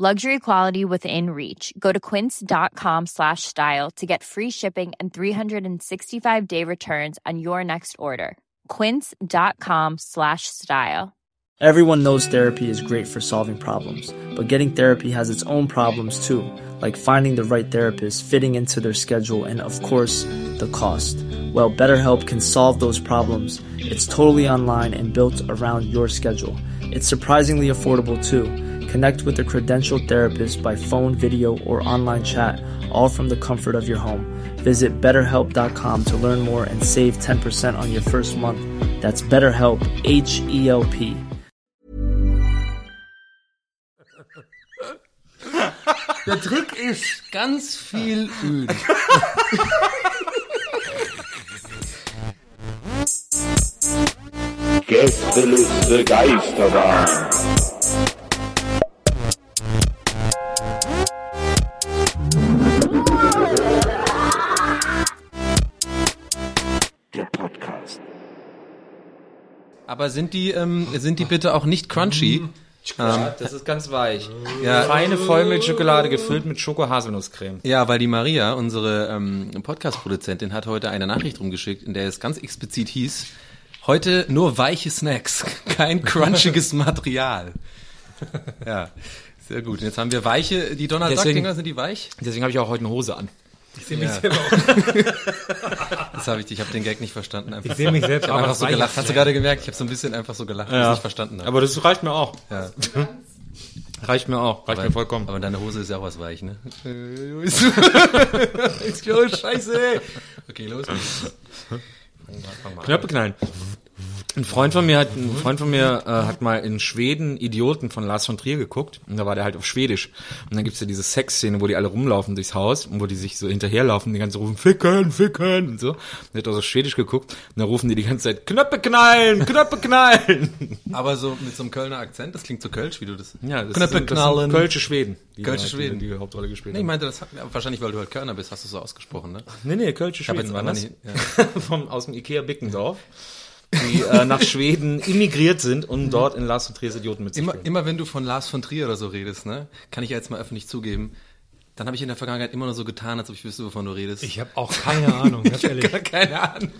Luxury quality within reach. Go to quince.com slash style to get free shipping and 365 day returns on your next order. Quince.com slash style. Everyone knows therapy is great for solving problems, but getting therapy has its own problems too, like finding the right therapist, fitting into their schedule, and of course, the cost. Well, BetterHelp can solve those problems. It's totally online and built around your schedule. It's surprisingly affordable too. Connect with a credentialed therapist by phone, video, or online chat, all from the comfort of your home. Visit betterhelp.com to learn more and save 10% on your first month. That's BetterHelp, H E L P. Der Trick ist ganz viel üben. Gästeliste Geisterbahn. Aber sind die, ähm, sind die bitte auch nicht crunchy? Ähm, Das ist ganz weich. Ja. Feine Vollmilchschokolade gefüllt mit Schoko-Haselnusscreme. ja, weil die Maria, unsere ähm, Podcast-Produzentin, hat heute eine Nachricht rumgeschickt, in der es ganz explizit hieß, heute nur weiche Snacks, kein crunchiges Material. Ja, sehr gut. Jetzt haben wir weiche, die Donald Duck Deswegen- Dinger, sind die weich? Deswegen habe ich auch heute eine Hose an. Ich sehe mich Ja. selber auch. Das habe ich, ich habe den Gag nicht verstanden. Einfach. Ich sehe mich selbst Ich auch einfach so gelacht. Hast du gerade gemerkt? Ich habe so ein bisschen einfach so gelacht, weil ich es nicht verstanden habe. Aber das reicht mir auch. ja. Reicht mir auch. Reicht mir vollkommen. Aber deine Hose ist ja auch was weich, ne? ich glaube, scheiße. Okay, los. Knöpfe knallen. Ein Freund von mir hat, ein Freund von mir äh, hat mal in Schweden Idioten von Lars von Trier geguckt und da war der halt auf Schwedisch und dann gibt's ja diese Sexszene, wo die alle rumlaufen durchs Haus und wo die sich so hinterherlaufen, die ganze Zeit rufen Ficken, Ficken und so. Und er hat auch so Schwedisch geguckt und da rufen die die ganze Zeit Knöpfe knallen, Knöpfe knallen. Aber so mit so einem Kölner Akzent, das klingt so kölsch, wie du das. Ja, das Knöpfe sind, das knallen. sind Kölsche Schweden. Die Kölsche da- Schweden. Die, die Hauptrolle gespielt Nee, ich meinte, das hat, ja, wahrscheinlich, weil du halt Kölner bist, hast du so ausgesprochen, ne? Nee, nee, Kölsche Schweden war das. nicht- Vom, aus dem Ikea Bickendorf. Die äh, nach Schweden immigriert sind, um dort in Lars von Triers Idioten Immer, mitzuspielen. immer wenn du von Lars von Trier oder so redest, ne, kann ich ja jetzt mal öffentlich zugeben, dann habe ich in der Vergangenheit immer nur so getan, als ob ich wüsste, wovon du redest. Ich habe auch keine Ahnung, ganz ehrlich. gar keine Ahnung.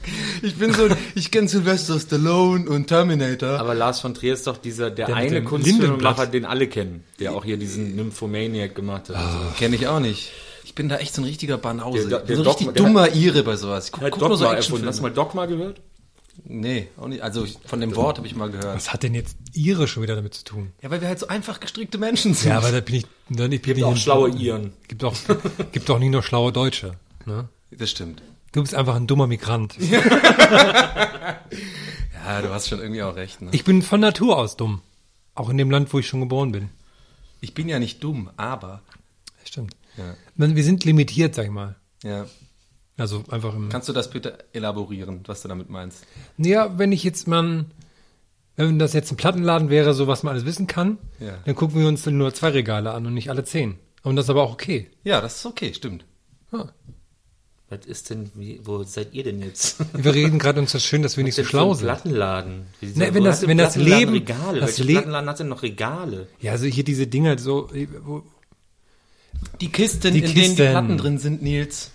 Ich bin so, ich kenne Sylvester Stallone und Terminator. Aber Lars von Trier ist doch dieser, der, Der eine Kunstfilmemacher, den alle kennen, der auch hier diesen Nymphomaniac gemacht hat. Also. Kenne ich auch nicht. Ich bin da echt so ein richtiger Banause. Der- Ich bin so der richtig Dogma- der dummer Ire bei sowas. Ich guck, guck nur so. Actionfilme. Hast du mal Dogma gehört? Nee, auch nicht. Also ich, von dem Wort habe ich mal gehört. Was hat denn jetzt Ihre schon wieder damit zu tun? Ja, weil wir halt so einfach gestrickte Menschen sind. Ja, aber da bin ich, bin ich Gibt auch schlaue Iren. Gibt auch, gibt auch nie nur schlaue Deutsche. Ne? Das stimmt. Du bist einfach ein dummer Migrant. Ja, du hast schon irgendwie auch recht. Ne? Ich bin von Natur aus dumm. Auch in dem Land, wo ich schon geboren bin. Ich bin ja nicht dumm, aber Stimmt. Ja. Wir sind limitiert, sag ich mal. ja. Also einfach im. Kannst du das bitte elaborieren, was du damit meinst? Ja, wenn ich jetzt mal, wenn das jetzt ein Plattenladen wäre, so was man alles wissen kann, Ja. dann gucken wir uns dann nur zwei Regale an und nicht alle zehn. Und das ist aber auch okay. Ja, das ist okay, stimmt. Was ist denn, wie, wo seid ihr denn jetzt? Wir reden gerade uns das schön, dass wir nicht so schlau sind. Plattenladen. Wie Ne, wenn das- wenn das Plattenladen Leben- Regale. das Le- Plattenladen hat denn noch Regale? Ja, also hier diese Dinger so, wo, Die Kisten, Die in denen die Kisten. Platten drin sind, Nils,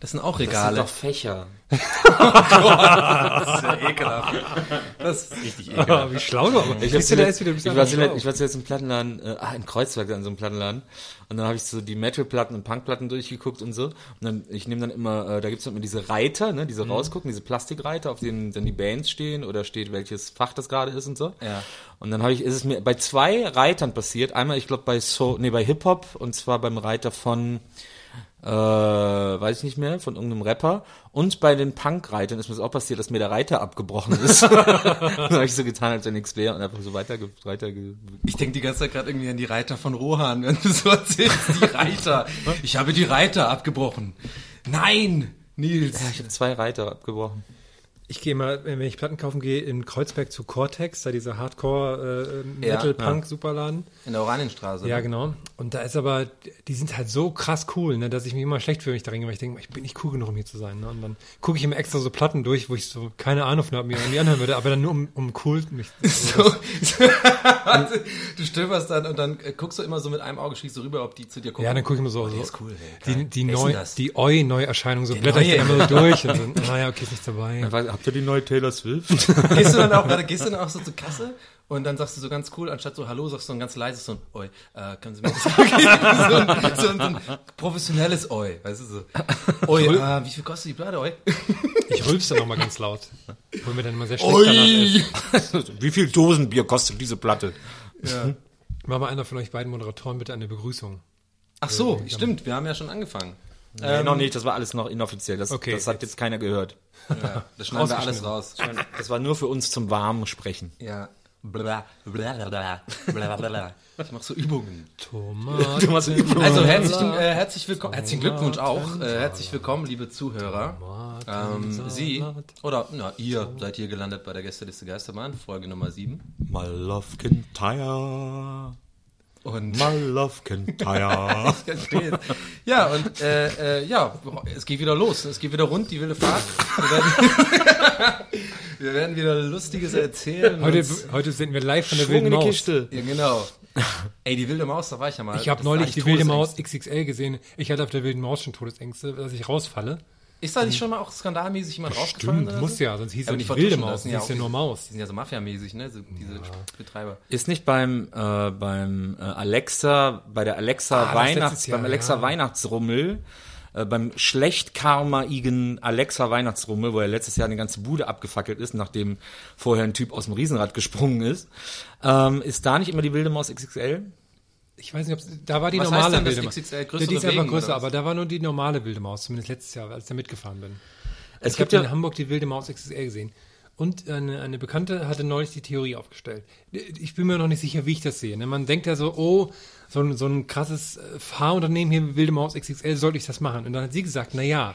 das sind auch Das Regale. sind doch Fächer. Das ist ja ekelhaft. Das ist richtig ekelhaft. Ah, wie schlau du aber. Ich, du, da ist wieder ein ich, war zuletzt, ich war zuletzt im Plattenladen, äh, ah, in Kreuzberg an so einem Plattenladen. Und dann habe ich so die Metal-Platten und Punk-Platten durchgeguckt und so. Und dann, ich nehme dann immer, äh, da gibt's immer diese Reiter, ne, Mhm. diese rausgucken, diese Plastikreiter, auf denen dann die Bands stehen oder steht, welches Fach das gerade ist und so. Ja. Und dann habe ich, ist es mir bei zwei Reitern passiert. Einmal, ich glaube, bei so, nee, bei Hip-Hop und zwar beim Reiter von äh, weiß ich nicht mehr, von irgendeinem Rapper. Und bei den Punk-Reitern ist mir das auch passiert, dass mir der Reiter abgebrochen ist. dann habe ich so getan, als wenn nichts wäre und einfach so weiter, weiter Ich denke die ganze Zeit gerade irgendwie an die Reiter von Rohan, wenn du so erzählst, die Reiter. Ich habe die Reiter abgebrochen. Nein! Nils. Ja, ich habe zwei Reiter abgebrochen. Ich gehe mal, wenn ich Platten kaufen gehe, in Kreuzberg zu Cortex, da dieser Hardcore äh, Ja, Metal Punk Superladen. In der Oranienstraße. Ja, genau. Und da ist aber, die sind halt so krass cool, ne, dass ich mich immer schlecht fühle, wenn ich da reingehe, weil ich denke, ich bin nicht cool genug, um hier zu sein. Ne? Und dann gucke ich immer extra so Platten durch, wo ich so keine Ahnung von habe, mir irgendwie anhören würde, aber dann nur um, um cool mich. So, Warte, du stöberst dann und dann äh, guckst du immer so mit einem Auge, schießt du rüber, ob die zu dir gucken. Ja, dann gucke ich immer so, Oh, so der ist cool, ey. die, die, neu, die Oi-Neuerscheinung, so blätter ich dann immer so durch und so, naja, okay, ist nichts dabei. Habt ihr, habt ihr die neue Taylor Swift? Gehst du dann auch, warte, gehst du dann auch so zur Kasse und dann sagst du so ganz cool, anstatt so Hallo, sagst du so ein ganz leises so ein Oi, äh, können Sie mir das geben? so, ein, so, ein, so ein professionelles Oi, weißt du so. Oi, äh, wie viel kostet die Platte, Oi? Ich rülpse dann nochmal ganz laut. Wo mir dann immer sehr schlecht danach ist. Wie viel Dosenbier kostet diese Platte? Mach mal einer von euch beiden Moderatoren bitte eine Begrüßung. Ach so, stimmt, wir haben ja schon angefangen. Nee, noch nicht, das war alles noch inoffiziell. Das, Okay, das hat jetzt keiner gehört. Ja, das schneiden wir alles raus. Das war nur für uns zum warmen Sprechen. Ja. Bla, bla, bla, bla, bla. Ich mach so Übungen. Thomas. machst Also herzlichen, äh, herzlich willkommen, herzlichen Glückwunsch auch. Äh, herzlich willkommen, liebe Zuhörer. Ähm, Sie oder na, ihr seid hier gelandet bei der Gästeliste Geisterbahn, Folge Nummer 7. My love can tire. Und My love can tire. Verstehe. Ja, und äh, äh, ja, es geht wieder los. Es geht wieder rund, die wilde Fahrt. Wir werden, wir werden wieder Lustiges erzählen. Heute, heute sind wir live von der Schwung wilden in die Maus. Kiste. ja, genau. Ey, die wilde Maus, da war ich ja mal. Ich habe neulich die wilde Maus. XXL gesehen. Ich hatte auf der wilden Maus schon Todesängste, dass ich rausfalle. Ist da nicht schon mal auch skandalmäßig jemand rausgefallen? oder muss so? ja, sonst hieß ja die nicht wilde Maus, ja hieß ja auch- nur Maus. Die sind ja so mafiamäßig, ne? So, diese Betreiber. Ist nicht beim, äh, beim äh, Alexa, bei der Alexa Ah, Weihnachts, Jahr, beim Alexa ja. Weihnachtsrummel, äh, beim schlecht karmaigen Alexa Weihnachtsrummel, wo er letztes Jahr eine ganze Bude abgefackelt ist, nachdem vorher ein Typ aus dem Riesenrad gesprungen ist, ähm, ist da nicht immer die wilde Maus XXL? Ich weiß nicht, ob da war die Was heißt normale denn das wilde Maus. XXL? Ja, Größere die ist einfach Wegen, größer, oder was? aber da war nur die normale wilde Maus, zumindest letztes Jahr, als ich da mitgefahren bin. Es ich habe gibt ja, in Hamburg die wilde Maus XXL gesehen. Und eine, eine Bekannte hatte neulich die Theorie aufgestellt. Ich bin mir noch nicht sicher, wie ich das sehe. ne? Man denkt ja so, oh, so ein, so ein krasses äh, Fahrunternehmen hier, wilde Maus XXL, sollte ich das machen? Und dann hat sie gesagt, na ja,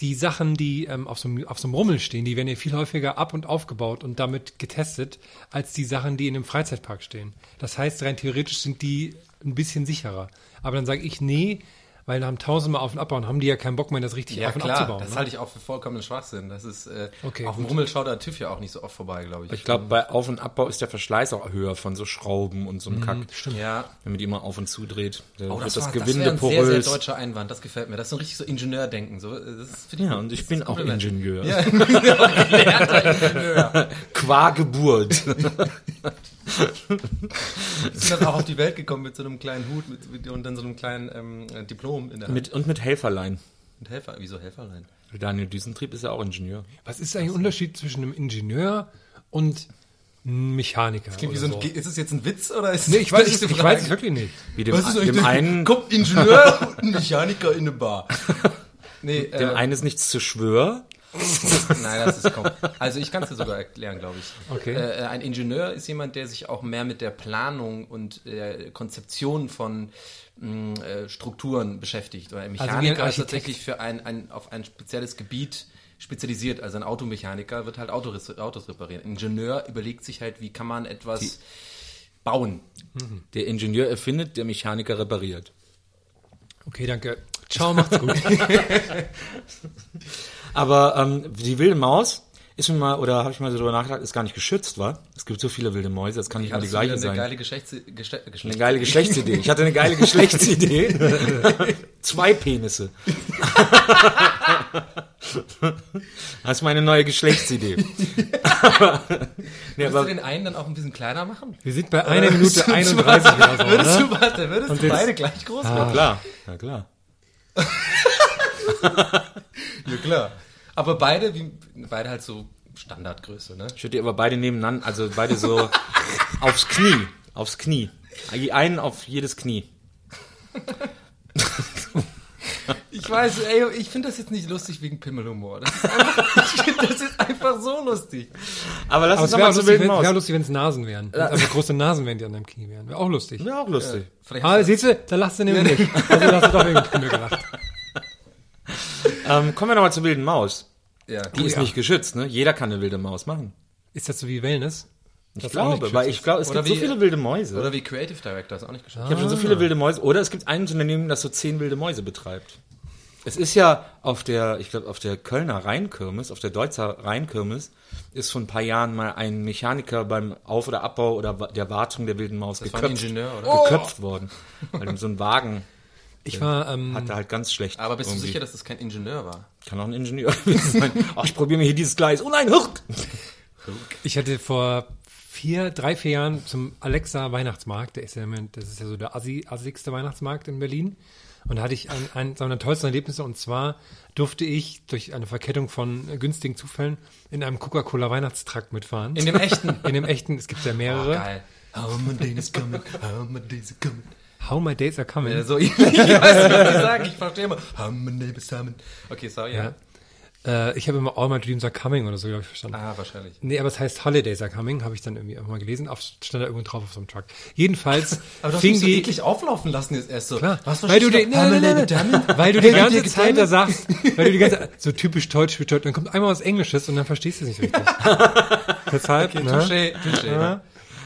die Sachen, die ähm, auf, so einem, auf so einem Rummel stehen, die werden ja viel häufiger ab- und aufgebaut und damit getestet, als die Sachen, die in einem Freizeitpark stehen. Das heißt, rein theoretisch sind die ein bisschen sicherer. Aber dann sage ich, nee, weil da haben tausendmal auf und abbauen, haben die ja keinen Bock mehr, das richtig Ja, auf und klar, abzubauen. das ne? halte ich auch für vollkommenen Schwachsinn. Das ist, äh, Okay, auf dem. Rummel schaut der TÜV ja auch nicht so oft vorbei, glaube ich. ich glaube, bei Auf- und Abbau ist der Verschleiß auch höher von so Schrauben und so einem Kack. Stimmt. Ja. Wenn man die immer auf und zu dreht, dann Oh, wird das, das war, Gewinde das ein sehr, sehr porös. deutscher Einwand. Das gefällt mir. Das ist so ein richtig so Ingenieurdenken. So, das Ja, und ich bin auch. Ingenieur. Ja, Ingenieur. Qua Geburt. Bist du dann auch auf die Welt gekommen mit so einem kleinen Hut mit, mit, und dann so einem kleinen ähm, Diplom in der Hand? mit, und mit Helferlein. Mit Helfer. Wieso Helferlein? Daniel Düsentrieb ist ja auch Ingenieur. Was ist eigentlich der Unterschied zwischen einem Ingenieur und einem Mechaniker? Klingt wie oder so ein, ist es jetzt ein Witz oder ist Nee, ich weiß, es, ich weiß es wirklich nicht. Wie dem, Was ist eigentlich dem der- einen, Kommt Ingenieur und ein Mechaniker in eine Bar. Nee, dem äh, einen ist nichts zu schwör. Nein, das ist kaum. Also ich kann es dir sogar erklären, glaube ich. Okay. Äh, ein Ingenieur ist jemand, der sich auch mehr mit der Planung und der Konzeption von äh, Strukturen beschäftigt. Oder ein Also ein Mechaniker ist Architekt. tatsächlich für ein, ein, auf ein spezielles Gebiet spezialisiert. Also ein Automechaniker wird halt Autos, Autos reparieren. Ein Ingenieur überlegt sich halt, wie kann man etwas bauen. Der Ingenieur erfindet, der Mechaniker repariert. Okay, danke. Ciao, macht's gut. Aber ähm, die wilde Maus ist mir mal, oder habe ich mal so drüber nachgedacht, ist gar nicht geschützt, war? Es gibt so viele wilde Mäuse, das kann nicht mal die gleiche eine sein. geile Geschlechts, Geschle Eine Geschlechts geile Geschlechtsidee. Ich hatte eine geile Geschlechtsidee. Zwei Penisse. Das ist meine neue Geschlechtsidee. aber, nee, Würdest du den einen dann auch ein bisschen kleiner machen? Wir sind bei einer Minute 31 oder so, Würdest du, warte, würdest Und du beide gleich groß ja, machen? klar, ja klar. Ja, klar. Aber beide, wie, beide halt so Standardgröße, ne? Ich würde die aber beide nebeneinander, also beide so aufs Knie, aufs Knie. Einen auf jedes Knie. Ich weiß, ey, ich finde das jetzt nicht lustig wegen Pimmelhumor. Das ist einfach, ich finde das ist einfach so lustig. Aber lass Aber uns es nochmal wäre zur lustig, wilden wenn Maus. wär lustig, wenn es Nasen wären. Einfach große Nasen wären, die an deinem Knie wären. Wäre auch lustig. Ja, auch lustig. Vielleicht Ah, siehst du, da lachst du nämlich nicht. Also hast du doch wegen Pimmel gelacht. Ähm, kommen wir nochmal zur wilden Maus. Ja. Die ist nicht geschützt, ne? Jeder kann eine wilde Maus machen. Ist das so wie Wellness? Ich Das glaube, weil ich glaube, es Oder gibt so wie- viele wilde Mäuse. Oder wie Creative Director, ist auch nicht geschafft. Ich habe schon so viele wilde Mäuse. Oder es gibt ein Unternehmen, das so zehn wilde Mäuse betreibt. Es ist ja auf der, ich glaube, auf der Kölner Rheinkirmes, auf der Deutzer Rheinkirmes, ist vor ein paar Jahren mal ein Mechaniker beim Auf- oder Abbau oder der Wartung der wilden Maus Das war ein geköpft, Ingenieur, oder? geköpft worden. Weil ihm so ein Wagen Ich war, ähm, hatte halt ganz schlecht. Aber bist du irgendwie. sicher, dass das kein Ingenieur war? Kann auch ein Ingenieur sein. Ach, ich probiere mir hier dieses Gleis. Oh nein, huch! ich hatte vor vier, drei, vier Jahren zum Alexa Weihnachtsmarkt, der ist ja, im Moment- das ist ja so der assi, assigste Weihnachtsmarkt in Berlin. Und da hatte ich ein, eines meiner tollsten Erlebnisse und zwar durfte ich durch eine Verkettung von günstigen Zufällen in einem Coca-Cola Weihnachtstrakt mitfahren. In dem echten? In dem echten, es gibt ja mehrere. Geil. How my day is coming, how my days are coming. How my days are coming. Ja, so, ich weiß nicht, was ich sage. Ich verstehe immer. How my name is coming. Okay, sorry. Ja. ja. Äh, ich habe immer All my dreams are coming oder so, glaube ich, verstanden. Ah, wahrscheinlich. Nee, aber es heißt Holidays are coming, habe ich dann irgendwie auch mal gelesen. Auf, stand da irgendwo drauf auf so einem Truck. Jedenfalls Aber du hast mich so eklig auflaufen lassen jetzt erst so. Klar, Was weil du, verstehst nein, nein, nein, weil du die ganze Zeit da sagst, weil du die ganze so typisch deutsch, typisch deutsch, dann kommt einmal was Englisches und dann verstehst du es nicht richtig. Deshalb, ne? Touché, touché. Ja.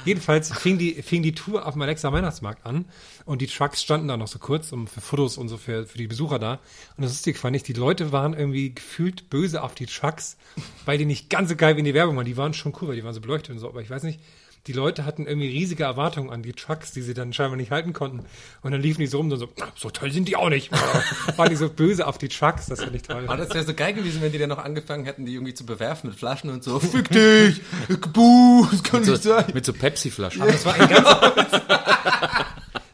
Jedenfalls fing die, fing die Tour auf dem Alexa Weihnachtsmarkt an und die Trucks standen da noch so kurz um für Fotos und so für, für die Besucher da. Und das Lustige fand ich, die Leute waren irgendwie gefühlt böse auf die Trucks, weil die nicht ganz so geil wie in die Werbung waren. Die waren schon cool, weil die waren so beleuchtet und so, aber ich weiß nicht, die Leute hatten irgendwie riesige Erwartungen an die Trucks, die sie dann scheinbar nicht halten konnten. Und dann liefen die so rum und so, "Na, so toll sind die auch nicht. waren die so böse auf die Trucks, das fand ich toll. Aber das wäre so geil gewesen, wenn die dann noch angefangen hätten, die irgendwie zu bewerfen mit Flaschen und so. Fick dich! Buh, das kann nicht sein. Mit so Pepsi-Flaschen. Aber das war ein ganz,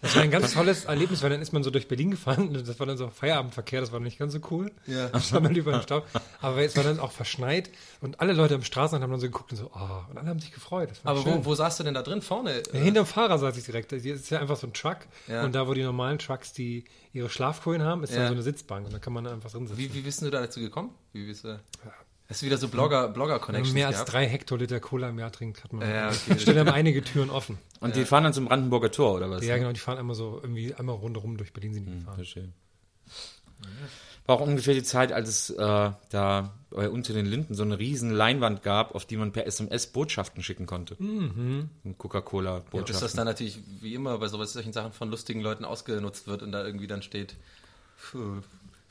das war ein ganz tolles Erlebnis, weil dann ist man so durch Berlin gefahren. Das war dann so Feierabendverkehr, das war nicht ganz so cool. Ja. Das war über den Staub. Aber es war dann auch verschneit und alle Leute am Straßenrand haben dann so geguckt und so, oh, und alle haben sich gefreut. Aber schön. wo, wo saßt du denn da drin? Vorne? Ja, hinterm Fahrer saß ich direkt. Das ist ja einfach so ein Truck. Ja. Und da, wo die normalen Trucks, die ihre Schlafkohlen haben, ist Ja. dann so eine Sitzbank. Und da kann man einfach drin sitzen. Wie, wie bist du da dazu gekommen? Wie bist du? Hast du wieder so Blogger, Blogger Connections mehr als gehabt? drei Hektoliter Cola im Jahr trinkt, hat man. Ja, okay. Stellen einem einige Türen offen. Und die fahren dann zum Brandenburger Tor, oder was? Ja, genau, die fahren einmal so irgendwie einmal rundherum durch Berlin sind die gefahren. Verstehe. War auch ungefähr die Zeit, als es äh, da bei unter den Linden so eine riesen Leinwand gab, auf die man per SMS Botschaften schicken konnte. Mhm. Coca-Cola Und dass Botschaften. das dann natürlich wie immer bei sowas, solchen Sachen von lustigen Leuten ausgenutzt wird und da irgendwie dann steht, "Puh,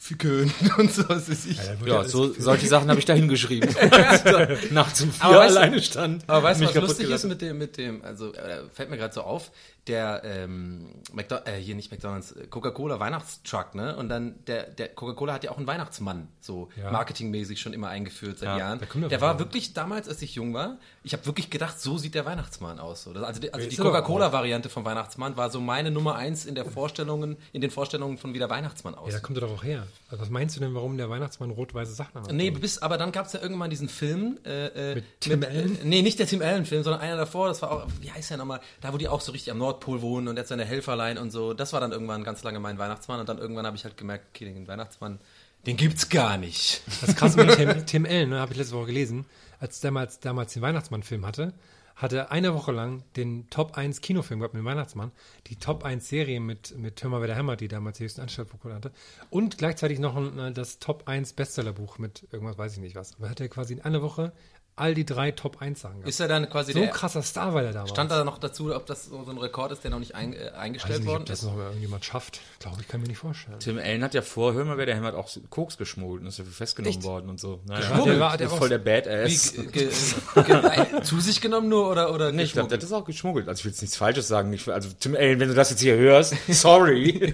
Ficken und so, was weiß ich. ja, so, solche Sachen habe ich da hingeschrieben. Nachts um vier Aber weißt du- alleine stand. Aber weißt du, was lustig ist mit dem, mit dem, also äh, fällt mir gerade so auf, der ähm, McDo äh, hier nicht McDonalds, äh, Coca-Cola Weihnachtstruck, ne? Und dann der, der Coca-Cola hat ja auch einen Weihnachtsmann, so Ja. marketingmäßig schon immer eingeführt seit Ja, Jahren. der ja Der war da. wirklich damals, als ich jung war, ich habe wirklich gedacht, so sieht der Weihnachtsmann aus. So. Das- Also die, also die doch Coca-Cola-Variante vom Weihnachtsmann war so meine Nummer eins in der Vorstellungen, in den Vorstellungen von wie der Weihnachtsmann Ja, aussieht. da kommt er doch auch her. Also was meinst du denn, warum der Weihnachtsmann rot-weiße Sachen hat? Nee, bis, aber dann gab es ja irgendwann diesen Film. Äh, äh, Mit Tim Allen? Äh, nee, nicht der Tim Allen-Film, sondern einer davor. Das war auch, wie heißt der nochmal? Da, wo die auch so richtig am Nordpol wohnen und jetzt seine Helferlein und so. Das war dann irgendwann ganz lange mein Weihnachtsmann. Und dann irgendwann habe ich halt gemerkt, okay, den Weihnachtsmann, den gibt's gar nicht. Das krasse mit Tim, Tim Allen, ne, habe ich letzte Woche gelesen, als damals, damals den Weihnachtsmann-Film hatte, hatte er eine Woche lang den Top 1 Kinofilm gehabt mit dem Weihnachtsmann, die Top 1 Serie mit, mit Hör mal, wer der Hammer, die damals die höchsten Anstellungsprotokolle hatte, und gleichzeitig noch ein, äh, das Top 1 Bestsellerbuch mit irgendwas, weiß ich nicht was. Aber hat er quasi in einer Woche all die drei Top 1 Sachen gehabt. Ist er dann quasi so der. krasser Star war der damals. Stand da noch dazu, ob das so ein Rekord ist, der noch nicht ein, äh, Weiß eingestellt nicht, worden ob das ist? noch mal irgendjemand schafft. Glaube ich, kann mir nicht vorstellen. Tim Allen hat ja vor, hör mal, wer der hat auch Koks geschmuggelt und ist dafür festgenommen Echt? worden und so. Naja, der war Der war voll der Badass. Wie, ge, ge, zu sich genommen nur oder, oder Nee, ich glaube, das ist auch geschmuggelt. Also ich will jetzt nichts Falsches sagen. Ich, also Tim Allen, wenn du das jetzt hier hörst, sorry.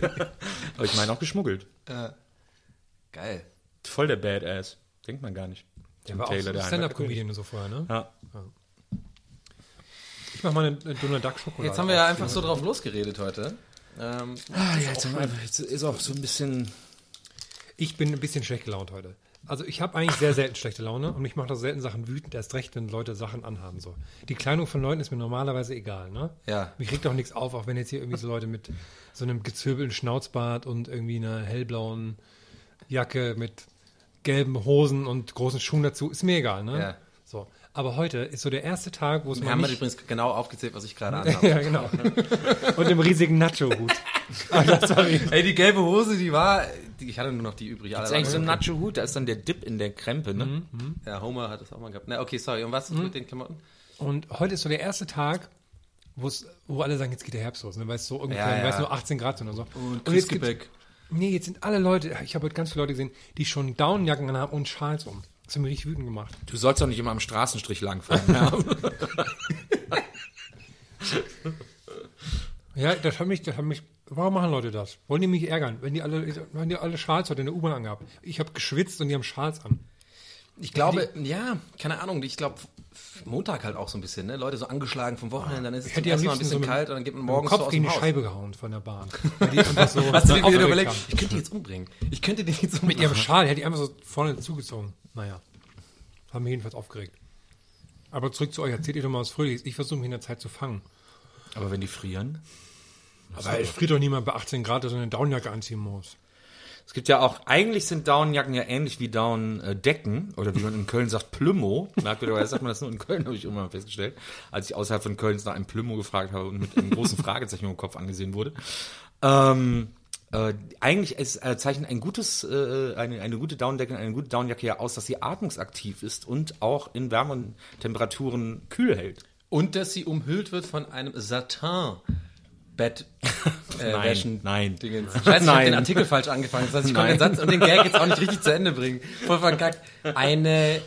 Aber ich meine auch geschmuggelt. Geil. Voll der Badass. Denkt man gar nicht. Der Tim war auch Taylor, so der Stand-Up-Comedian und so vorher, ne? Ja. Ich mach mal eine, eine Donald Duck Schokolade. Jetzt haben wir ja einfach so drauf losgeredet heute. Ähm, Ah, ja, jetzt, haben wir, jetzt ist auch so ein bisschen. Ich bin ein bisschen schlecht gelaunt heute. Also ich habe eigentlich sehr selten schlechte Laune und mich macht auch selten Sachen wütend, erst recht, wenn Leute Sachen anhaben. So. Die Kleidung von Leuten ist mir normalerweise egal, ne? Ja. Mich regt auch nichts auf, auch wenn jetzt hier irgendwie so Leute mit so einem gezwirbelten Schnauzbart und irgendwie einer hellblauen Jacke mit gelben Hosen und großen Schuhen dazu, ist mir egal, ne? Ja. Aber heute ist so der erste Tag, wo es wir mal haben nicht... übrigens genau aufgezählt, was ich gerade anhabe. ja, genau. und dem riesigen Nacho-Hut. Ey, die gelbe Hose, die war, die, ich hatte nur noch die übrig. Das ist eigentlich so ein Nacho-Hut, da ist dann der Dip in der Krempe, ne? Ja, Homer hat das auch mal gehabt. Na, okay, sorry. Und was ist mit den Klamotten? Und heute ist so der erste Tag, wo alle sagen, jetzt geht der Herbst los, ne? weil es so ungefähr, Ja, ja. weil es nur 18 Grad sind oder so. Und jetzt gibt's- Gebäck. Nee, jetzt sind alle Leute, ich habe heute ganz viele Leute gesehen, die schon Downjacken anhaben und Schals um. Das hat mich richtig wütend gemacht. Du sollst doch nicht immer am Straßenstrich langfahren. ja. Ja, das hat mich, das hat mich, warum machen Leute das? Wollen die mich ärgern? Wenn die alle, wenn die alle Schals heute in der U-Bahn angehabt. Ich habe geschwitzt und die haben Schals an. Ich glaube, ja, keine Ahnung. Ich glaube, Montag halt auch so ein bisschen, ne? Leute so angeschlagen vom Wochenende, dann ist es Ich hätte zum die am ersten Mal ein bisschen so mit- kalt und dann geht man Mit morgens so Kopf aus gegen dem die Haus. Scheibe gehauen von der Bahn. So Hast du dir wieder überlegt, ich könnte die jetzt umbringen. Ich könnte die jetzt Mit umbringen. ihrem Schal hätte ich einfach so vorne zugezogen. Naja. Haben mich jedenfalls aufgeregt. Aber zurück zu euch, erzählt ihr doch mal was Fröhliches. Ich versuche mich in der Zeit zu fangen. Aber wenn die frieren? Aber es friert doch niemand bei 18 Grad, dass er eine Downjacke anziehen muss. Es gibt ja auch, eigentlich sind Downjacken ja ähnlich wie Downdecken oder wie man in Köln sagt, Plümo. Merkwürdigerweise sagt man das nur in Köln, habe ich immer festgestellt, als ich außerhalb von Köln nach einem Plümo gefragt habe und mit einem großen Fragezeichen im Kopf angesehen wurde. Ähm, äh, eigentlich ist, äh, zeichnet ein gutes, äh, eine, eine gute Downdecke, eine gute Downjacke ja aus, dass sie atmungsaktiv ist und auch in wärmeren Temperaturen kühl hält. Und dass sie umhüllt wird von einem Satin. Bett äh, Nein, Wäschen nein. Dingens. Scheiße, ich habe Nein. den Artikel falsch angefangen. Das heißt, ich konnte Nein. den Satz und den Gag jetzt auch nicht richtig zu Ende bringen. Voll verkackt. Eine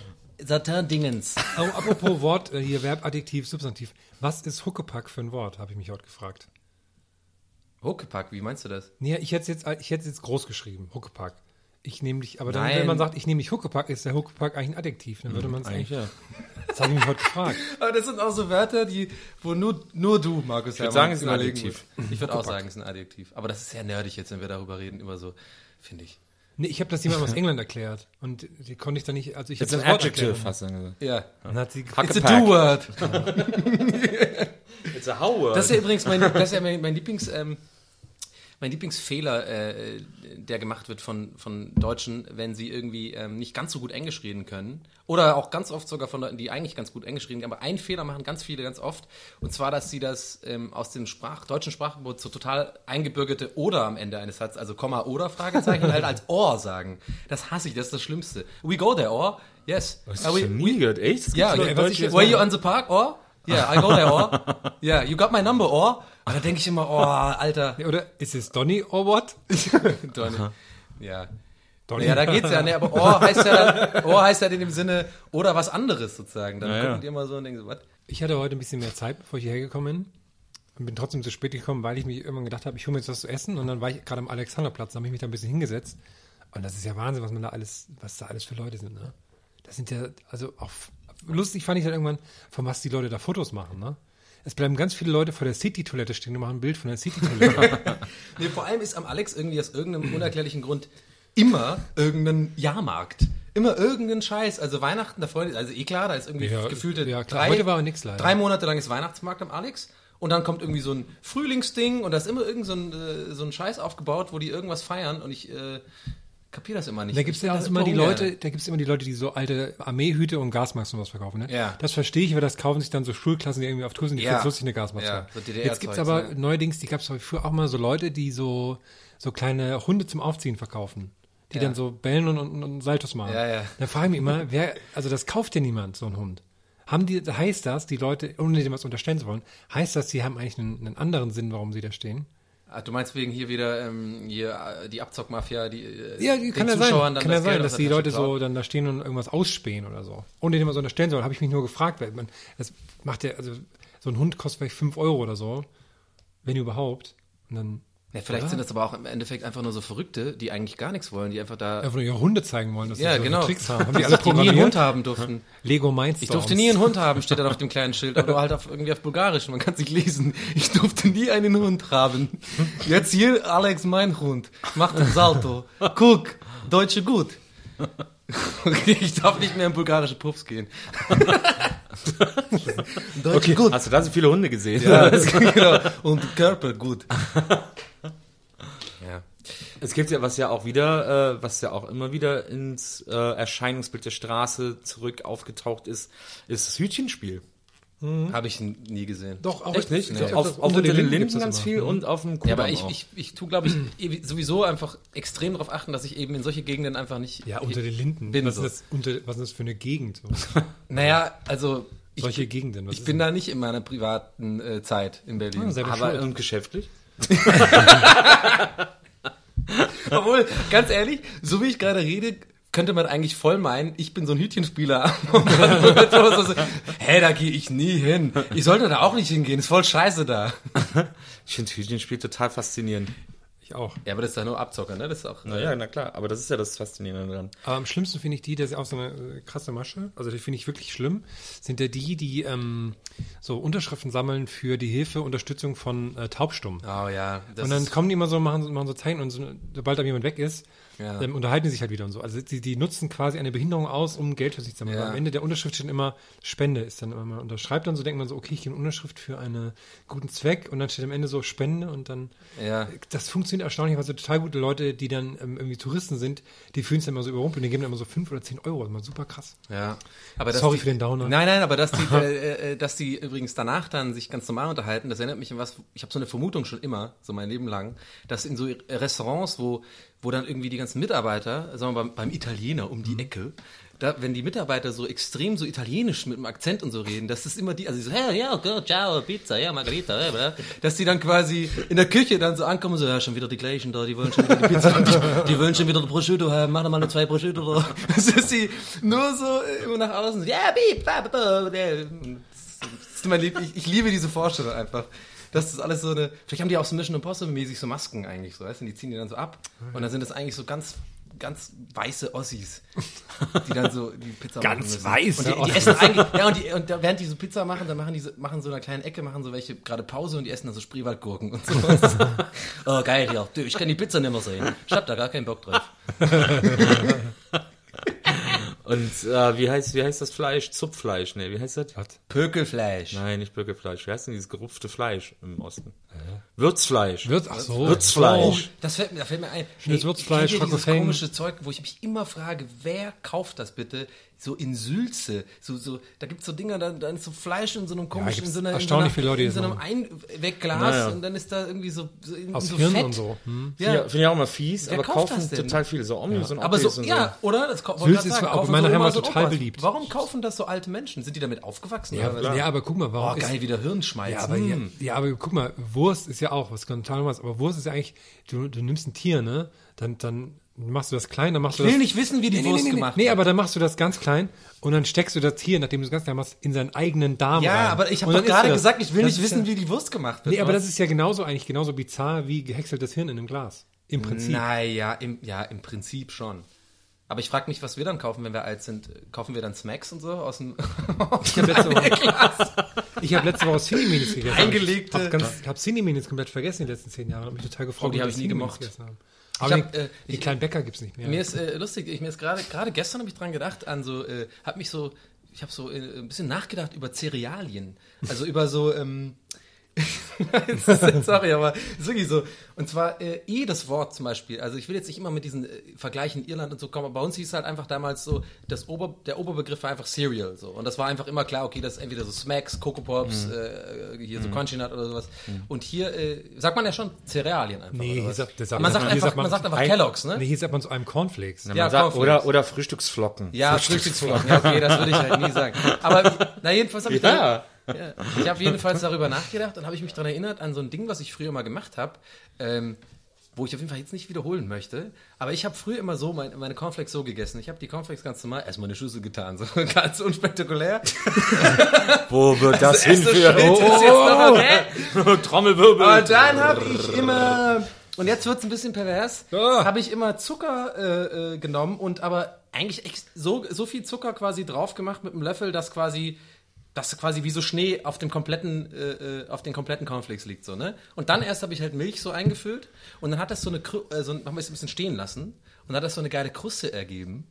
Satin-Dingens. Oh, apropos Wort, äh, hier Verb, Adjektiv, Substantiv. Was ist Huckepack für ein Wort, habe ich mich heute gefragt. Huckepack, wie meinst du das? Nee, ich hätte es jetzt, ich hätte es jetzt groß geschrieben, Huckepack. Ich nehme dich, aber dann, Nein. wenn man sagt, ich nehme dich Huckepack, ist der Huckepack eigentlich ein Adjektiv. Dann würde man es eigentlich, ja. das habe ich mich heute gefragt. Aber das sind auch so Wörter, die, wo nur, nur du, Markus, ich würd sagen, es ist ein Adjektiv. Ich würde auch sagen, es ist ein Adjektiv. Aber das ist sehr nerdig jetzt, wenn wir darüber reden, über so, finde ich. Nee, ich habe das jemandem aus England erklärt und die konnte ich dann nicht, also ich Jetzt habe ein das Wort Adjective erklärt. hast du dann gesagt. Ja. Dann hat sie It's a do-word. It's a how word. Das ist ja übrigens mein, das ist ja mein, mein Lieblings, ähm, mein Lieblingsfehler, äh, der gemacht wird von, von Deutschen, wenn sie irgendwie ähm, nicht ganz so gut Englisch reden können. Oder auch ganz oft sogar von Leuten, die eigentlich ganz gut Englisch reden, aber einen Fehler machen ganz viele ganz oft. Und zwar, dass sie das ähm, aus dem Sprach, deutschen Sprachgebot so total eingebürgerte oder am Ende eines Satzes, also Komma oder Fragezeichen, halt als or sagen. Das hasse ich, das ist das Schlimmste. We go there, or? Yes. Das Are hast we- nie gehört, echt? Das ja, yeah, were you on the park, or? Yeah, I go there, or? Yeah, you got my number, or? Und da denke ich immer, oh, Alter. Oder ist es Donny or what? Donny. Ja. Donny. Ja, da geht's ja, ne, aber Ohr heißt ja, Ohr heißt ja in dem Sinne, oder was anderes sozusagen. Dann Ja, gucken ja. die immer so und denken so, was? Ich hatte heute ein bisschen mehr Zeit, bevor ich hierher gekommen bin. Und bin trotzdem zu spät gekommen, weil ich mich irgendwann gedacht habe, ich hole mir jetzt was zu essen. Und dann war ich gerade am Alexanderplatz, da habe ich mich da ein bisschen hingesetzt. Und das ist ja Wahnsinn, was man da alles, was da alles für Leute sind, ne? Das sind ja, also auch lustig fand ich dann irgendwann, von was die Leute da Fotos machen, ne? Es bleiben ganz viele Leute vor der City-Toilette stehen und machen ein Bild von der City-Toilette. Nee, vor allem ist am Alex irgendwie aus irgendeinem unerklärlichen Grund immer irgendein Jahrmarkt. Immer irgendein Scheiß. Also Weihnachten, da freuen also eh klar, da ist irgendwie Ja, gefühlte ja, klar. Heute war aber nix leider. Drei Monate lang ist Weihnachtsmarkt am Alex. Und dann kommt irgendwie so ein Frühlingsding und da ist immer irgend so ein, äh, so ein Scheiß aufgebaut, wo die irgendwas feiern und ich äh, kapiere das immer nicht. Da gibt's will ja das immer die ungern. Leute, da gibt's immer die Leute, die so alte Armeehüte und Gasmasken und was verkaufen, ne? Ja. Das verstehe ich, weil das kaufen sich dann so Schulklassen, die irgendwie auf Tour sind, die Ja. lustig eine Gasmaske. Ja, so Jetzt gibt's Zeugs, aber ne? neuerdings, die gab's früher auch mal so Leute, die so, so kleine Hunde zum Aufziehen verkaufen. Die Ja. dann so bellen und, und, und Saltos machen. Ja, ja. Dann frage ich mich immer, wer, also das kauft ja niemand, so ein Hund. Haben die, heißt das, die Leute, ohne dem was unterstellen zu wollen, heißt das, die haben eigentlich einen, einen anderen Sinn, warum sie da stehen? Ah, du meinst wegen hier wieder ähm, hier, äh, die Abzockmafia, die äh, Ja, die kann ja den sein. Zuschauern dann Kann ja das Geld sein, dass die Leute so dann da stehen und irgendwas ausspähen oder so. Ohne dem was unterstellen soll, habe ich mich nur gefragt, weil man, das macht ja, also so ein Hund kostet vielleicht 5 Euro oder so, wenn überhaupt. Und dann Ja, vielleicht Ja. sind das aber auch im Endeffekt einfach nur so Verrückte, die eigentlich gar nichts wollen, die einfach da einfach nur ihre Hunde zeigen wollen, dass ja, sie so genau. Tricks haben. Haben die die alle nie einen programmiert? Hund haben durften. Lego Mindstorms. Ich durfte nie einen Hund haben, steht dann auf dem kleinen Schild, aber nur halt auf, irgendwie auf Bulgarisch, man kann es nicht lesen. Ich durfte nie einen Hund haben. Jetzt hier Alex, mein Hund, macht ein Salto. Guck, Deutsche gut. Okay, ich darf nicht mehr in bulgarische Puffs gehen. Deutsche Okay, gut. hast du da so viele Hunde gesehen? Ja, das, genau. Und Körper gut. Es gibt ja, was ja auch wieder, äh, was ja auch immer wieder ins äh, Erscheinungsbild der Straße zurück aufgetaucht ist, ist das Hütchenspiel. Habe ich nie gesehen. Doch, auch Echt nicht? ich So, glaub, auf, auf unter den Linden gibt's das ganz viel und auf dem Kudamm Ja, aber ich, ich, ich tue, glaube ich, sowieso einfach extrem darauf achten, dass ich eben in solche Gegenden einfach nicht Ja, unter den Linden. bin. was, So. ist das, unter, was ist das für eine Gegend? So? Naja, also ich, Solche Gegenden. Was ich bin das? da nicht in meiner privaten äh, Zeit in Berlin. Ah, aber schuld. und geschäftlich? Obwohl, ganz ehrlich, so wie ich gerade rede, könnte man eigentlich voll meinen, ich bin so ein Hütchenspieler. So, Hä, da gehe ich nie hin. Ich sollte da auch nicht hingehen, ist voll scheiße da. Ich finde Hütchenspiel total faszinierend. Ich auch. Ja, aber das ist ja nur Abzocker, ne? Das ist auch. Naja, na klar, aber das ist ja das Faszinierende dran. Aber am schlimmsten finde ich die, das ist auch so eine äh, krasse Masche, also die finde ich wirklich schlimm, sind ja die, die ähm, so Unterschriften sammeln für die Hilfe, Unterstützung von äh, Taubstumm. Oh ja. Das und dann ist, kommen die immer so, machen, so- machen so Zeichen und so, sobald da jemand weg ist, Ja. dann unterhalten die sich halt wieder und so. Also die, die nutzen quasi eine Behinderung aus, um Geld für sich zu sammeln. Ja. Am Ende der Unterschrift steht immer Spende, ist dann immer, man unterschreibt dann so, denkt man so, okay, ich gebe eine Unterschrift für einen guten Zweck und dann steht am Ende so Spende und dann, Ja. das funktioniert erstaunlicherweise total gute Leute, die dann ähm, irgendwie Touristen sind, die fühlen sich dann immer so überrumpelt, die geben dann immer so fünf oder zehn Euro, das ist mal super krass. Ja. Aber Sorry die, für den Downer. Nein, nein, aber dass die, äh, äh, dass die übrigens danach dann sich ganz normal unterhalten, das erinnert mich an was, ich habe so eine Vermutung schon immer, so mein Leben lang, dass in so Restaurants, wo, wo dann irgendwie die ganzen Mitarbeiter, sagen wir mal beim, beim Italiener um die Ecke, da, wenn die Mitarbeiter so extrem so italienisch mit dem Akzent und so reden, dass das immer die, also so, hey, ja, okay, ciao, Pizza, ja, Margarita, ja, dass die dann quasi in der Küche dann so ankommen, so, ja, schon wieder die gleichen da, die wollen schon wieder die Pizza, die, die wollen schon wieder Prosciutto haben, mach doch mal nur zwei Prosciutto da. Das ist die nur so äh, immer nach außen, ja, Lieb, ich, ich liebe diese Vorstellung einfach. Das ist alles so eine, vielleicht haben die auch so Mission Impossible mäßig so Masken eigentlich, so, weißt du, die ziehen die dann so ab und dann sind das eigentlich so ganz ganz weiße Ossis, die dann so die Pizza Ganz machen müssen. weiße und die, die essen eigentlich, ja und, die, und da, während die so Pizza machen, dann machen die so, machen so in einer kleinen Ecke, machen so welche gerade Pause und die essen dann so Spreewaldgurken und sowas. oh geil, ja, ich kann die Pizza nicht mehr sehen. Ich hab da gar keinen Bock drauf. Und äh, wie heißt wie heißt das Fleisch? Zupffleisch, ne, wie heißt das? Pökelfleisch. Nein, nicht Böckelfleisch. Wie heißt denn dieses gerupfte Fleisch im Osten? Würzfleisch. Würz, ach so. Würzfleisch. Das fällt mir, da fällt mir ein. Schönes Würzfleisch, kennt ihr dieses komische Zeug, wo ich mich immer frage, wer kauft das bitte? So in Sülze. So, so, da gibt's so Dinger, da, da ist so Fleisch in so einem komischen, gibt's in so einer, in so erstaunlich einer, viele Leute, in so einem. Einwegglas Naja. und dann ist da irgendwie so, so, in, Aus so Hirn Fett. und so. Hm. Ja. Ja. Finde ich auch immer fies, Wer aber kauft kaufen das denn? total viele. So Omnis und Aber so, ja, oder? Das Sülze ist sagen, auch in kaufen meiner Heimat total Opas. beliebt. Warum kaufen das so alte Menschen? Sind die damit aufgewachsen? Ja, oder was? ja, aber guck mal, warum Oh, geil, wieder Hirnschmalz. Ja, aber, ja, Hm. ja, aber guck mal, Wurst ist ja auch was total Normales. Aber Wurst ist ja eigentlich, du, du nimmst ein Tier, ne? Dann, dann machst du das klein, dann machst du Ich will das. nicht wissen, wie die nee, Wurst nee, nee, gemacht nee, aber dann machst du das ganz klein und dann steckst du das Tier, nachdem du es ganz klein machst, in seinen eigenen Darm Ja, rein. aber ich habe doch gerade das. gesagt, ich will Das nicht wissen, ja, wie die Wurst gemacht wird. Nee, aber Was? das ist ja genauso eigentlich, genauso bizarr wie gehäckseltes Hirn in einem Glas. Im Prinzip. Naja, im, ja, im Prinzip schon. Aber ich frage mich, was wir dann kaufen, wenn wir alt sind. Kaufen wir dann Smacks und so aus dem Ich habe letzte Woche, ich hab letzte Woche Cineminis gegessen. Eingelegte- Ich habe hab Cineminis komplett vergessen die letzten zehn Jahre. Hab mich total gefreut. Oh, die dass hab ich nie gemocht. gegessen haben. Aber hab, den, äh, den kleinen Bäcker gibt's nicht mehr. Mir ist äh, lustig, ich mir ist gerade gerade gestern habe ich dran gedacht an so äh, habe mich so ich habe so äh, ein bisschen nachgedacht über Cerealien. Also über so ähm Sorry, aber ist wirklich so. Und zwar äh, eh das Wort zum Beispiel. Also ich will jetzt nicht immer mit diesen äh, Vergleichen Irland und so kommen. Aber bei uns hieß halt einfach damals so, das Ober, der Oberbegriff war einfach Cereal. So. Und das war einfach immer klar, okay, das ist entweder so Smacks, Coco Pops, äh, hier so Crunchy Nut oder sowas. Und hier äh, sagt man ja schon Cerealien einfach. Nee, hier sagt, sagt man, sagt einfach, sagt man, sagt einfach ein- Kellogg's, ne? Nee, hier sagt man zu einem Cornflakes. Man Ja, sagt, Cornflakes. oder, oder Frühstücksflocken. Ja, Frühstücksflocken. Ja, okay, das würde ich halt nie sagen. Aber na jedenfalls habe ich, Ja. da, ja, ich habe jedenfalls darüber nachgedacht und habe ich mich daran erinnert an so ein Ding, was ich früher mal gemacht habe, ähm, wo ich auf jeden Fall jetzt nicht wiederholen möchte. Aber ich habe früher immer so mein, meine Cornflakes so gegessen. Ich habe die Cornflakes ganz normal erstmal in eine Schüssel getan, so ganz unspektakulär. Wo wird das Erster Schritt hinführen? ist jetzt noch okay. Oh, Trommelwirbel. Aber dann habe ich immer, und jetzt wird's ein bisschen pervers, Ah. habe ich immer Zucker äh, äh, genommen und aber eigentlich so, so viel Zucker quasi drauf gemacht mit einem Löffel, dass quasi das quasi wie so Schnee auf dem kompletten äh, äh, auf den kompletten Cornflakes liegt so ne? Und dann erst habe ich halt Milch so eingefüllt und dann hat das so eine äh, so ein, haben wir es ein bisschen stehen lassen und dann hat das so eine geile Kruste ergeben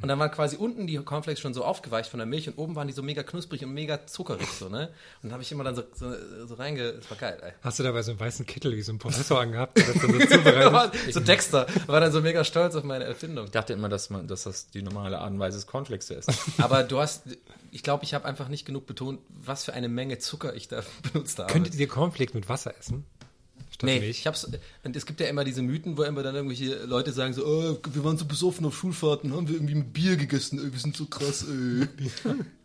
Und dann waren quasi unten die Cornflakes schon so aufgeweicht von der Milch und oben waren die so mega knusprig und mega zuckerig so, ne? Und dann habe ich immer dann so, so, so reinge... Das war geil, ey. Hast du dabei so einen weißen Kittel wie so ein Professor angehabt? so so Dexter war dann so mega stolz auf meine Erfindung. Ich dachte immer, dass, man, dass das die normale Art und Weise ist, Cornflakes zu essen. Aber du hast, ich glaube, ich habe einfach nicht genug betont, was für eine Menge Zucker ich da benutzt habe. Könntet ihr Cornflakes mit Wasser essen? Statt Nee, Milch? ich hab's, und es gibt ja immer diese Mythen, wo immer dann irgendwelche Leute sagen so, oh, wir waren so besoffen auf Schulfahrten, haben wir irgendwie ein Bier gegessen, ey, wir sind so krass, ey.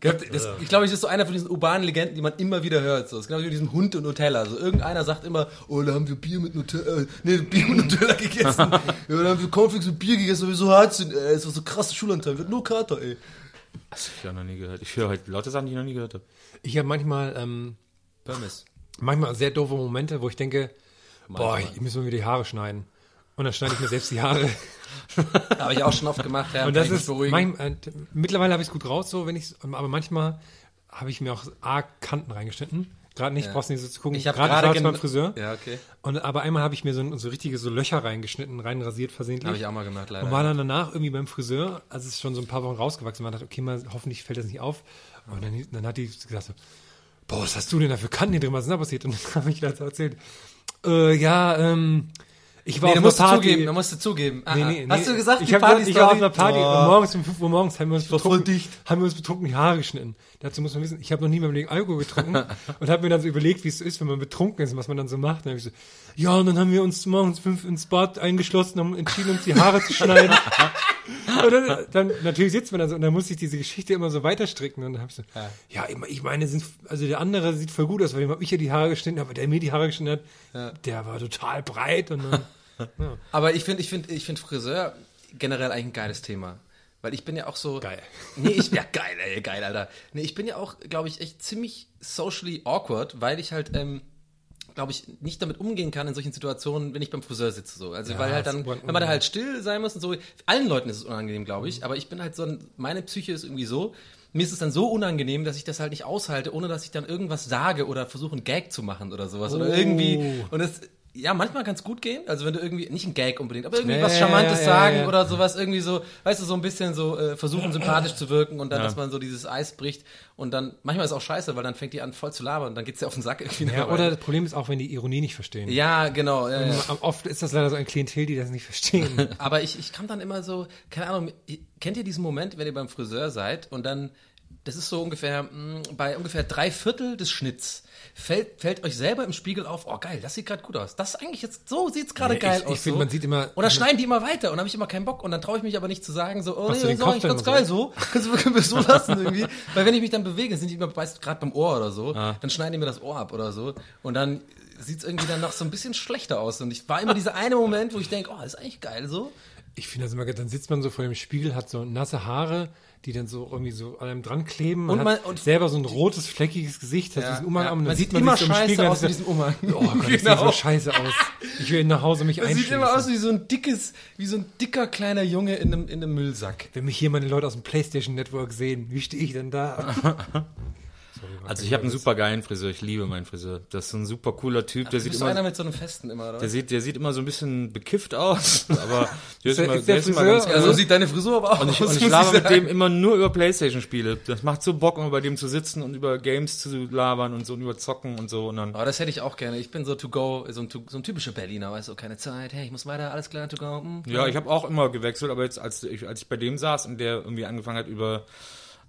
das, ich glaube, das ist so einer von diesen urbanen Legenden, die man immer wieder hört. So. Das ist genau wie mit diesem Hund und Nutella. So, irgendeiner sagt immer, oh, da haben wir Bier mit Nutella, äh, nee, Bier mit Nutella gegessen. ja, da haben wir Cornflakes mit Bier gegessen, weil wir so hart sind, ey. Das war so krasse Schulanteil, wird nur Kater, ey. Das habe ich auch noch nie gehört. Ich höre heute lauter Sachen, die ich noch nie gehört habe. Ich habe manchmal, ähm, Pommes. manchmal sehr doofe Momente, wo ich denke, boah, Manchmal. ich muss mir die Haare schneiden. Und dann schneide ich mir selbst die Haare. Habe ich auch schon oft gemacht, ja. Und das ist, manchmal, äh, mittlerweile habe ich es gut raus, so, wenn ich, aber manchmal habe ich mir auch arg Kanten reingeschnitten. Gerade nicht, Ja. brauchst du nicht so zu gucken. Ich habe Gerade gen- beim Friseur. Ja, okay. Und, aber einmal habe ich mir so, so richtige so Löcher reingeschnitten, reinrasiert versehentlich. Habe ich auch mal gemacht, leider. Und war dann danach irgendwie beim Friseur, als es schon so ein paar Wochen rausgewachsen war, dachte okay, mal, hoffentlich fällt das nicht auf. Und dann, dann hat die gesagt so, boah, was hast du denn da für Kanten hier drin, was ist denn da passiert? Und dann habe ich dazu erzählt, äh, ja, ähm, ich war Nee, auf einer Party. zugeben, da musst du zugeben. Ah, Nee, ah. nee, Hast nee. du gesagt, ich die hab gesagt, Party ich war auf einer Party Oh. und morgens um 5 Uhr morgens haben wir uns betrunken, dicht. haben wir uns betrunken die Haare geschnitten. Dazu muss man wissen, ich habe noch nie in meinem Leben Alkohol getrunken und habe mir dann so überlegt, wie es ist, wenn man betrunken ist und was man dann so macht. Dann habe ich so, ja, und dann haben wir uns morgens fünf ins Bad eingeschlossen und haben entschieden, uns die Haare zu schneiden. dann, dann natürlich sitzt man da so und dann muss ich diese Geschichte immer so weiterstricken und dann habe ich so, ja, ich- ich meine, sind, also der andere sieht voll gut aus, weil dem habe ich ja die Haare geschnitten, aber der mir die Haare geschnitten hat, der war total breit und dann Aber ich finde, ich finde, ich finde Friseur generell eigentlich ein geiles Thema. Weil ich bin ja auch so. Geil. Nee, ich, ja, geil, ey, geil, Alter. Nee, ich bin ja auch, glaube ich, echt ziemlich socially awkward, weil ich halt, ähm, glaube ich, nicht damit umgehen kann in solchen Situationen, wenn ich beim Friseur sitze. So. Also, Ja, weil halt dann, wenn man da halt still sein muss und so. Allen Leuten ist es unangenehm, glaube ich. Aber ich bin halt so, ein, meine Psyche ist irgendwie so, mir ist es dann so unangenehm, dass ich das halt nicht aushalte, ohne dass ich dann irgendwas sage oder versuche, einen Gag zu machen oder sowas. Oder Oh. irgendwie. Und es, ja, manchmal kann es gut gehen. Also wenn du irgendwie, nicht ein Gag unbedingt, aber irgendwie Ja, was Charmantes ja, sagen ja. oder sowas, irgendwie so, weißt du, so ein bisschen so äh, versuchen, sympathisch zu wirken und dann, dass man so dieses Eis bricht. Und dann, manchmal ist es auch scheiße, weil dann fängt die an voll zu labern und dann geht's dir auf den Sack irgendwie. Ja, oder das Problem ist auch, wenn die Ironie nicht verstehen. ja, genau. Ja. Oft ist das leider so ein Klientel, die das nicht verstehen. Aber ich, ich kann dann immer so, keine Ahnung, kennt ihr diesen Moment, wenn ihr beim Friseur seid und dann, das ist so ungefähr, mh, bei ungefähr drei Viertel des Schnitts, fällt, fällt euch selber im Spiegel auf, oh geil, das sieht gerade gut aus. Das ist eigentlich jetzt, so sieht's gerade Nee, geil ich- aus. ich find, so. man sieht immer- dann schneiden die immer weiter und dann habe ich immer keinen Bock und dann traue ich mich aber nicht zu sagen, so, oh nee, das ist eigentlich ganz geil so. Kannst du wirklich so lassen irgendwie. Weil wenn ich mich dann bewege, sind die immer gerade beim Ohr oder so, Ah. dann schneiden die mir das Ohr ab oder so und dann sieht's irgendwie dann noch so ein bisschen schlechter aus und ich war immer dieser eine Moment, wo ich denke, oh, das ist eigentlich geil so. Ich finde das immer, dann sitzt man so vor dem Spiegel, hat so nasse Haare, die dann so irgendwie so an einem dran kleben. Und man- und- selber so ein rotes, fleckiges Gesicht, hat Ja, diesen Umhang ja. an und dann Man sieht sieht man immer sich so im scheiße Spiegel aus mit diesem Umhang. Oh Gott, Genau. so scheiße aus. Ich will nach Hause mich Das sieht immer aus wie so ein dickes, wie so ein dicker kleiner Junge in einem, in einem Müllsack. Wenn mich hier meine Leute aus dem Playstation Network sehen, wie stehe ich denn da? Also ich habe einen super geilen Friseur, ich liebe meinen Friseur. Das ist so ein super cooler Typ, der Du sieht bist so einer immer, mit so einem Festen immer, oder? der sieht, der sieht immer so ein bisschen bekifft aus, aber der ist, der- immer, ist der der ist immer ganz cool. so sieht deine Frisur aber auch Und ich, aus. und ich laber mit dem immer nur über Playstation-Spiele. Das macht so Bock, immer bei dem zu sitzen und über Games zu labern und so und über Zocken und so. Und dann, Aber das hätte ich auch gerne. Ich bin so to go, so ein, so ein typischer Berliner, weißt du, keine Zeit, hey, ich muss weiter, alles klar, to go. hm, ja, ich habe auch immer gewechselt, aber jetzt, als ich, als ich bei dem saß und der irgendwie angefangen hat, über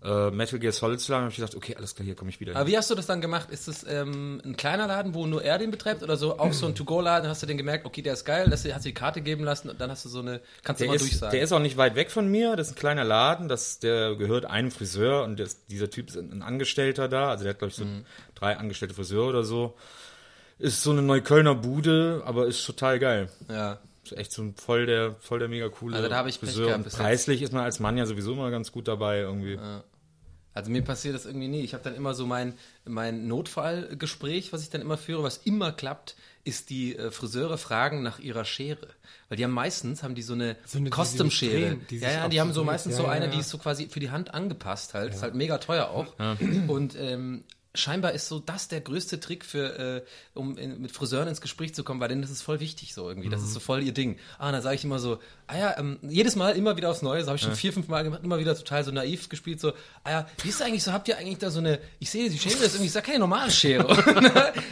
äh, Metal Gear Solid zu labern, habe ich gedacht, okay, alles klar, hier komme ich wieder. Aber hin. wie hast du das dann gemacht? Ist das ähm, ein kleiner Laden, wo nur er den betreibt oder so auch so ein To-Go-Laden? Hast du den gemerkt, okay, der ist geil, das, hast du die Karte geben lassen und dann hast du so eine, kannst du Der mal ist, durchsagen. der ist auch nicht weit weg von mir. Das ist ein kleiner Laden. Das, der gehört einem Friseur und das, dieser Typ ist ein, ein Angestellter da. Also der hat, glaube ich, so Mhm. drei angestellte Friseure oder so. Ist so eine Neuköllner Bude, aber ist total geil. ja. Echt so ein voll der, voll der mega coole Also da hab ich Pech Friseur. gehabt preislich ist man als Mann ja sowieso immer ganz gut dabei irgendwie. Also mir passiert das irgendwie nie. Ich habe dann immer so mein, mein Notfallgespräch, was ich dann immer führe, was immer klappt, ist die äh, Friseure fragen nach ihrer Schere. Weil die haben meistens, haben die so eine, So eine, Custom-Schere. Ja, ja, die haben so meistens Ja, so ja, eine, ja. die ist so quasi für die Hand angepasst halt. Ist halt mega teuer auch. Und ähm, scheinbar ist so das der größte Trick für, äh, um in, mit Friseuren ins Gespräch zu kommen, weil denen das ist voll wichtig so irgendwie. Das ist so voll ihr Ding. Ah, dann sage ich immer so, ah ja, ähm, jedes Mal immer wieder aufs Neue, das habe ich schon vier, fünf Mal gemacht, immer wieder total so naiv gespielt, so, ah ja, wie ist eigentlich so, habt ihr eigentlich da so eine, ich sehe, die Schere ist irgendwie, ich sag keine normale Schere. das ist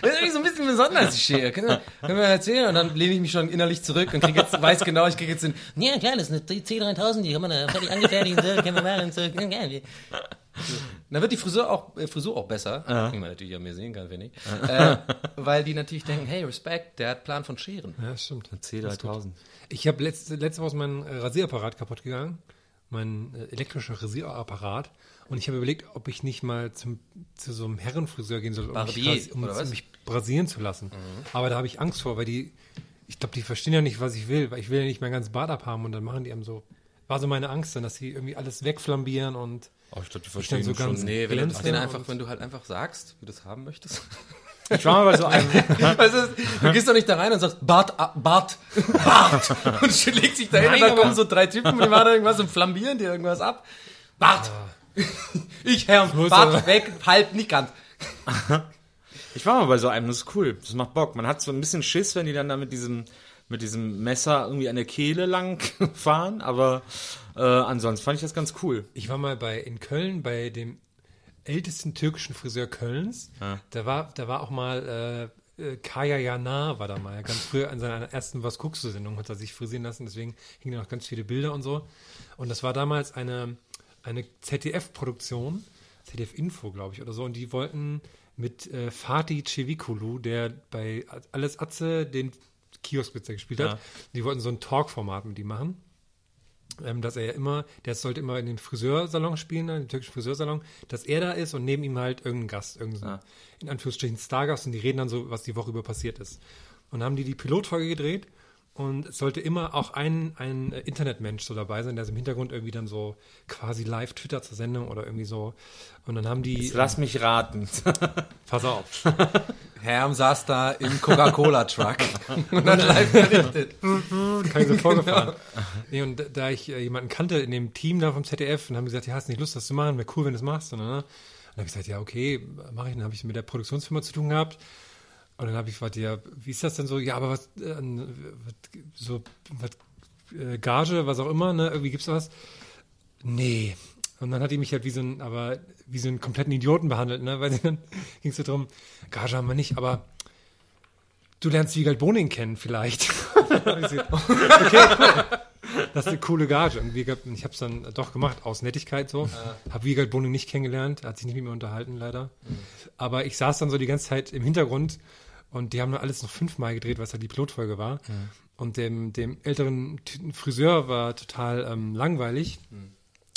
irgendwie so ein bisschen besonders, die Schere. Können wir, können wir erzählen? Und dann lehne ich mich schon innerlich zurück und krieg jetzt, weiß genau, ich kriege jetzt den, ja klar, das ist eine C3000, die haben wir da fertig angefertigt, so, können wir machen, so, ja, dann wird die Frisur auch, äh, Frisur auch besser, wie man natürlich an mir sehen kann, ich. Äh, weil die natürlich denken, hey, Respekt, der hat Plan von Scheren. Ja, stimmt. C3000. Ich habe letzte, letzte Woche mein äh, Rasierapparat kaputt gegangen. Mein äh, elektrischer Rasierapparat. Und ich habe überlegt, ob ich nicht mal zum, zu so einem Herrenfriseur gehen soll, um, mich, Barbier, rasi- um mich brasieren zu lassen. Aber da habe ich Angst vor, weil die, ich glaube, die verstehen ja nicht, was ich will, weil ich will ja nicht mein ganzes Bart abhaben und dann machen die einem so, war so meine Angst dann, dass die irgendwie alles wegflambieren und Oh, ich glaube, die verstehen so schon. ganz Nee, wenn du, den einfach, wenn du halt einfach sagst, wie du es haben möchtest. Ich war mal bei so einem, Weißt du, du gehst doch nicht da rein und sagst, Bart, ah, Bart, Bart. Und schlägt sich dahin Nein, und dann kommen so drei Typen und die machen irgendwas und flambieren dir irgendwas ab. Bart. Ich, Herr, Bart weg, halt, nicht ganz. ich war mal bei so einem, das ist cool. Das macht Bock. Man hat so ein bisschen Schiss, wenn die dann da mit diesem, mit diesem Messer irgendwie an der Kehle lang fahren, aber äh, ansonsten fand ich das ganz cool. Ich war mal bei in Köln bei dem ältesten türkischen Friseur Kölns. Da war da war auch mal äh, äh, Kaya Jana war da mal. Ganz früher an seiner ersten Was guckst du Sendung hat er sich frisieren lassen, deswegen hingen da noch ganz viele Bilder und so. Und das war damals eine eine ZDF Produktion, ZDF Info, glaube ich, oder so und die wollten mit äh, Fatih Cevikulu, der bei Alles Atze den Kioskbesitzer gespielt hat, Ja. die wollten so ein Talk-Format mit ihm machen ähm, dass er ja immer, der sollte immer in den Friseursalon spielen, in den türkischen Friseursalon, dass er da ist und neben ihm halt irgendein Gast, irgendein, Ja. in Anführungsstrichen Stargast und die reden dann so, was die Woche über passiert ist. Und dann haben die die Pilotfolge gedreht und es sollte immer auch ein, ein Internetmensch so dabei sein, der so im Hintergrund irgendwie dann so quasi live twittert zur Sendung oder irgendwie so. Und dann haben die, Jetzt lass mich raten. pass auf, Herm saß da im Coca-Cola-Truck und hat live berichtet. kann ich so vorgefahren. Nee, und da- ich äh, jemanden kannte in dem Team da vom ZDF und haben gesagt, ja, hast du nicht Lust, das zu machen, wäre cool, wenn du es machst. Und dann, ne? und dann habe ich gesagt, ja, okay, mache ich. Dann habe ich mit der Produktionsfirma zu tun gehabt. Und dann habe ich gefragt, ja, wie ist das denn so? Ja, aber was, äh, was so, was, äh, Gage, was auch immer, ne? Irgendwie gibt's was? Nee. Und dann hat die mich halt wie so ein, aber wie so einen kompletten Idioten behandelt, ne? Weil dann ging es so drum, Gage haben wir nicht, aber du lernst Wiegald Boning kennen vielleicht. Okay, cool. Das ist eine coole Gage. Und Wiegald, ich habe es dann doch gemacht, aus Nettigkeit so. Hab Wiegald Boning nicht kennengelernt, hat sich nicht mit mir unterhalten, leider. Aber ich saß dann so die ganze Zeit im Hintergrund und die haben dann alles noch fünfmal gedreht, was halt die Pilotfolge war. Und dem, dem älteren Friseur war total ähm, langweilig.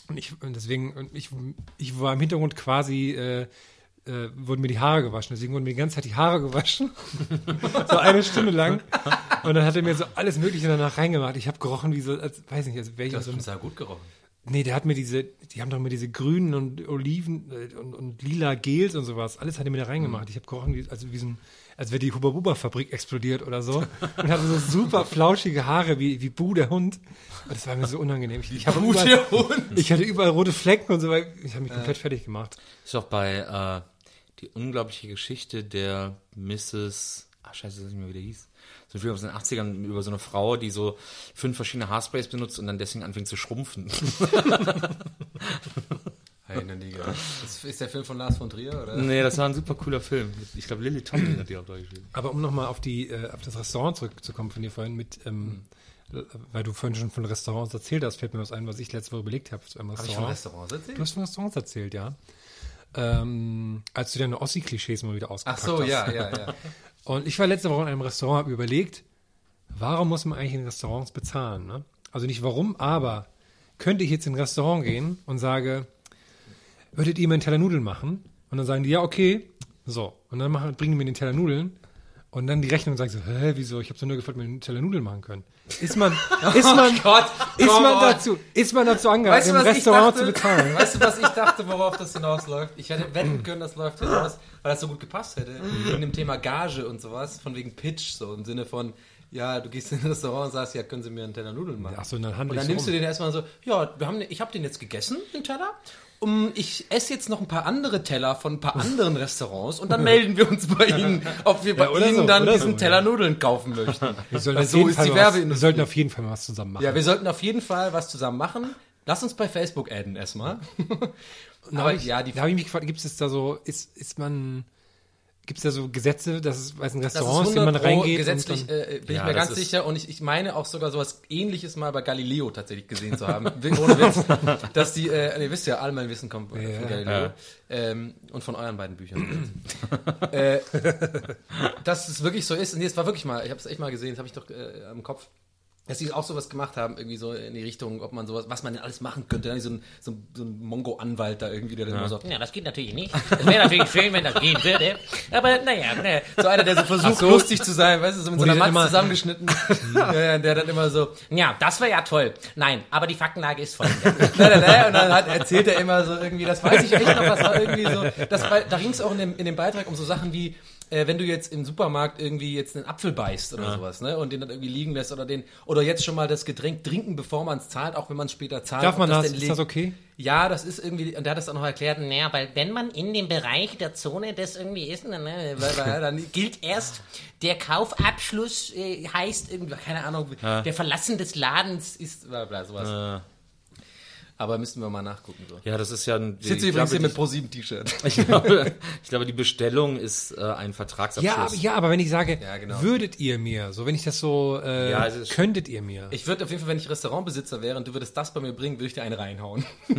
Und ich, und deswegen, und ich, ich war im Hintergrund quasi, äh, äh, wurden mir die Haare gewaschen. Deswegen wurden mir die ganze Zeit die Haare gewaschen. so eine Stunde lang. Und dann hat er mir so alles Mögliche danach reingemacht. Ich habe gerochen wie so, als, weiß nicht, als wäre ich Das aus so ja gut gerochen. Nee, der hat mir diese, die haben doch mir diese grünen und Oliven äh, und, und lila Gels und sowas, alles hat er mir da reingemacht. Ich habe gerochen, wie, also wie so ein, als wäre die Huba Buba Fabrik explodiert oder so. Und hatte so super flauschige Haare wie, wie Bu der Hund. Und das war mir so unangenehm. Ich, ich, habe Bu überall, der Hund. ich hatte überall rote Flecken und so weiter. Ich habe mich komplett fertig gemacht. Ist auch bei äh, die unglaubliche Geschichte der Mrs. Ach scheiße, das ist nicht mehr, wie der hieß. So ein Film aus den 80ern über so eine Frau, die so fünf verschiedene Haarsprays benutzt und dann deswegen anfängt zu schrumpfen. Heine Liga. Das ist der Film von Lars von Trier, oder? nee, das war ein super cooler Film. Ich glaube, Lily Tomlin hat die auch durchgespielt. Aber um nochmal auf die, äh, auf das Restaurant zurückzukommen von dir vorhin mit, ähm, weil du vorhin schon von Restaurants erzählt hast, fällt mir was ein, was ich letzte Woche überlegt habe zu einem Habe ich Restaurant. von Restaurants erzählt? Du hast von Restaurants erzählt, ja. Ähm, als du deine Ossi-Klischees mal wieder Ach ausgepackt so, hast. ja, ja, ja. Und ich war letzte Woche in einem Restaurant, habe überlegt, warum muss man eigentlich in Restaurants bezahlen? Ne? Also nicht warum, aber könnte ich jetzt in ein Restaurant gehen und sage, würdet ihr mir einen Teller Nudeln machen? Und dann sagen die, ja, okay. So. Und dann machen, bringen die mir den Teller Nudeln. Und dann die Rechnung und sagen so, hä, wieso? Ich habe so nur gefragt, mir einen Teller Nudeln machen können. Ist man, ist man, Oh Gott, ist man on. dazu, ist man dazu angehalten, im Restaurant zu bezahlen? Weißt du, was ich dachte, worauf das hinausläuft? Ich hätte wetten können, das läuft hinaus, weil das so gut gepasst hätte. In dem Thema Gage und sowas, von wegen Pitch, so im Sinne von, Ja, du gehst in ein Restaurant und sagst, ja, können Sie mir einen Teller Nudeln machen? Ach so, und dann handle Und dann nimmst du rum. den erstmal so, ja, wir haben, ich habe den jetzt gegessen, den Teller. Um, ich esse jetzt noch ein paar andere Teller von ein paar anderen Restaurants und dann melden wir uns bei Ihnen, ob wir bei Ja, oder Ihnen so, dann diesen so, Teller ja. Nudeln kaufen möchten. Wir sollten so jeden ist Fall die was- Wir Werbeindustrie. sollten auf jeden Fall mal was zusammen machen. Ja, wir sollten auf jeden Fall was zusammen machen. Lass uns bei Facebook adden erstmal. Aber ich, ja, die da habe ich mich gefragt, gibt es da so, ist, ist man, gibt es da so Gesetze, dass es, weiß ein Restaurants, in denen 100 man reingeht gesetzlich, und dann, äh, bin Ja, ich mir ganz sicher und ich, ich meine auch sogar sowas ähnliches mal bei Galileo tatsächlich gesehen zu haben. Ohne Witz. Dass die, äh, ihr wisst ja, all mein Wissen kommt äh, von Galileo. Ähm, und von euren beiden Büchern. äh, dass es wirklich so ist. Nee, es war wirklich mal, ich habe es echt mal gesehen, das habe ich doch äh, am Kopf. Dass die auch sowas gemacht haben, irgendwie so in die Richtung, ob man sowas, was man denn alles machen könnte. So ein, so ein, so ein Mongo-Anwalt da irgendwie, der dann immer so, Ja, das geht natürlich nicht. Das wäre natürlich schön, wenn das gehen würde. Aber naja, naja. So einer, der so versucht, lustig zu sein, weißt du, so mit Wo so einer immer- zusammengeschnitten. ja, ja, der dann immer so, Ja, das wäre ja toll. Nein, aber die Faktenlage ist folgende. nein, nein, nein, und dann hat, erzählt er immer so irgendwie, das weiß ich echt noch, das war irgendwie so, das da ging es auch in dem, in dem Beitrag um so Sachen wie, äh, wenn du jetzt im Supermarkt irgendwie jetzt einen Apfel beißt oder sowas, ne, und den dann irgendwie liegen lässt oder den, oder jetzt schon mal das Getränk trinken, bevor man es zahlt, auch wenn man es später zahlt. darf man das, denn ist das okay? Ja, das ist irgendwie, und der hat das auch noch erklärt, Naja, weil wenn man in dem Bereich der Zone das irgendwie ist, dann, ne, dann gilt erst der Kaufabschluss äh, heißt irgendwie, keine Ahnung, der Verlassen des Ladens ist, bla, bla, sowas. Aber müssten wir mal nachgucken. So. Ja, das ist ja ein. Ich sitze ich übrigens hier glaube, mit ProSieben T-Shirt. die, ich, glaube, ich glaube, die Bestellung ist äh, ein Vertragsabschluss. Ja, aber, ja, aber wenn ich sage, Ja, genau. würdet ihr mir, so wenn ich das so, äh, Ja, ist- könntet ihr mir. Ich würde auf jeden Fall, wenn ich Restaurantbesitzer wäre und du würdest das bei mir bringen, würde ich dir einen reinhauen. ja,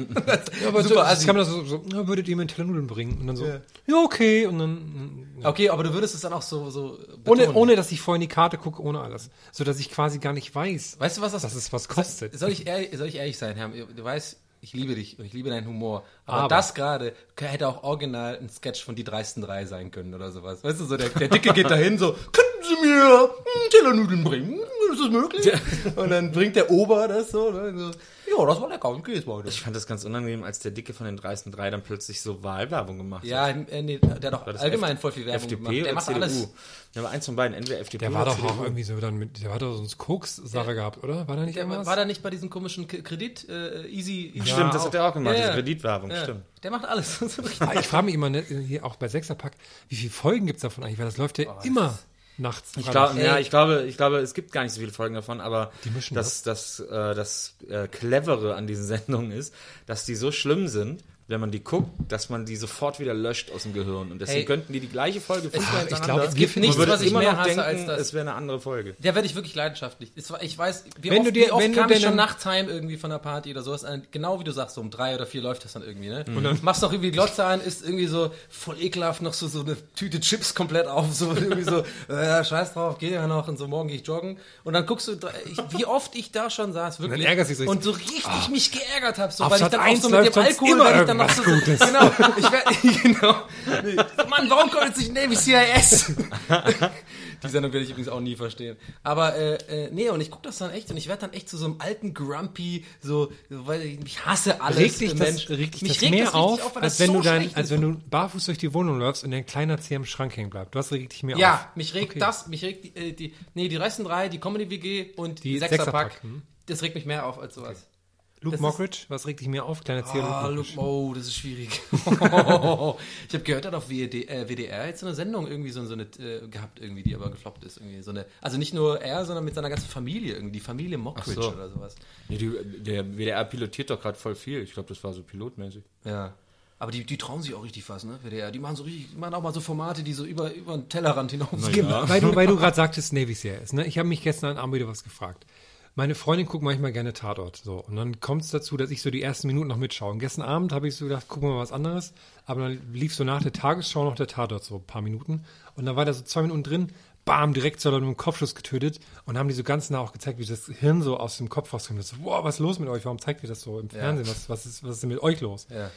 aber super so, das kann man das so, so würdet ihr mir einen Teller Nudeln bringen? Und dann so, ja, okay. Und dann, Okay, aber du würdest es dann auch so, so ohne, betonen. ohne, dass ich vorher in die Karte gucke, ohne alles. So dass ich quasi gar nicht weiß, Weißt du, was das dass es was kostet. Soll ich, ehrlich, soll ich ehrlich sein, Herr? Du weißt, ich liebe dich und ich liebe deinen Humor. Aber, Aber- das gerade hätte auch original ein Sketch von die dreisten drei sein können oder sowas. Weißt du, so der, der Dicke geht dahin so, könnten Sie mir einen Teller Nudeln bringen? Ist das möglich? Und dann bringt der Ober das so, ne? so ja, das war lecker, das war Ich fand das ganz unangenehm, als der Dicke von den dreisten drei dann plötzlich so Wahlwerbung gemacht Ja, hat. äh, nee, der hat doch allgemein F- voll viel Werbung FDP gemacht. Der macht CDU? alles. Ja, aber eins von beiden, entweder FDP Der war doch CDU. auch irgendwie so dann mit, der hat doch so eine Koks-Sache gehabt, oder? War da nicht Der, irgendwas? war da nicht bei diesem komischen Kredit, äh, Easy, Easy Stimmt, das hat er auch gemacht, Ja, diese ja. Kreditwerbung, Ja. stimmt. Der macht alles. Ah, ich frage mich immer, ne, hier auch bei Sechserpack, wie viele Folgen gibt's davon eigentlich? Weil das läuft ja immer nachts. Ich glaube, ja, ich glaube, ich glaube, es gibt gar nicht so viele Folgen davon, aber Die mischen das, das, äh, das äh, Clevere an diesen Sendungen ist, dass die so schlimm sind, wenn man die guckt, dass man die sofort wieder löscht aus dem Gehirn. Und deswegen Hey. könnten die die gleiche Folge fünfmal ich glaube, es gibt Man nichts, würde was ich immer mehr noch hasse denken, als das. es wäre eine andere Folge. Der werde ich wirklich leidenschaftlich. Ich weiß, wie Wenn oft, du dir- wie oft wenn du kam ich denn schon nachts heim irgendwie von der Party oder sowas. Genau wie du sagst, so um drei oder vier läuft das dann irgendwie, ne? Und dann machst du noch irgendwie die Glotze an, ist irgendwie so voll ekelhaft noch so, so eine Tüte Chips komplett auf, so irgendwie so, äh, scheiß drauf, geh ja noch und so, morgen gehe ich joggen. Und dann guckst du, ich, wie oft ich da schon saß, wirklich. dann ärgerst du dich so Und so richtig mich geärgert habe, so, weil ich dann auch 1 so mit dem Alkohol, weil ich dann noch so, irgendwas Gutes. genau, ich werd, genau. Nee. Mann, warum kommt jetzt nicht Navy CIS? Die Sendung werde ich übrigens auch nie verstehen. Aber äh, äh, nee, und ich gucke das dann echt und ich werde dann echt zu so einem alten Grumpy, so, so weil ich, ich hasse alles. regt dich äh, das, Mensch. regt dich Mich das regt mehr das richtig auf, weil als das wenn so du dann, als wenn du barfuß durch die Wohnung läufst und dein kleiner Zeh am Schrank hängen bleibt. Du hast regt dich mehr auf. Ja, mich regt Okay. das, mich regt die, äh, die, nee, die reisten drei, die Comedy WG und die, Die Sechserpack. Sechserpack, hm. Das regt mich mehr auf als sowas. Luke das ist- Mockridge, was regt dich mehr auf? Kleiner Zeh Ah, Luke oh, das ist schwierig. ich habe gehört, er hat auf WD, äh, WDR jetzt so eine Sendung irgendwie so, so eine äh, gehabt, irgendwie, die aber gefloppt ist. Irgendwie so eine, also nicht nur er, sondern mit seiner ganzen Familie, irgendwie die Familie Mockridge so. oder sowas. Nee, die, der WDR pilotiert doch gerade voll viel. Ich glaube, das war so pilotmäßig. Ja. Aber die, die trauen sich auch richtig was, ne? WDR. Die machen so richtig, die machen auch mal so Formate, die so über, über den Tellerrand hinausgehen. Weil du, weil du gerade sagtest, Navy CIS, ne? Ich habe mich gestern Abend wieder was gefragt. Meine Freundin guckt manchmal gerne Tatort. So. Und dann kommt es dazu, dass ich so die ersten Minuten noch mitschaue. Und gestern Abend habe ich so gedacht, gucken wir mal was anderes. Aber dann lief so nach der Tagesschau noch der Tatort, so ein paar Minuten. Und dann war da so zwei Minuten drin, bam, direkt so mit einem Kopfschuss getötet. Und haben die so ganz nah auch gezeigt, wie das Hirn so aus dem Kopf rauskommt. So, wow, was ist los mit euch? Warum zeigt ihr das so im Fernsehen? Was, was, ist, was ist denn mit euch los? Ja.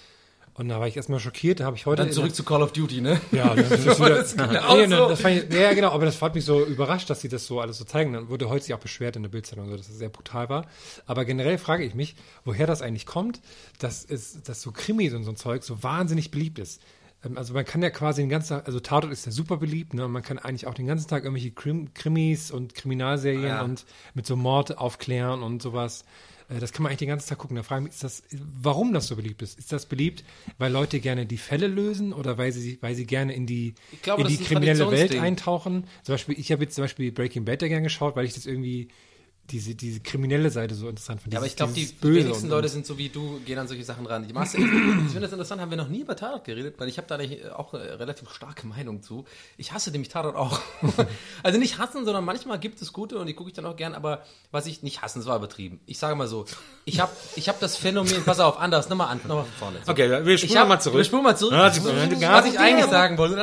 Und da war ich erstmal schockiert. Da habe ich heute. Dann zurück zu Call of Duty, ne? Ja, dann ist wieder, Das nee, so. das ich, ja, genau, aber das hat mich so überrascht, dass sie das so alles so zeigen. Dann wurde heute sich auch beschwert in der Bildzeitung, so, dass es sehr brutal war. Aber generell frage ich mich, woher das eigentlich kommt, dass es, dass so Krimis und so ein Zeug so wahnsinnig beliebt ist. ähm, also man kann ja quasi den ganzen Tag, also Tatort ist ja super beliebt, ne? Und man kann eigentlich auch den ganzen Tag irgendwelche Krim Krimis und Kriminalserien Ja. und mit so Mord aufklären und sowas. Äh, Das kann man eigentlich den ganzen Tag gucken. Da frage ich mich, ist das, warum das so beliebt ist? Ist das beliebt, weil Leute gerne die Fälle lösen oder weil sie, weil sie gerne in die, glaube, in die kriminelle Welt eintauchen? Zum Beispiel, ich habe jetzt zum Beispiel Breaking Bad ja gern geschaut, weil ich das irgendwie diese, diese kriminelle Seite so interessant finde. Ja, aber ich glaube, die wenigsten und- Leute sind so wie du, gehen an solche Sachen ran. Die Masse, ich finde das interessant, haben wir noch nie über Tatort geredet, weil ich habe da äh, auch eine relativ starke Meinung zu. Ich hasse nämlich Tatort auch. also nicht hassen, sondern manchmal gibt es gute und die gucke ich dann auch gern, aber was ich nicht hassen, das war übertrieben. Ich sage mal so, ich habe ich hab das Phänomen, pass auf, anders, nochmal an, nochmal von vorne. So. Okay, wir Ich spulen hab- mal zurück. Wir spulen mal zurück. Ja, was ich eigentlich sagen wollte,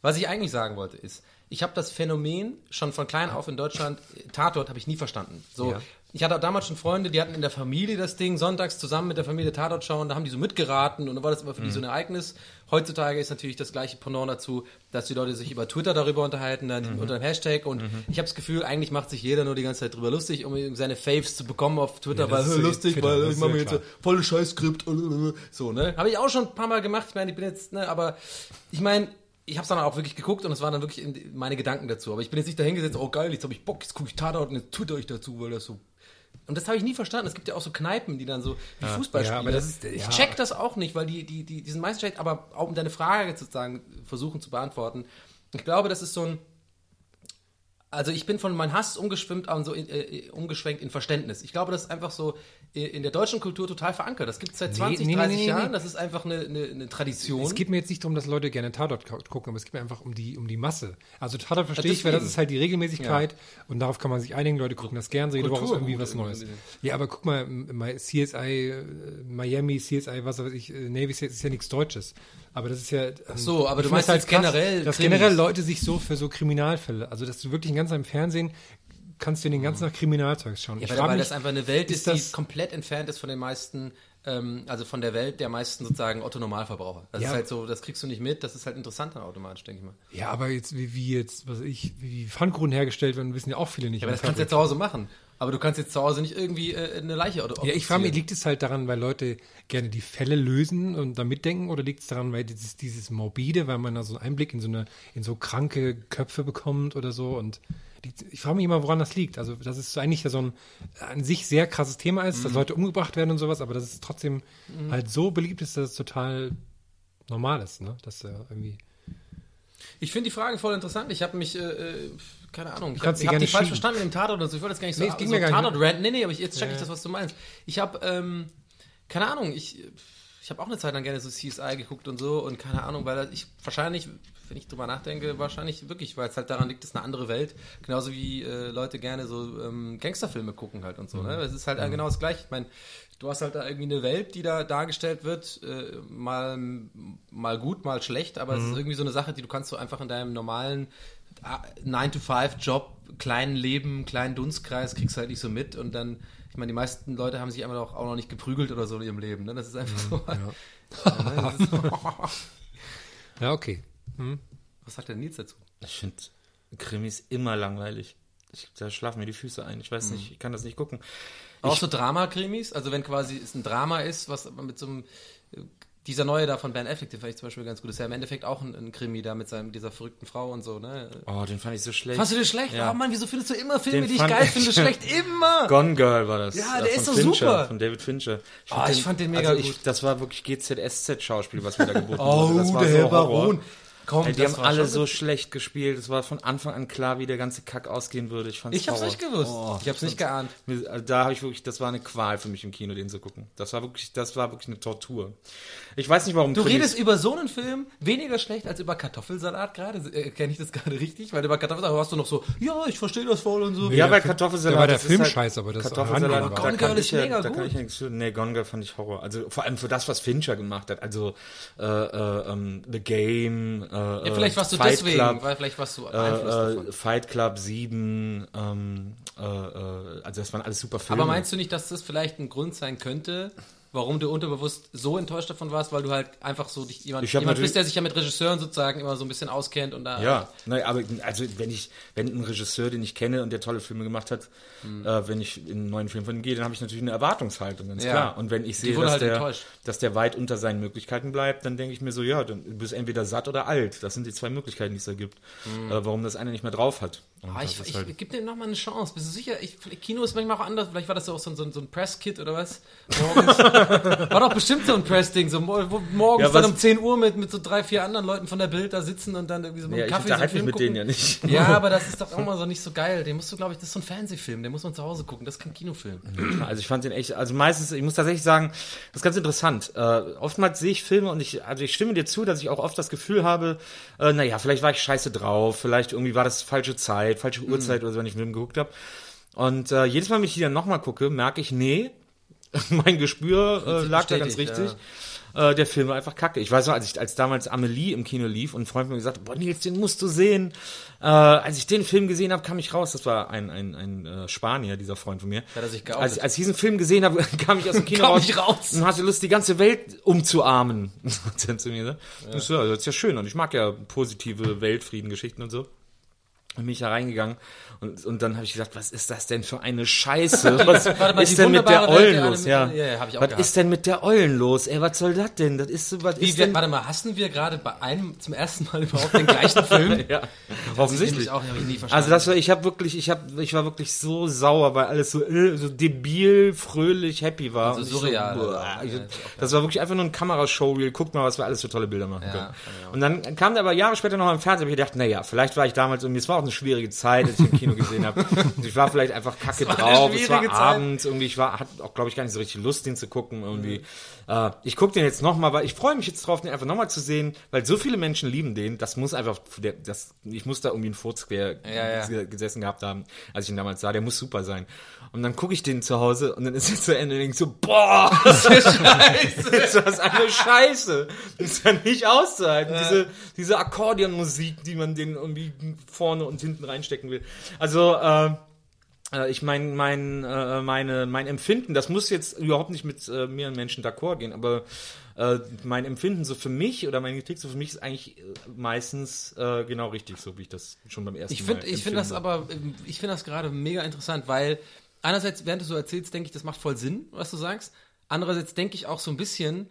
was ich eigentlich sagen wollte, ist, ich habe das Phänomen schon von klein auf in Deutschland, Tatort habe ich nie verstanden. So, Ja. ich hatte auch damals schon Freunde, die hatten in der Familie das Ding, sonntags zusammen mit der Familie Tatort schauen, da haben die so mitgeraten und dann war das immer für die so ein Ereignis. Heutzutage ist natürlich das gleiche Pendant dazu, dass die Leute sich über Twitter darüber unterhalten, dann unter dem Hashtag und ich habe das Gefühl, eigentlich macht sich jeder nur die ganze Zeit drüber lustig, um seine Faves zu bekommen auf Twitter, Ja, weil ist "Hä, so lustig, Twitter, weil ich mache mir jetzt voll Scheißskript, so, ne? Habe ich auch schon ein paar Mal gemacht, ich meine, ich bin jetzt, ne, aber ich meine, ich habe es dann auch wirklich geguckt und es waren dann wirklich in- meine Gedanken dazu. Aber ich bin jetzt nicht dahingesetzt, oh geil, jetzt habe ich Bock, jetzt gucke ich Tatort und jetzt twitter ich dazu, weil das so. Und das habe ich nie verstanden. Es gibt ja auch so Kneipen, die dann so wie Fußball Ja, spielen. aber das ist- ich ja. check das auch nicht, weil die, die, die, die sind meistens schlecht, aber auch um deine Frage sozusagen versuchen zu beantworten. Ich glaube, das ist so ein. Also ich bin von meinem Hass umgeschwimmt und so in, äh, umgeschwenkt in Verständnis. Ich glaube, das ist einfach so äh, in der deutschen Kultur total verankert. Das gibt es seit Nee, 20, nee, nee, 30 nee. Jahren. Das ist einfach eine, eine, eine Tradition. Es geht mir jetzt nicht darum, dass Leute gerne Tatort gu- gucken, aber es geht mir einfach um die, um die Masse. Also Tatort verstehe ich, weil das deswegen. ist halt die Regelmäßigkeit und darauf kann man sich einigen. Leute gucken das gern, so jede Woche ist irgendwie was. Neues. Ja, aber guck mal, CSI, äh, Miami, CSI, was weiß ich, äh, Navy Seals ist ja nichts Deutsches. Aber das ist ja. ähm, so, aber du meinst jetzt generell dass Krimis. generell Leute sich so für so Kriminalfälle, also dass du wirklich den ganzen Tag im Fernsehen kannst du den ganzen Tag Kriminalzeugs schauen. Ja, Ich weil, weil mich, das einfach eine Welt ist, ist die komplett entfernt ist von den meisten, ähm, also von der Welt der meisten sozusagen Otto-Normalverbraucher. Das Ja. ist halt so, das kriegst du nicht mit, das ist halt interessant dann automatisch, denke ich mal. Ja, aber jetzt, wie, wie jetzt, was ich, wie Pfannkuchen hergestellt werden, wissen ja auch viele nicht. Ja, aber das kannst du jetzt zu Hause machen. Aber du kannst jetzt zu Hause nicht irgendwie äh, eine Leiche oder Ja, ich frage mich, liegt es halt daran, weil Leute gerne die Fälle lösen und da mitdenken oder liegt es daran, weil dieses, dieses Morbide, weil man da so einen Einblick in so eine, in so kranke Köpfe bekommt oder so und ich frage mich immer, woran das liegt. Also, dass es eigentlich ja so ein an sich sehr krasses Thema ist, dass Mhm. Leute umgebracht werden und sowas, aber dass es trotzdem halt so beliebt ist, dass es total normal ist, ne? Dass äh, irgendwie. Ich finde die Fragen voll interessant. Ich habe mich, äh, äh, keine Ahnung, ich habe hab die falsch schieben. verstanden mit dem Tatort oder so. Ich wollte das gar nicht Nee, so, es ging so mir gar nicht. Tatort rant. Nee, nee, aber ich, jetzt check ich das, was du meinst. Ich habe, ähm, keine Ahnung, ich, ich habe auch eine Zeit lang gerne so CSI geguckt und so und keine Ahnung, weil ich wahrscheinlich, wenn ich drüber nachdenke, wahrscheinlich wirklich, weil es halt daran liegt, es ist eine andere Welt. Genauso wie äh, Leute gerne so ähm, Gangsterfilme gucken halt und so. Mhm. Ne? Es ist halt genau das Gleiche. Ich meine, du hast halt da irgendwie eine Welt, die da dargestellt wird, äh, mal, mal gut, mal schlecht, aber Mhm. es ist irgendwie so eine Sache, die du kannst so einfach in deinem normalen 9-to-5-Job, kleinen Leben, kleinen Dunstkreis, kriegst halt nicht so mit und dann, ich meine, die meisten Leute haben sich einfach auch, auch noch nicht geprügelt oder so in ihrem Leben. Ne? Das ist einfach so. Ja, ne? das ist, Ja, okay. was sagt der Nils dazu? Ich finde Krimis immer langweilig. Ich, da schlafen mir die Füße ein. Ich weiß nicht, ich kann das nicht gucken. Auch so Drama-Krimis, also wenn quasi es ein Drama ist, was mit so einem äh, dieser neue da von Ben Affleck, den fand ich zum Beispiel ganz gut. Das ist ja im Endeffekt auch ein, ein Krimi da mit seinem, dieser verrückten Frau und so, ne? Oh, den fand ich so schlecht. Fandst du den schlecht? Ja. Oh Mann, wieso findest du immer Filme, Den die ich geil ich- finde, schlecht? Immer! Gone Girl war das. Ja, äh, der ist doch Fincher, super. Von David Fincher. Ah, ich fand den mega also ich, gut. Das war wirklich GZSZ-Schauspiel, was mir da geboten Oh, wurde. Das war der so Herr Horror. Baron. Komm, Ey, die haben alle so schlecht gespielt. Es war von Anfang an klar, wie der ganze Kack ausgehen würde. Ich fand's Ich hab's nicht gewusst. Oh, ich hab's nicht geahnt. Also Da habe ich wirklich, das war eine Qual für mich im Kino, den zu gucken. Das war wirklich, das war wirklich eine Tortur. Ich weiß nicht, warum. Du Krimis- redest über so einen Film weniger schlecht als über Kartoffelsalat gerade. Äh, Kenne ich das gerade richtig? Weil über Kartoffelsalat hast du noch so, ja, ich verstehe das voll und so. Ja, bei der Kartoffelsalat. da war der das ist Film halt- scheiße, aber das Kartoffelsalat, da war- Gone Girl ich ist ja, mega da kann gut. ich ja nichts für. Nee, Gone Girl fand ich Horror. Also vor allem für das, was Fincher gemacht hat. Also äh, äh, ähm, The Game, äh, ja, vielleicht warst du Fight deswegen, Club, weil vielleicht warst du äh, äh, davon. Fight Club 7, ähm, äh, äh, also das waren alles super Filme. Aber meinst du nicht, dass das vielleicht ein Grund sein könnte, warum du unterbewusst so enttäuscht davon warst, weil du halt einfach so dich jemand, jemand bist, der sich ja mit Regisseuren sozusagen immer so ein bisschen auskennt und da Ja, naja, aber also wenn ich, wenn ein Regisseur, den ich kenne und der tolle Filme gemacht hat, äh, wenn ich in einen neuen Film von ihm gehe, dann habe ich natürlich eine Erwartungshaltung, ganz Ja. klar. Und wenn ich sehe, dass, halt der, enttäuscht. dass der weit unter seinen Möglichkeiten bleibt, dann denke ich mir so, ja, dann, du bist entweder satt oder alt. Das sind die zwei Möglichkeiten, die es da gibt. Äh, warum das eine nicht mehr drauf hat. Ah, ich, ich, halt- gib dem nochmal eine Chance. Bist du sicher? Ich, Kino ist manchmal auch anders. Vielleicht war das ja auch so, ein- so, so ein Press-Kit oder was? Morgens. War doch bestimmt so ein Press-Ding. So, morgens Ja, dann um 10 Uhr mit, mit so drei, vier anderen Leuten von der Bild da sitzen und dann irgendwie so mit ja, einem ich Kaffee so einen mit gucken. denen ja nicht. Ja, aber das ist doch auch mal so nicht so geil. Den musst du, glaube ich, das ist so ein Fernsehfilm. Den muss man zu Hause gucken. Das ist kein Kinofilm. Also ich fand den echt, also meistens, ich muss tatsächlich sagen, das ist ganz interessant. Äh, oftmals sehe ich Filme und ich, also ich stimme dir zu, dass ich auch oft das Gefühl habe, äh, naja, vielleicht war ich scheiße drauf, vielleicht irgendwie war das falsche Zeit, falsche Mhm. Uhrzeit oder so, wenn ich einen Film geguckt habe. Und äh, jedes Mal, wenn ich die dann nochmal gucke, merke ich, nee, mein Gespür äh, lag da ganz richtig. Äh, der Film war einfach kacke. Ich weiß noch, als ich als damals Amelie im Kino lief und ein Freund mir gesagt hat, boah Nils, den musst du sehen. Äh, als ich den Film gesehen habe, kam ich raus. Das war ein, ein, ein äh, Spanier, dieser Freund von mir. Hat er sich geoutet? als, als ich diesen Film gesehen habe, kam ich aus dem Kino raus, raus. und hatte Lust, die ganze Welt umzuarmen. Hat er zu mir gesagt. Ja. So, ja, das ist ja schön und ich mag ja positive Weltfriedengeschichten und so. Und bin ich da reingegangen und, und dann habe ich gesagt, was ist das denn für eine Scheiße? Was mal, ist denn mit der Welt Eulen los? Ja, Ja, ja, was gehabt. ist denn mit der Eulen los? Ey, was soll das denn? Das ist so, was Wie, ist wir, denn? warte mal, hassen wir gerade bei einem zum ersten Mal überhaupt den gleichen Film? ja, offensichtlich. auch, hab ich nie verstanden. Also das war, ich habe wirklich, ich habe, ich war wirklich so sauer, weil alles so, äh, so debil, fröhlich, happy war. So Und ich surreal, boah, oder? ich, das war wirklich einfach nur ein Kamerashowreel. Guckt mal, was wir alles für tolle Bilder machen können. Und dann kam der aber Jahre später noch im Fernsehen. Hab ich gedacht, naja, vielleicht war ich damals irgendwie, es war auch eine schwierige Zeit, als ich im Kino gesehen habe. Und ich war vielleicht einfach kacke drauf. Es war Zeit. abends irgendwie. Ich war, hatte auch, glaube ich, gar nicht so richtig Lust, den zu gucken irgendwie. Äh, ich gucke den jetzt noch mal, weil ich freue mich jetzt drauf, den einfach noch mal zu sehen, weil so viele Menschen lieben den. Das muss einfach, der, das, ich muss da irgendwie einen Furz quer Ja, ja. gesessen gehabt haben, als ich ihn damals sah. Der muss super sein. Und dann gucke ich den zu Hause und dann ist er zu Ende und denke so, boah, das ist scheiße. ist das eine Scheiße. Das ist ja nicht auszuhalten. Diese, diese Akkordeonmusik, die man den irgendwie vorne und hinten reinstecken will. Also, äh, äh, ich meine, mein, äh, meine, mein Empfinden, das muss jetzt überhaupt nicht mit äh, mir und Menschen d'accord gehen, aber äh, mein Empfinden so für mich oder meine Kritik so für mich ist eigentlich äh, meistens äh, genau richtig, so wie ich das schon beim ersten Ich Mal finde ich finde das aber, ähm, ich finde das gerade mega interessant, weil einerseits, während du so erzählst, denke ich, das macht voll Sinn, was du sagst. Andererseits denke ich auch so ein bisschen,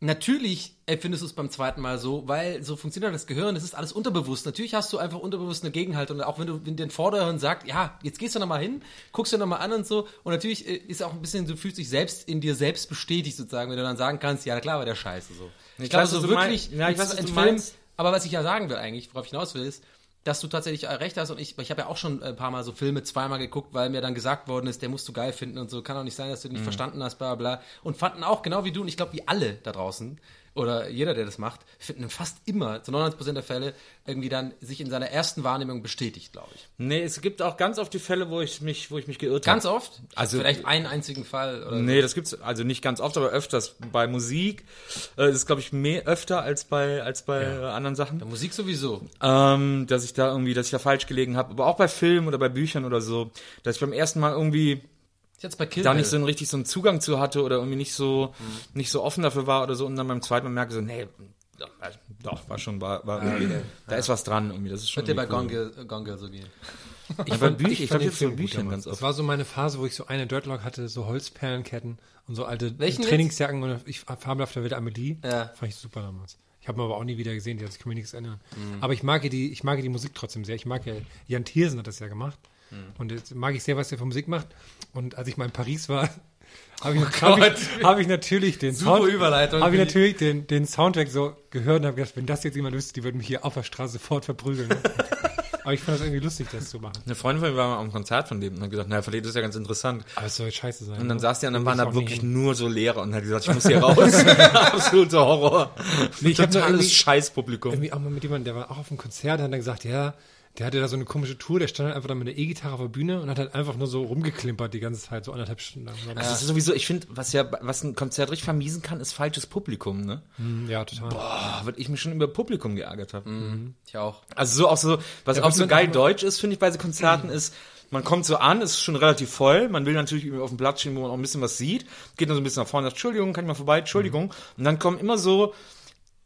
natürlich empfindest du es beim zweiten Mal so, weil so funktioniert das Gehirn, es ist alles unterbewusst. Natürlich hast du einfach unterbewusst eine Gegenhaltung, auch wenn du wenn den Vorderhirn sagt, ja, jetzt gehst du nochmal hin, guckst du nochmal an und so. Und natürlich äh, ist auch ein bisschen, du fühlst dich selbst in dir selbst bestätigt sozusagen, wenn du dann sagen kannst, ja klar, war der Scheiße so. Ich, Ich glaube, so wirklich, meinst. Ja, ich weiß, was du Film, aber was ich ja sagen will eigentlich, worauf ich hinaus will, ist, dass du tatsächlich äh, recht hast. Und ich, ich habe ja auch schon ein paar Mal so Filme zweimal geguckt, weil mir dann gesagt worden ist, der musst du geil finden und so, kann auch nicht sein, dass du den nicht verstanden hast, bla bla. Und fanden auch, genau wie du, und ich glaube, wie alle da draußen, oder jeder, der das macht, finden fast immer, zu 99% der Fälle, irgendwie dann sich in seiner ersten Wahrnehmung bestätigt, glaube ich. Nee, es gibt auch ganz oft die Fälle, wo ich mich, wo ich mich geirrt Ganz habe. oft? Also- Vielleicht einen einzigen Fall oder Nee, das gibt's also nicht ganz oft, aber öfters. Bei Musik äh, das ist glaube ich mehr öfter als bei als bei äh, anderen Sachen. so. Musik sowieso. ähm, dass ich da irgendwie, dass ich da falsch gelegen habe, aber auch bei Filmen oder bei Büchern oder so, dass ich beim ersten Mal irgendwie jetzt bei Kill da nicht so einen richtig so einen Zugang zu hatte oder irgendwie nicht so nicht so offen dafür war oder so und dann beim zweiten Mal merke so, nee, doch, war schon war, war irgendwie, da ist was dran irgendwie, das ist schon Wird dir bei Gone Girl so gehen. Ich fand Bücher, ich, fand glaube den jetzt so Film Büchern damals. ganz oft. Das war so meine Phase, wo ich so eine Dirtlock hatte, so Holzperlenketten und so alte Welchen Trainingsjacken und ich fabelhafte Wilde Amelie. Ja. Fand ich super damals. Ich habe ihn aber auch nie wieder gesehen, die hat sich kann mich nichts erinnern. Mhm. Aber ich mag ja die, ich mag ja die Musik trotzdem sehr. Ich mag ja, Jan Thiersen hat das ja gemacht. Mhm. Und jetzt mag ich sehr, was der für Musik macht. Und als ich mal in Paris war, habe ich, Oh hab ich, hab ich natürlich den Super Sound, Überleitung. habe ich natürlich den, den Soundtrack so gehört und habe gedacht, wenn das jetzt jemand wüsste, die würden mich hier auf der Straße sofort verprügeln. aber ich fand das irgendwie lustig, das zu machen. Eine Freundin von mir war mal am Konzert von dem und hat gesagt, naja, vielleicht ist ja ganz interessant. Aber es soll scheiße sein. Und dann ne? saß die und dann waren da wirklich nur so Lehrer und hat gesagt, ich muss hier raus. Absoluter Horror. Nee, ich hab nur Totales irgendwie- Scheißpublikum. irgendwie auch mal mit jemandem, der war auch auf dem Konzert, hat dann gesagt, ja, der hatte da so eine komische Tour, der stand halt einfach da mit der E-Gitarre auf der Bühne und hat halt einfach nur so rumgeklimpert die ganze Zeit, so anderthalb Stunden lang. Das ist sowieso, ich finde, was ja, was ein Konzert richtig vermiesen kann, ist falsches Publikum, ne? Ja, total. Boah, weil ich mich schon über Publikum geärgert habe. Ich auch. Also so auch so, was Ja, auch so geil deutsch ist, finde ich bei so Konzerten, ist, Man kommt so an, es ist schon relativ voll. Man will natürlich irgendwie auf dem Platz stehen, wo man auch ein bisschen was sieht. Geht dann so ein bisschen nach vorne und sagt, Entschuldigung, kann ich mal vorbei, Entschuldigung. Und dann kommen immer so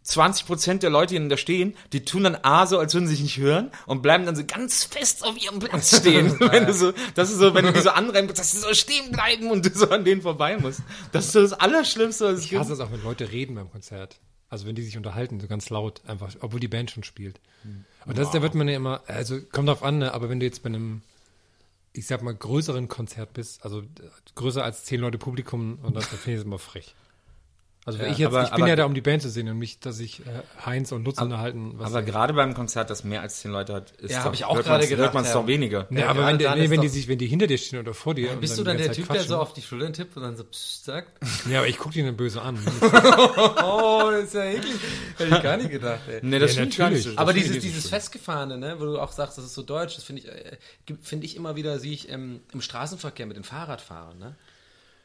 20 Prozent der Leute, die da stehen, die tun dann A so, als würden sie sich nicht hören und bleiben dann so ganz fest auf ihrem Platz stehen. wenn du so, das ist so, wenn du die so anrennst, dass sie so stehen bleiben und du so an denen vorbei musst. Das ist so das Allerschlimmste, was es Ich gibt. hasse es auch, wenn Leute reden beim Konzert. Also wenn die sich unterhalten, so ganz laut, einfach, obwohl die Band schon spielt. Und das, da wird man ja immer, also kommt drauf an, ne, aber wenn du jetzt bei einem, ich sag mal, größeren Konzert bist, also größer als zehn Leute Publikum, und das, das finde ich das immer frech. Also Ja, ich jetzt, aber- ich bin aber- ja da, um die Band zu sehen und nicht, dass ich äh, Heinz und Lutz unterhalten. Was Aber gerade beim Konzert, das mehr als zehn Leute hat, ist Ja, doch- hab ich auch gerade gedacht, Hört man es ja. doch weniger. Nee, Ja, aber wenn, nee, wenn die sich, wenn die hinter dir stehen oder vor dir. und Bist du dann der ganze Typ, Zeit der so quatschen. auf die Schultern tippt und dann so psst sagt? Ja, aber ich gucke die dann böse an. Oh, das ist ja eklig. Hätte ich gar nicht gedacht, ey. Nee, das Ja, stimmt gar nicht. natürlich. so. Aber Das dieses, dieses Festgefahrene, ne, wo du auch sagst, das ist so deutsch, das finde ich, äh, finde ich immer wieder, sehe ich ähm, im Straßenverkehr mit den Fahrradfahrern, ne?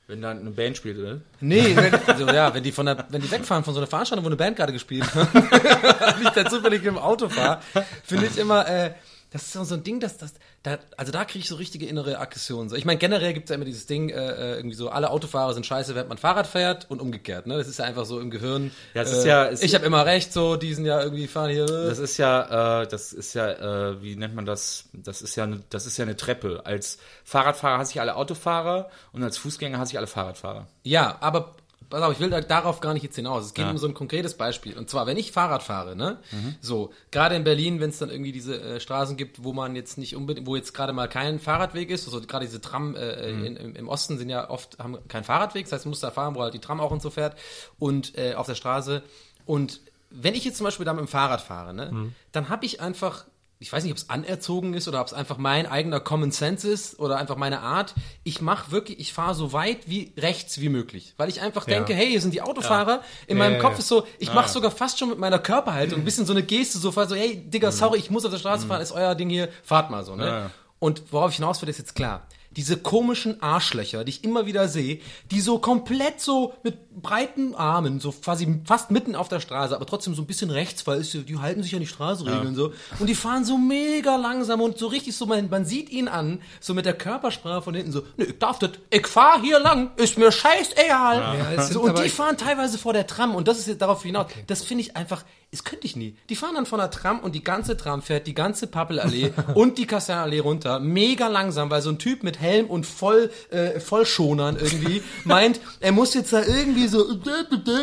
Wenn da eine Band spielt, oder? Nee, wenn, also, ja, wenn die von der, wenn die wegfahren von so einer Veranstaltung, wo eine Band gerade gespielt hat, nicht da zufällig im Auto fahre, finde ich immer, äh, das ist so so ein Ding, dass das, da, also da kriege ich so richtige innere Aggressionen. So. Ich meine, generell gibt es ja immer dieses Ding, äh, irgendwie so, alle Autofahrer sind scheiße, während man Fahrrad fährt und umgekehrt. Ne? Das ist ja einfach so im Gehirn. Ja, ist äh, ja- es- ich habe immer recht, so, die sind ja irgendwie fahren hier. Äh, Das ist ja, äh, das ist ja, äh, wie nennt man das? Das ist ja, eine, das ist ja eine Treppe. Als Fahrradfahrer hasse ich alle Autofahrer und als Fußgänger hasse ich alle Fahrradfahrer. Ja, aber pass auf, ich will da- darauf gar nicht jetzt hinaus. Es geht um so ein konkretes Beispiel. Und zwar, wenn ich Fahrrad fahre, ne? So, gerade in Berlin, wenn es dann irgendwie diese äh, Straßen gibt, wo man jetzt nicht unbedingt, wo jetzt gerade mal kein Fahrradweg ist, also gerade diese Tram äh, in, im, im Osten sind ja oft, haben keinen Fahrradweg, das heißt, man muss da fahren, wo halt die Tram auch und so fährt und äh, auf der Straße. Und wenn ich jetzt zum Beispiel da mit dem Fahrrad fahre, ne, dann habe ich einfach ich weiß nicht, ob es anerzogen ist oder ob es einfach mein eigener Common Sense ist oder einfach meine Art. Ich mache wirklich, ich fahre so weit wie rechts wie möglich, weil ich einfach denke, hey, hier sind die Autofahrer. In Ja, meinem ja, Kopf ist so, ich mache sogar fast schon mit meiner Körperhaltung ein bisschen so eine Geste, so, so hey, Digga, sorry, ich muss auf der Straße fahren, ist euer Ding hier, fahrt mal so, ne? Und worauf ich hinaus will, ist jetzt klar. Diese komischen Arschlöcher, die ich immer wieder sehe, die so komplett so mit breiten Armen, so quasi fast mitten auf der Straße, aber trotzdem so ein bisschen rechts, weil die halten sich an die Straßenregeln so. Und die fahren so mega langsam und so richtig so, man, man sieht ihn an, so mit der Körpersprache von hinten so, ne, ich darf das, ich fahr hier lang, ist mir scheißegal. Ja, es so, und die fahren teilweise vor der Tram und das ist jetzt darauf hinaus. Das finde ich einfach, das könnte ich nie. Die fahren dann von der Tram und die ganze Tram fährt die ganze Pappelallee und die Kasernallee runter, mega langsam, weil so ein Typ mit Helm und voll äh, Vollschonern irgendwie meint, er muss jetzt da irgendwie so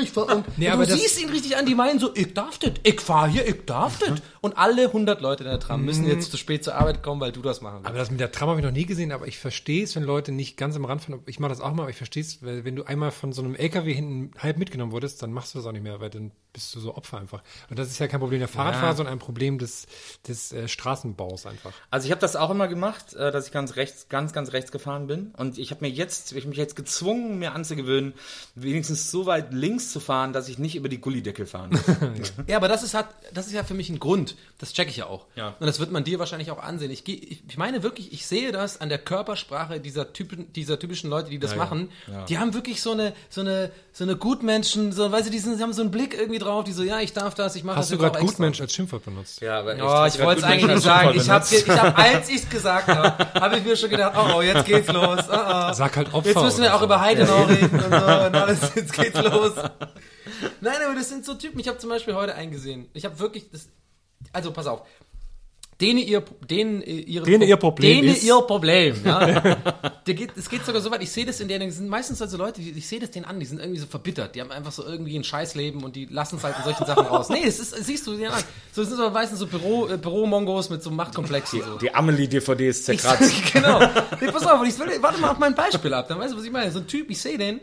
ich fahr, und, Nee, und aber du siehst ihn richtig an, die meinen so, ich darf das, ich fahr hier, ich darf das. Und alle 100 Leute in der Tram müssen jetzt zu spät zur Arbeit kommen, weil du das machen willst. Aber das mit der Tram habe ich noch nie gesehen, aber ich verstehe es, wenn Leute nicht ganz am Rand fahren. Ich mache das auch mal, aber ich verstehe es, weil wenn du einmal von so einem LKW hinten halb mitgenommen wurdest, dann machst du das auch nicht mehr, weil dann bist du so Opfer einfach. Und das ist ja kein Problem der Fahrradfahrer, sondern ein Problem des, des äh, Straßenbaus einfach. Also ich habe das auch immer gemacht, äh, dass ich ganz rechts, ganz, ganz rechts gefahren bin. Und ich habe mir jetzt, ich mich jetzt gezwungen, mir anzugewöhnen, wenigstens so weit links zu fahren, dass ich nicht über die Gullideckel fahren muss. Ja, aber das ist halt, das ist ja für mich ein Grund. Das checke ich ja auch. Ja. Und das wird man dir wahrscheinlich auch ansehen. Ich, geh- ich, meine wirklich, ich sehe das an der Körpersprache dieser Typen, dieser typischen Leute, die das machen. Die haben wirklich so eine, so eine, so eine Gutmenschen, so, weil sie diesen, sie haben so einen Blick irgendwie drauf, die so, ja, ich darf das, ich mache das Hast du gerade. Gutmensch als Schimpfwort benutzt? ja, aber Ja, ich wollte es eigentlich nicht sagen. Ich habe, ich hab, als ich es gesagt habe, habe ich mir schon gedacht, oh, oh, jetzt geht's los. Oh, oh. Sag halt Opfer Jetzt müssen wir auch so. über Heidenau reden und so und alles. Jetzt geht's los. Nein, aber das sind so Typen. Ich habe zum Beispiel heute eingesehen. Ich habe wirklich das. Also pass auf. Denen ihr, denen ihre, Denen ihr Problem denen ist- ihr Problem. Ja. Geht, es geht sogar so weit. Ich sehe das in denen. Sind meistens also Leute, die, ich sehe das denen an. Die sind irgendwie so verbittert. Die haben einfach so irgendwie ein Scheißleben und die lassen es halt in solchen Sachen raus. Nee, das ist, das siehst du denen an. So das sind aber meistens so Büro, äh, Büromongos mit so Machtkomplexen. So. Die Amelie-DVD ist Ich zerkratzt. sag, genau. Nee, pass auf, ich will, warte mal auf mein Beispiel ab, dann weißt du, was ich meine. So ein Typ, ich sehe den, äh,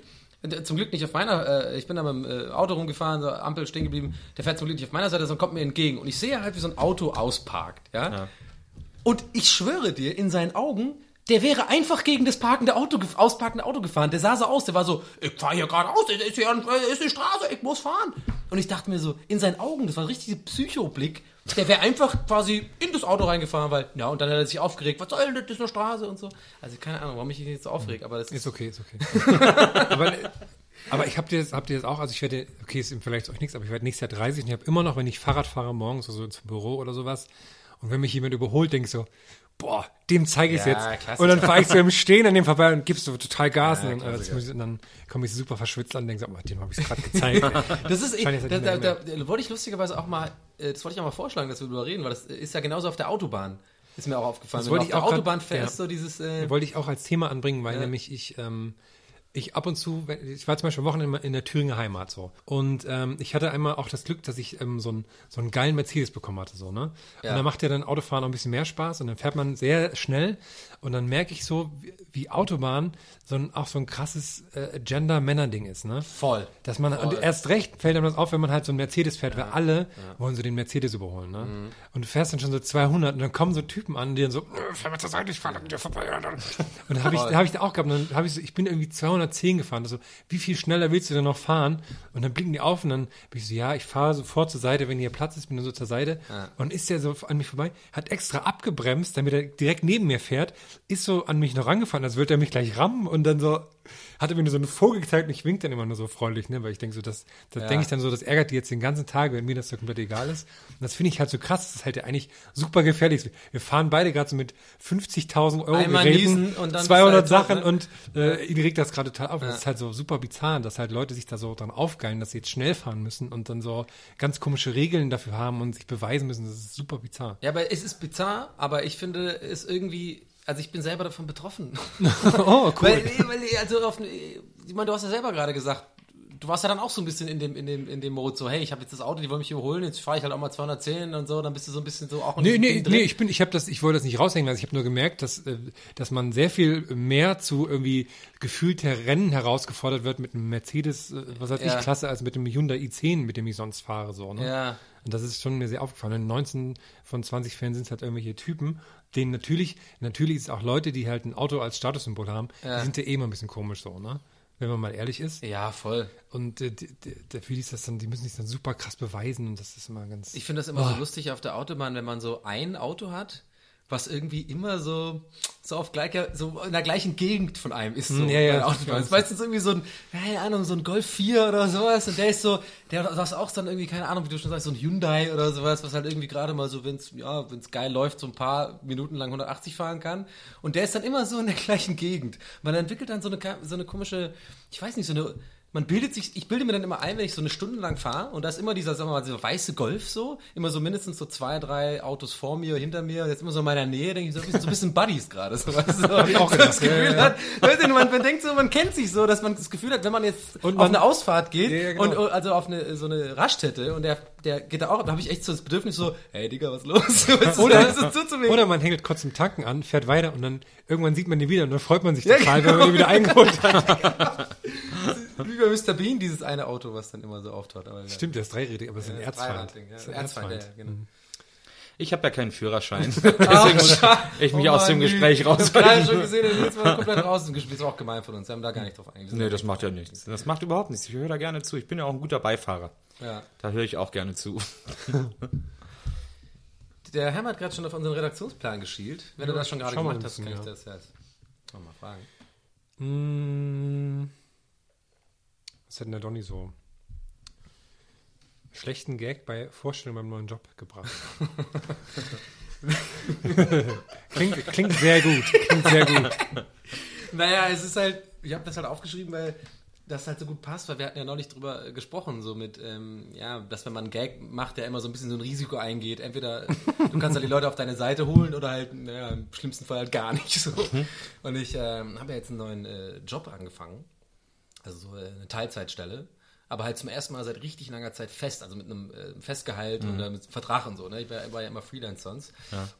zum Glück nicht auf meiner, äh, ich bin da mit dem äh, Auto rumgefahren, so Ampel stehen geblieben, der fährt zum Glück nicht auf meiner Seite, sondern kommt mir entgegen. Und ich sehe halt, wie so ein Auto ausparkt, ja. Und ich schwöre dir, in seinen Augen, der wäre einfach gegen das parkende Auto, ausparkende Auto gefahren. Der sah so aus, der war so, ich fahr hier gerade aus, das ist hier äh, ist eine Straße, ich muss fahren. Und ich dachte mir so, in seinen Augen, das war ein richtiger Psychoblick, der wäre einfach quasi in das Auto reingefahren, weil, ja, und dann hat er sich aufgeregt, was soll denn das, das ist eine Straße und so. Also keine Ahnung, warum ich mich jetzt so aufreg, aber das ist, Ist okay, ist okay. aber, aber ich hab dir das, habt ihr das auch, also ich werde, okay, ist vielleicht euch nichts, aber ich werde nächstes Jahr 30 und ich habe immer noch, wenn ich Fahrrad fahre morgens, also zum Büro oder sowas, und wenn mich jemand überholt, denke ich so, boah, dem zeige ich Ja, jetzt. klassisch. Und dann fahre ich so im Stehen an dem vorbei und gibst so total Gas. Ja, und, dann, äh, Klassiker. und dann komme ich super verschwitzt an und denke so, oh, dem habe ich es gerade gezeigt. Das ist, Kann ich da, da, da, da wollte ich lustigerweise auch mal, äh, das wollte ich auch mal vorschlagen, dass wir darüber reden, weil das ist ja genauso auf der Autobahn. Ist mir auch aufgefallen. Das wollte ich der auch grad- Autobahn fährst, ja. so dieses, äh, wollte ich auch als Thema anbringen, weil nämlich ich, ähm, ich ab und zu, ich war zum Beispiel Wochenende in der Thüringer Heimat so. Und ähm, ich hatte einmal auch das Glück, dass ich ähm, so, einen, so einen geilen Mercedes bekommen hatte. so ne Ja. Und da macht ja dann Autofahren auch ein bisschen mehr Spaß und dann fährt man sehr schnell und dann merke ich so, wie, wie Autobahn so ein, auch so ein krasses äh, Gender-Männer-Ding ist. ne voll. Dass man, und erst recht fällt einem das auf, wenn man halt so einen Mercedes fährt, weil alle wollen so den Mercedes überholen, ne? Mhm. Und du fährst dann schon so 200 und dann kommen so Typen an, die dann so, "Äh, fahr mal zur Seite, ich fahr an dir vorbei. Und dann habe ich, da habe ich da auch gehabt, dann habe ich so, ich bin irgendwie 210 gefahren, also, wie viel schneller willst du denn noch fahren? Und dann blicken die auf und dann bin ich so, ja, ich fahre sofort zur Seite, wenn hier Platz ist, bin dann so zur Seite. Und ist der so an mich vorbei, hat extra abgebremst, damit er direkt neben mir fährt, ist so an mich noch rangefahren, als würde er mich gleich rammen und dann so, hat er mir nur so einen Vogel gezeigt und ich wink dann immer nur so freundlich, ne, weil ich denke so, das, das denke ich dann so, das ärgert die jetzt den ganzen Tag, wenn mir das so komplett egal ist. Und das finde ich halt so krass, das ist halt eigentlich super gefährlich. Wir fahren beide gerade so mit 50.000 Euro Einmal Geräten, und dann 200 bist du halt Sachen ne? und äh, ihn regt das gerade total auf. Das ist halt so super bizarr, dass halt Leute sich da so dran aufgeilen, dass sie jetzt schnell fahren müssen und dann so ganz komische Regeln dafür haben und sich beweisen müssen. Das ist super bizarr. Ja, aber es ist bizarr, aber ich finde es irgendwie, also ich bin selber davon betroffen. Oh, Weil, nee, weil, also auf, ich meine, du hast ja selber gerade gesagt, du warst ja dann auch so ein bisschen in dem, in dem, in dem Mode so, hey, ich habe jetzt das Auto, die wollen mich überholen, jetzt fahre ich halt auch mal 210 und so, dann bist du so ein bisschen so auch in Nee, nee, nee, ich bin, ich habe das, ich wollte das nicht raushängen lassen. Ich habe nur gemerkt, dass, äh, dass man sehr viel mehr zu irgendwie gefühlter Rennen herausgefordert wird mit einem Mercedes, äh, was weiß Ja. ich, Klasse, als mit dem Hyundai i10, mit dem ich sonst fahre, so, ne? Ja. Und das ist schon mir sehr aufgefallen. In 19 von 20 Fällen sind es halt irgendwelche Typen, denen natürlich, natürlich ist es auch Leute, die halt ein Auto als Statussymbol haben, Ja. die sind ja eh immer ein bisschen komisch so, ne? Wenn man mal ehrlich ist. Ja, voll. Und äh, dafür ist das dann, die müssen sich dann super krass beweisen und das ist immer ganz. Ich finde das immer so lustig auf der Autobahn, wenn man so ein Auto hat, was irgendwie immer so, so auf gleicher, so in der gleichen Gegend von einem ist. So Hm, ja, ja, der das ist meistens irgendwie so ein, keine Ahnung, so ein Golf 4 oder sowas und der ist so, der du hast auch dann irgendwie, keine Ahnung, wie du schon sagst, so ein Hyundai oder sowas, was halt irgendwie gerade mal so, wenn's, ja, wenn's geil läuft, so ein paar Minuten lang 180 fahren kann. Und der ist dann immer so in der gleichen Gegend. Man entwickelt dann so eine, so eine komische, ich weiß nicht, so eine, man bildet sich, ich bilde mir dann immer ein, wenn ich so eine Stunde lang fahre und da ist immer dieser, sagen wir mal, dieser weiße Golf so, immer so mindestens so zwei, drei Autos vor mir, hinter mir, jetzt immer so in meiner Nähe, denke ich so ein bisschen, so ein bisschen Buddies gerade. So, weißt du, so, auch so gedacht, das Gefühl ja, ja. hat, weißt du, man, man denkt so, man kennt sich so, dass man das Gefühl hat, wenn man jetzt Und auf man- eine Ausfahrt geht Ja, ja, genau. und also auf eine, so eine Raststätte und der, der geht da auch, da habe ich echt so das Bedürfnis so, hey Digga, was los? Oder, oder man hängt kurz im Tanken an, fährt weiter und dann irgendwann sieht man den wieder und dann freut man sich Ja, total, genau. wenn man den wieder eingeholt hat. Wie bei Mr. Bean, dieses eine Auto, was dann immer so auftaucht. Aber Stimmt, der ist dreirädig, aber es ist ein Ja, Erzfeind. Ja. Das ist ein Erzfeind, ja, genau. Ich habe ja keinen Führerschein. Deswegen muss ich mich Oh aus dem Mann, Gespräch Ich habe gerade raushalten. schon gesehen, der Nils war komplett raus. Das Gespräch ist auch gemein von uns. Wir haben da gar nicht drauf eingegangen. Nee, das macht ja nichts. Das macht überhaupt nichts. Ich höre da gerne zu. Ich bin ja auch ein guter Beifahrer. Ja. Da höre ich auch gerne zu. Der Herr hat gerade schon auf unseren Redaktionsplan geschielt. Wenn du das schon gerade schau mal gemacht hast, kann bisschen, ich ja. das ja jetzt noch mal fragen. Mm, Was hat denn der Donny so? Schlechten Gag bei Vorstellung beim neuen Job gebracht. klingt, klingt sehr gut. Klingt sehr gut. Naja, es ist halt, ich habe das halt aufgeschrieben, weil das halt so gut passt, weil wir hatten ja neulich drüber äh, gesprochen, so mit, ähm, ja, dass wenn man einen Gag macht, der immer so ein bisschen so ein Risiko eingeht, entweder du kannst halt die Leute auf deine Seite holen oder halt, naja, im schlimmsten Fall halt gar nicht so. Und ich ähm, habe ja jetzt einen neuen äh, Job angefangen, also so äh, eine Teilzeitstelle, aber halt zum ersten Mal seit richtig langer Zeit fest, also mit einem äh, Festgehalt oder mit einem Vertrag und so. Ne? Ich war, war ja immer Freelance sonst.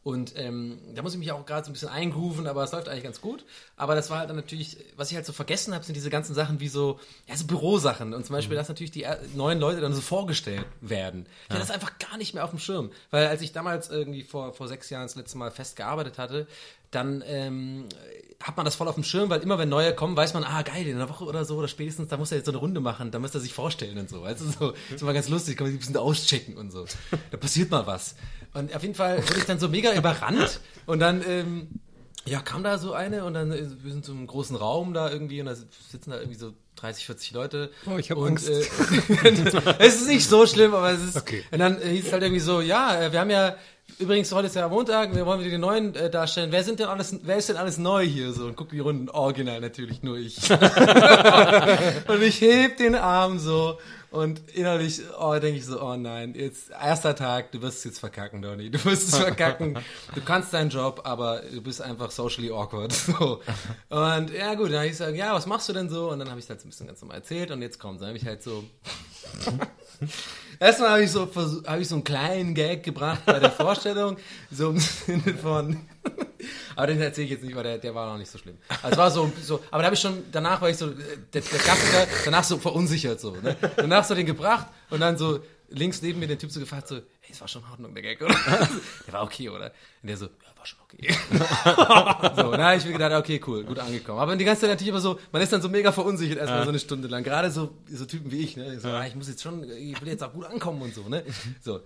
Und ähm, da muss ich mich auch gerade so ein bisschen eingrooven, aber es läuft eigentlich ganz gut. Aber das war halt dann natürlich, was ich halt so vergessen habe, sind diese ganzen Sachen wie so, ja, so Bürosachen. Und zum Beispiel, dass natürlich die neuen Leute dann so vorgestellt werden. Ja. das ist einfach gar nicht mehr auf dem Schirm. Weil als ich damals irgendwie vor, vor sechs Jahren das letzte Mal fest gearbeitet hatte, dann ähm, hat man das voll auf dem Schirm, weil immer wenn neue kommen, weiß man, ah geil, in einer Woche oder so oder spätestens, da muss er jetzt so eine Runde machen, da muss er sich vorstellen und so. Weißt du, so, ist immer ganz lustig, kann man sich ein bisschen auschecken und so. Da passiert mal was. Und auf jeden Fall wurde ich dann so mega überrannt und dann, ähm, ja, kam da so eine und dann, äh, wir sind so im großen Raum da irgendwie und da sitzen da irgendwie so 30, 40 Leute. Oh, ich hab und, Angst. Äh, es ist nicht so schlimm, aber es ist. Okay. Und dann hieß es halt irgendwie so, ja, äh, wir haben ja, Übrigens, heute ist ja Montag, wir wollen wieder den neuen äh, darstellen. Wer sind denn alles, wer ist denn alles neu hier so? Und guck die Runden, original natürlich nur ich. und ich heb den Arm so und innerlich, oh, denke ich so, oh nein, jetzt, erster Tag, du wirst es jetzt verkacken, Donny. Du wirst es verkacken. Du kannst deinen Job, aber du bist einfach socially awkward. So. Und ja gut, dann habe ich gesagt, ja, was machst du denn so? Und dann habe ich halt so ein bisschen ganz normal erzählt und jetzt kommt, dann habe ich halt so Erstmal habe ich so habe ich so einen kleinen Gag gebracht bei der Vorstellung, so im Sinne von. aber den erzähle ich jetzt nicht, weil der, der war noch nicht so schlimm. Also war so, so, aber da habe ich schon, danach war ich so, äh, der, der Klassiker, danach so verunsichert so. Ne? Danach so den gebracht und dann so links neben mir den Typ so gefragt, so, hey, es war schon in Ordnung, der Gag, oder? der war okay, oder? Und der so, war schon okay. so, na, ich mir gedacht, okay, cool, gut angekommen. Aber die ganze Zeit natürlich immer so, man ist dann so mega verunsichert erstmal so eine Stunde lang. Gerade so, so Typen wie ich, ne? So, ah, ich muss jetzt schon, ich will jetzt auch gut ankommen und so, ne? So.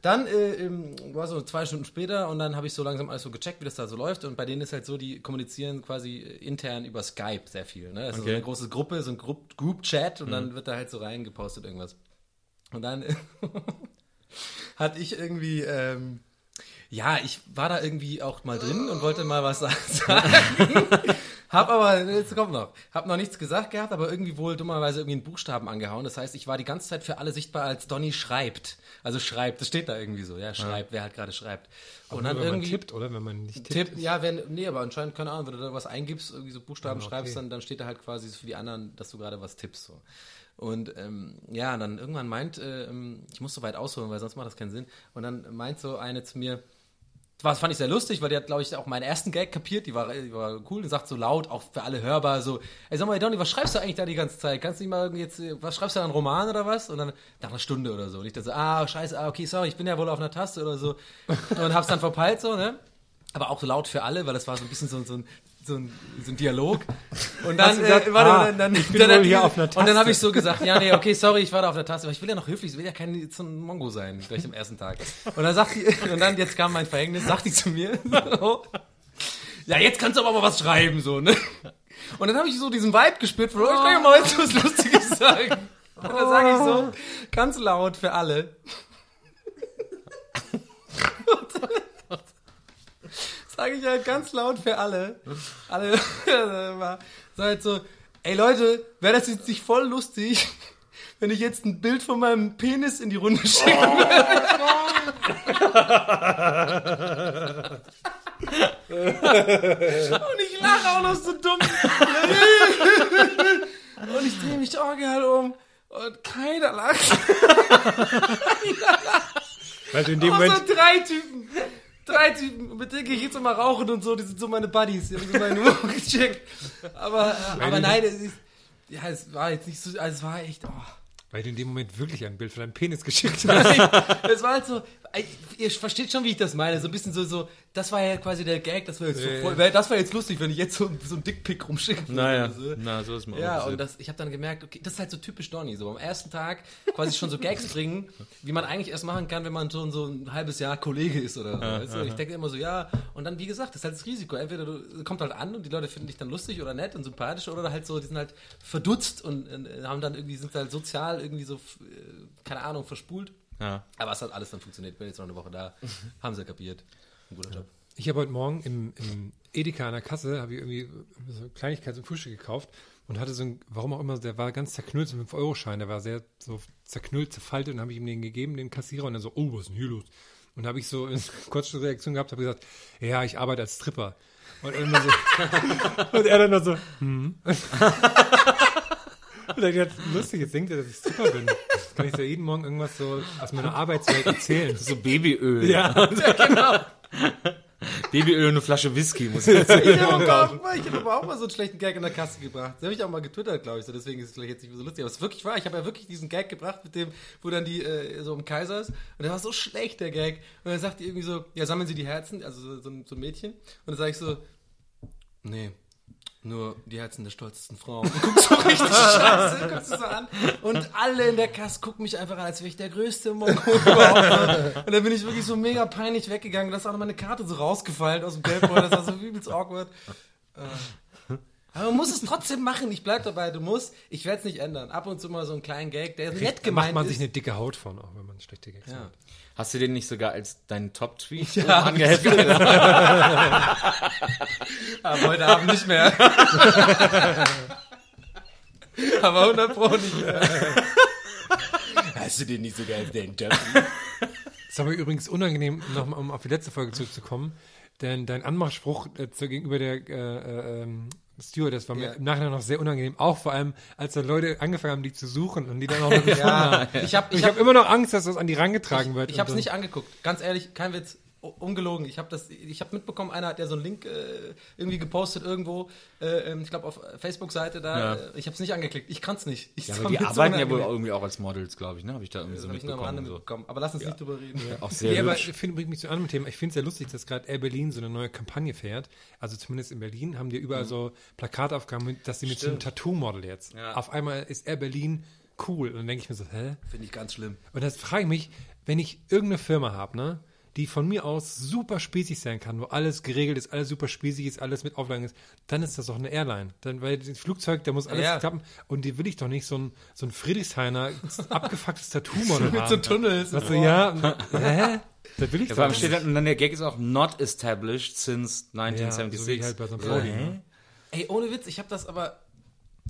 Dann äh, war so zwei Stunden später und dann habe ich so langsam alles so gecheckt, wie das da so läuft. Und bei denen ist halt so, die kommunizieren quasi intern über Skype sehr viel. Ne? Das ist so Okay. eine große Gruppe, so ein Group, Group Chat und dann wird da halt so reingepostet irgendwas. Und dann hatte ich irgendwie, ähm, ja, ich war da irgendwie auch mal drin und wollte mal was sagen. hab aber, jetzt kommt noch, hab noch nichts gesagt gehabt, aber irgendwie wohl dummerweise irgendwie einen Buchstaben angehauen. Das heißt, ich war die ganze Zeit für alle sichtbar als Donny schreibt. Also schreibt, das steht da irgendwie so, ja, schreibt, wer halt gerade schreibt. Und dann wenn man irgendwie tippt, oder? Wenn man nicht tippt. Tipp, ja, wenn, nee, aber anscheinend, keine Ahnung, wenn du da was eingibst, irgendwie so Buchstaben Ah, okay. schreibst, dann, dann steht da halt quasi für die anderen, dass du gerade was tippst, so. Und ähm, ja, dann irgendwann meint, äh, ähm, ich muss so weit ausholen, weil sonst macht das keinen Sinn. Und dann meint so eine zu mir, das fand ich sehr lustig, weil die hat, glaube ich, auch meinen ersten Gag kapiert, die war, die war cool und sagt so laut, auch für alle hörbar, so, ey, sag mal, Donny, was schreibst du eigentlich da die ganze Zeit? Kannst du nicht mal jetzt, was schreibst du da, einen Roman oder was? Und dann nach einer Stunde oder so. Und ich dachte so, ah, scheiße, ah, okay, sorry, ich bin ja wohl auf einer Taste oder so. Und hab's dann verpeilt so, ne? Aber auch so laut für alle, weil das war so ein bisschen so, so ein so ein, so ein Dialog. Und dann, gesagt, äh, warte, ah, dann, dann, ich bin dann hier auf einer Und dann Taste. habe ich so gesagt, ja, nee, okay, sorry, ich war da auf der Taste, aber ich will ja noch höflich, ich will ja kein so ein Mongo sein, gleich am ersten Tag. Und dann sagt die, und dann, jetzt kam mein Verhängnis, sagt die zu mir, so, ja, jetzt kannst du aber mal was schreiben, so, ne? Und dann habe ich so diesen Vibe gespürt, von, oh, ich kann ja mal jetzt was Lustiges sagen. Und dann sage ich so, ganz laut für alle. Sage ich halt ganz laut für alle. Alle so halt so, ey Leute, wäre das jetzt nicht voll lustig, wenn ich jetzt ein Bild von meinem Penis in die Runde schicke? Und ich lache auch noch so dumm. Und ich drehe mich original um. Und keiner lacht. Weil du in dem Außer Moment, drei Typen. Drei Typen. Mit denen gehe ich jetzt mal rauchen und so. Die sind so meine Buddies. Die haben so meine Nummer gecheckt. Aber, aber nein, es ist, ja, es war jetzt nicht so, also es war echt, oh. weil du in dem Moment wirklich ein Bild von deinem Penis geschickt hast. Nein, es war halt so, ihr versteht schon, wie ich das meine. So ein bisschen so, so, das war ja quasi der Gag, das war jetzt so Ja, voll, ja. das war jetzt lustig, wenn ich jetzt so, so einen Dickpick rumschicke. Naja, Also, na, so ist man Ja, auch und das, ich habe dann gemerkt, okay, das ist halt so typisch Donny, so am ersten Tag quasi schon so Gags bringen, wie man eigentlich erst machen kann, wenn man schon so ein halbes Jahr Kollege ist oder so. weißt du? Ich denke immer so, ja, und dann, wie gesagt, das ist halt das Risiko. Entweder du kommt halt an und die Leute finden dich dann lustig oder nett und sympathisch oder halt so, die sind halt verdutzt und, äh, haben dann irgendwie, sind halt sozial irgendwie so, äh, keine Ahnung, verspult. Ja. Aber es hat alles dann funktioniert. Bin jetzt noch eine Woche da. Haben sie kapiert. Ein guter Job. Ich habe heute Morgen im, im Edeka an der Kasse, habe ich irgendwie so eine Kleinigkeit zum Frühstück gekauft und hatte so ein, warum auch immer, der war ganz zerknüllt, so ein 5-Euro-Schein, der war sehr so zerknüllt, zerfaltet und habe ich ihm den gegeben, den Kassierer, und er so, oh, was ist denn hier los? Und habe ich so eine kurze Reaktion gehabt, habe gesagt, ja, ich arbeite als Stripper. Und, so, und er dann so, hm. Und dann ich, lustig, jetzt denkt er, dass ich Stripper bin. Jetzt kann ich so jeden Morgen irgendwas so aus meiner Arbeitswelt erzählen. So Babyöl. Ja, genau. Babyöl und eine Flasche Whisky muss ich jetzt Ich habe hab aber auch mal so einen schlechten Gag in der Kasse gebracht. Das habe ich auch mal getwittert, glaube ich. So, deswegen ist es vielleicht jetzt nicht mehr so lustig. Aber es ist wirklich wahr. Ich habe ja wirklich diesen Gag gebracht mit dem, wo dann die äh, so im Kaiser ist. Und der war so schlecht, der Gag. Und dann sagt die irgendwie so, ja, sammeln Sie die Herzen. Also so, so, ein- so ein Mädchen. Und dann sage ich so, nee. Nur die Herzen der stolzesten Frau. Und guck so richtig scheiße, guckst du so an. Und alle in der Kasse gucken mich einfach an, als wäre ich der größte Mongol überhaupt. Und dann bin ich wirklich so mega peinlich weggegangen. Da ist auch noch meine Karte so rausgefallen aus dem Geldbeutel. Das war so übelst awkward. Äh, Aber man muss es trotzdem machen. Ich bleib dabei. Du musst. Ich werde es nicht ändern. Ab und zu mal so einen kleinen Gag, der nett Da macht gemeint man ist. sich eine dicke Haut von, auch wenn man schlechte Gags ja. hat. Hast du den nicht sogar als deinen Top-Tweet Ja, angeheftet? Aber heute Abend nicht mehr. Aber 100 Pro nicht mehr. Hast du den nicht sogar als deinen Top Es war mir übrigens unangenehm, nochmal um auf die letzte Folge zurückzukommen, denn dein Anmachspruch äh, gegenüber der äh, äh, ähm, Stewardess war mir Ja. im Nachhinein noch sehr unangenehm, auch vor allem, als da Leute angefangen haben, die zu suchen und die dann auch noch gefunden haben. Ich habe ich ich habe hab, immer noch Angst, dass das an die rangetragen wird. ich hab's und nicht angeguckt. Ganz ehrlich, kein Witz. Ungelogen. Ich habe das, ich habe mitbekommen, einer hat ja so einen Link äh, irgendwie gepostet irgendwo, äh, ähm, ich glaube auf Facebook-Seite da. Ja. Äh, ich habe es nicht angeklickt. Ich kann's nicht. Ich Ja, es aber die arbeiten ja wohl irgendwie auch als Models, glaube ich, ne? Habe ich da irgendwie so mitbekommen. So. mitbekommen. Aber lass uns nicht drüber reden. Auch sehr Ja, aber hübsch. ich finde übrigens zu einem Thema, ich finde es sehr lustig, dass gerade Air Berlin so eine neue Kampagne fährt. Also zumindest in Berlin haben die überall so Plakataufgaben, mit- dass sie mit so einem Tattoo-Model jetzt. Ja. Auf einmal ist Air Berlin cool. Und dann denke ich mir so, hä? Finde ich ganz schlimm. Und das frage ich mich, wenn ich irgendeine Firma habe, ne, die von mir aus super spießig sein kann, wo alles geregelt ist, alles super spießig ist, alles mit Auflagen ist, dann ist das doch eine Airline. Dann, weil das Flugzeug, da muss alles Ja. klappen. Und die will ich doch nicht so ein, so ein Friedrichshainer abgefucktes Tattoo-Model. Mit so Tunnels. Weißt du, ja, hä? Das will ich Ja, doch nicht. steht dann, und dann der Gag ist auch not established since Ja, so 1976. halt bei so einem Hä? ne? Ey, ohne Witz, ich habe das aber,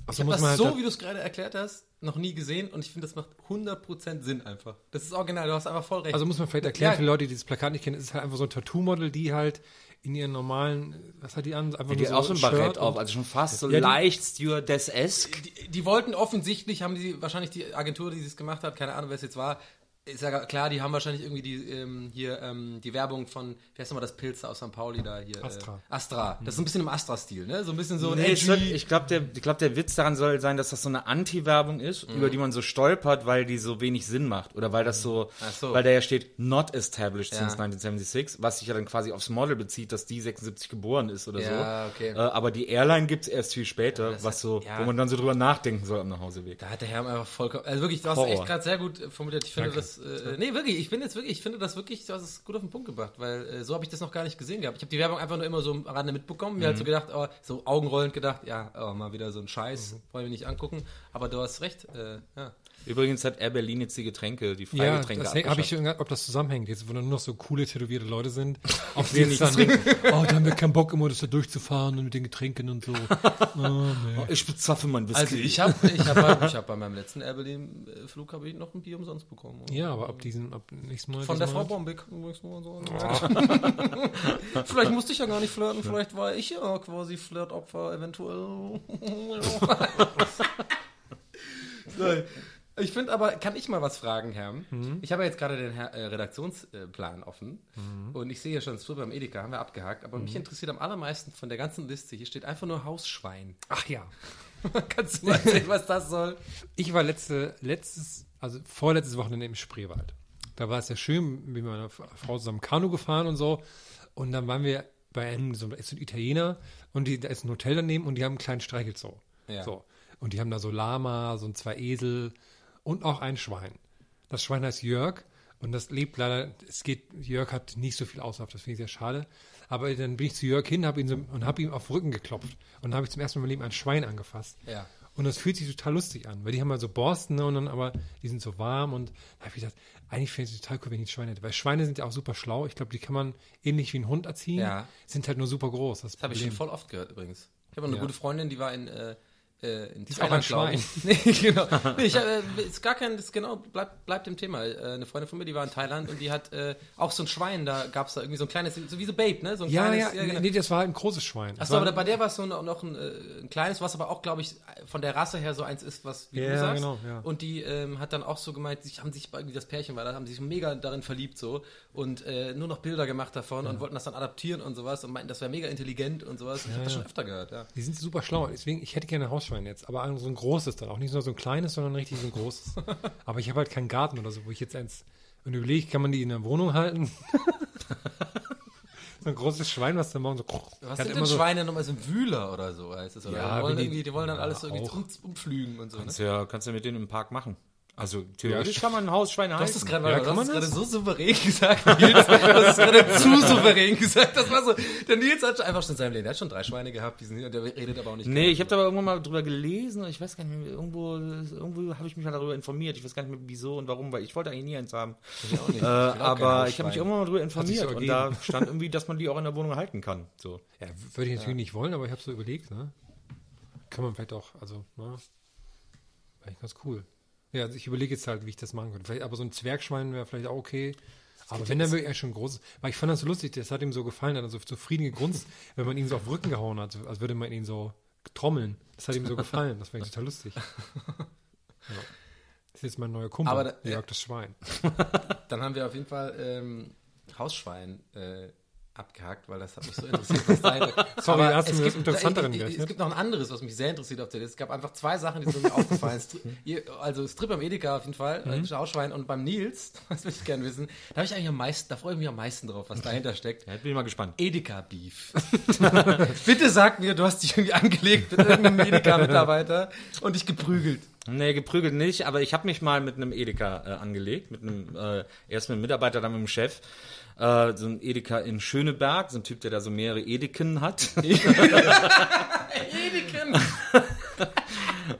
ich so habe muss das man halt so, da- wie du es gerade erklärt hast, noch nie gesehen und ich finde, das macht 100% Sinn einfach. Das ist original, du hast einfach voll recht. Also muss man vielleicht erklären Ja. für Leute, die dieses Plakat nicht kennen, es ist halt einfach so ein Tattoo-Model, die halt in ihren normalen, was hat die an? Einfach Die nur hat auch so ein Shirt Barett auf, also schon fast so Ja, die- leicht Stewardess-esque. die, die wollten offensichtlich, haben die wahrscheinlich die Agentur, die es gemacht hat, keine Ahnung, wer es jetzt war, ist ja klar, die haben wahrscheinlich irgendwie die ähm, hier ähm, die Werbung von, wie heißt nochmal das Pilz da aus St. Pauli da hier? Astra. Äh, Astra. Das ist ein bisschen im Astra-Stil, ne? So ein bisschen so ein Nee, es edgy. ich glaube, der, ich glaub, der Witz daran soll sein, dass das so eine Anti-Werbung ist, Mhm. über die man so stolpert, weil die so wenig Sinn macht. Oder weil das so, so. weil da ja steht, not established Ja. since 1976, was sich ja dann quasi aufs Model bezieht, dass die 76 geboren ist oder Ja, so. okay. Äh, aber die Airline gibt's erst viel später, das was so, ja. wo man dann so drüber nachdenken soll am Nachhauseweg. Da hat der Herr einfach vollkommen, also wirklich, du hast Horror. echt gerade sehr gut äh, formuliert. Ich finde das, äh, nee, wirklich, ich finde jetzt wirklich, ich finde das wirklich, du hast es gut auf den Punkt gebracht, weil äh, so habe ich das noch gar nicht gesehen gehabt. Ich habe die Werbung einfach nur immer so am Rande mitbekommen, mir halt so gedacht, oh, so augenrollend gedacht, ja, oh, mal wieder so ein Scheiß, wollen wir nicht angucken, aber du hast recht, äh, ja. Übrigens hat Air Berlin jetzt die Getränke, die Ja, Freigetränke das habe ich schon gedacht, ob das zusammenhängt. Jetzt, wo nur noch so coole, tätowierte Leute sind, auf die die nichts dann, trinken. oh, da haben wir keinen Bock, immer das da durchzufahren und mit den Getränken und so. Oh, nee. Oh, ich bezapfe mein Whisky. Also ich habe ich hab, ich hab bei meinem letzten Air Berlin äh, Flug habe ich noch ein Bier umsonst bekommen. Ja, aber ab diesem, ab nächsten Mal. Von der Frau Bombeck. übrigens nur so. vielleicht musste ich ja gar nicht flirten, vielleicht war ich ja quasi Flirtopfer, eventuell. so. Ich finde aber, kann ich mal was fragen, Herr? Ich habe ja jetzt gerade den Herr, äh, Redaktionsplan offen und ich sehe ja schon, es wird beim Edeka, haben wir abgehakt, aber mich interessiert am allermeisten von der ganzen Liste, hier steht einfach nur Hausschwein. Ach ja. Kannst du mal erzählen, was das soll? Ich war letzte, letztes, also vorletztes Wochenende im Spreewald. Da war es ja schön, mit meiner Frau zusammen Kanu gefahren und so. Und dann waren wir bei einem, so, da ist so ein Italiener und die, da ist ein Hotel daneben und die haben einen kleinen Streichelzoo. Ja. So. Und die haben da so Lama, so ein zwei Esel und auch ein Schwein. Das Schwein heißt Jörg und das lebt leider, es geht, Jörg hat nicht so viel Auslauf, das finde ich sehr schade. Aber dann bin ich zu Jörg hin hab ihn so, und habe ihm auf den Rücken geklopft. Und dann habe ich zum ersten Mal in meinem Leben ein Schwein angefasst. Ja. Und das fühlt sich total lustig an, weil die haben halt so Borsten ne, und dann aber, die sind so warm und da habe ich gedacht, eigentlich fände ich total cool, wenn ich ein Schwein hätte. Weil Schweine sind ja auch super schlau. Ich glaube, die kann man ähnlich wie ein Hund erziehen. Ja. Sind halt nur super groß. Das, Das habe ich schon voll oft gehört übrigens. Ich habe eine Ja. gute Freundin, die war in, äh, äh, in ist auch ein ich. nee, genau. Nee, ich, äh, ist gar kein, das genau, bleibt, bleibt im Thema. Äh, eine Freundin von mir, die war in Thailand und die hat äh, auch so ein Schwein, da gab es da irgendwie so ein kleines, so wie so Babe, ne? So ein Ja, kleines, ja, genau. nee, das war halt ein großes Schwein. Das Achso, aber bei der war es so noch ein, äh, ein kleines, was aber auch, glaube ich, von der Rasse her so eins ist, was wie Ja, du sagst. genau, ja. Und die ähm, hat dann auch so gemeint, sich haben sich irgendwie das Pärchen war, da haben sich mega darin verliebt so und äh, nur noch Bilder gemacht davon und wollten das dann adaptieren und sowas und meinten, das wäre mega intelligent und sowas. Ich habe das schon öfter gehört, ja. Die sind super schlau. Deswegen, ich hätte gerne ein Hausschwein jetzt, aber so ein großes dann. Auch nicht nur so ein kleines, sondern richtig so ein großes. aber ich habe halt keinen Garten oder so, wo ich jetzt eins. Und überlege, kann man die in der Wohnung halten? so ein großes Schwein, was dann morgen so. Was hat sind immer denn so- Schweine nochmal so ein Wühler oder so heißt es? Oder Ja, die, wollen die- irgendwie, die wollen dann ja, alles irgendwie auch. um, umflügen und so. Ne? Kannst ja, kannst ja mit denen im Park machen. Also theoretisch kann man ein Hausschwein Du halten. hast es gerade Ja, du hast es das? gerade so souverän gesagt, Nils. Du hast es gerade zu souverän gesagt. Das war so. Der Nils hat schon einfach schon in seinem Leben. Der hat schon drei Schweine gehabt, die sind, der redet aber auch nicht. Nee, ich habe da aber irgendwann mal drüber gelesen und ich weiß gar nicht mehr, irgendwo, irgendwo habe ich mich mal darüber informiert. Ich weiß gar nicht mehr, wieso und warum, weil ich wollte eigentlich nie eins haben. Ich auch nicht. Äh, aber ich habe mich irgendwann mal darüber informiert so und da stand irgendwie, dass man die auch in der Wohnung halten kann. So. Ja, würde ich natürlich nicht wollen, aber ich habe so überlegt, ne? Kann man vielleicht auch, also, ne? Wäre eigentlich ganz cool. Ja, also ich überlege jetzt halt, wie ich das machen könnte. Vielleicht, aber so ein Zwergschwein wäre vielleicht auch okay. Aber wenn dann wirklich eigentlich schon groß ist. Weil ich fand das so lustig, das hat ihm so gefallen, hat er so zufrieden gegrunzt, wenn man ihn so auf den Rücken gehauen hat, als würde man ihn so trommeln. Das hat ihm so gefallen. Das fand ich total lustig. Ja. Das ist jetzt mein neuer Kumpel. Aber da- der jagt das Schwein. Dann haben wir auf jeden Fall ähm, Hausschwein äh, abgehakt, weil das hat mich so interessiert. Was deine, Sorry, Aber hast du es mir gibt- Interessanteren ich- gerechnet? Es gibt noch ein anderes, was mich sehr interessiert auf der Liste. Es gab einfach zwei Sachen, die sind mir aufgefallen. Ihr- Also Strip am Edeka auf jeden Fall, Mhm. äh, Hausschwein und beim Nils, das würde ich gerne wissen, da habe ich eigentlich am meisten, da freue ich mich am meisten drauf, was dahinter steckt. Ja, jetzt bin ich mal gespannt. Edeka Beef. Bitte sag mir, du hast dich irgendwie angelegt mit irgendeinem Edeka-Mitarbeiter und dich geprügelt. Nee, geprügelt nicht, aber ich habe mich mal mit einem Edeka äh, angelegt, mit einem, äh, erst mit einem Mitarbeiter, dann mit dem Chef. Äh, so ein Edeka in Schöneberg, so ein Typ, der da so mehrere Edeken hat. Edeken!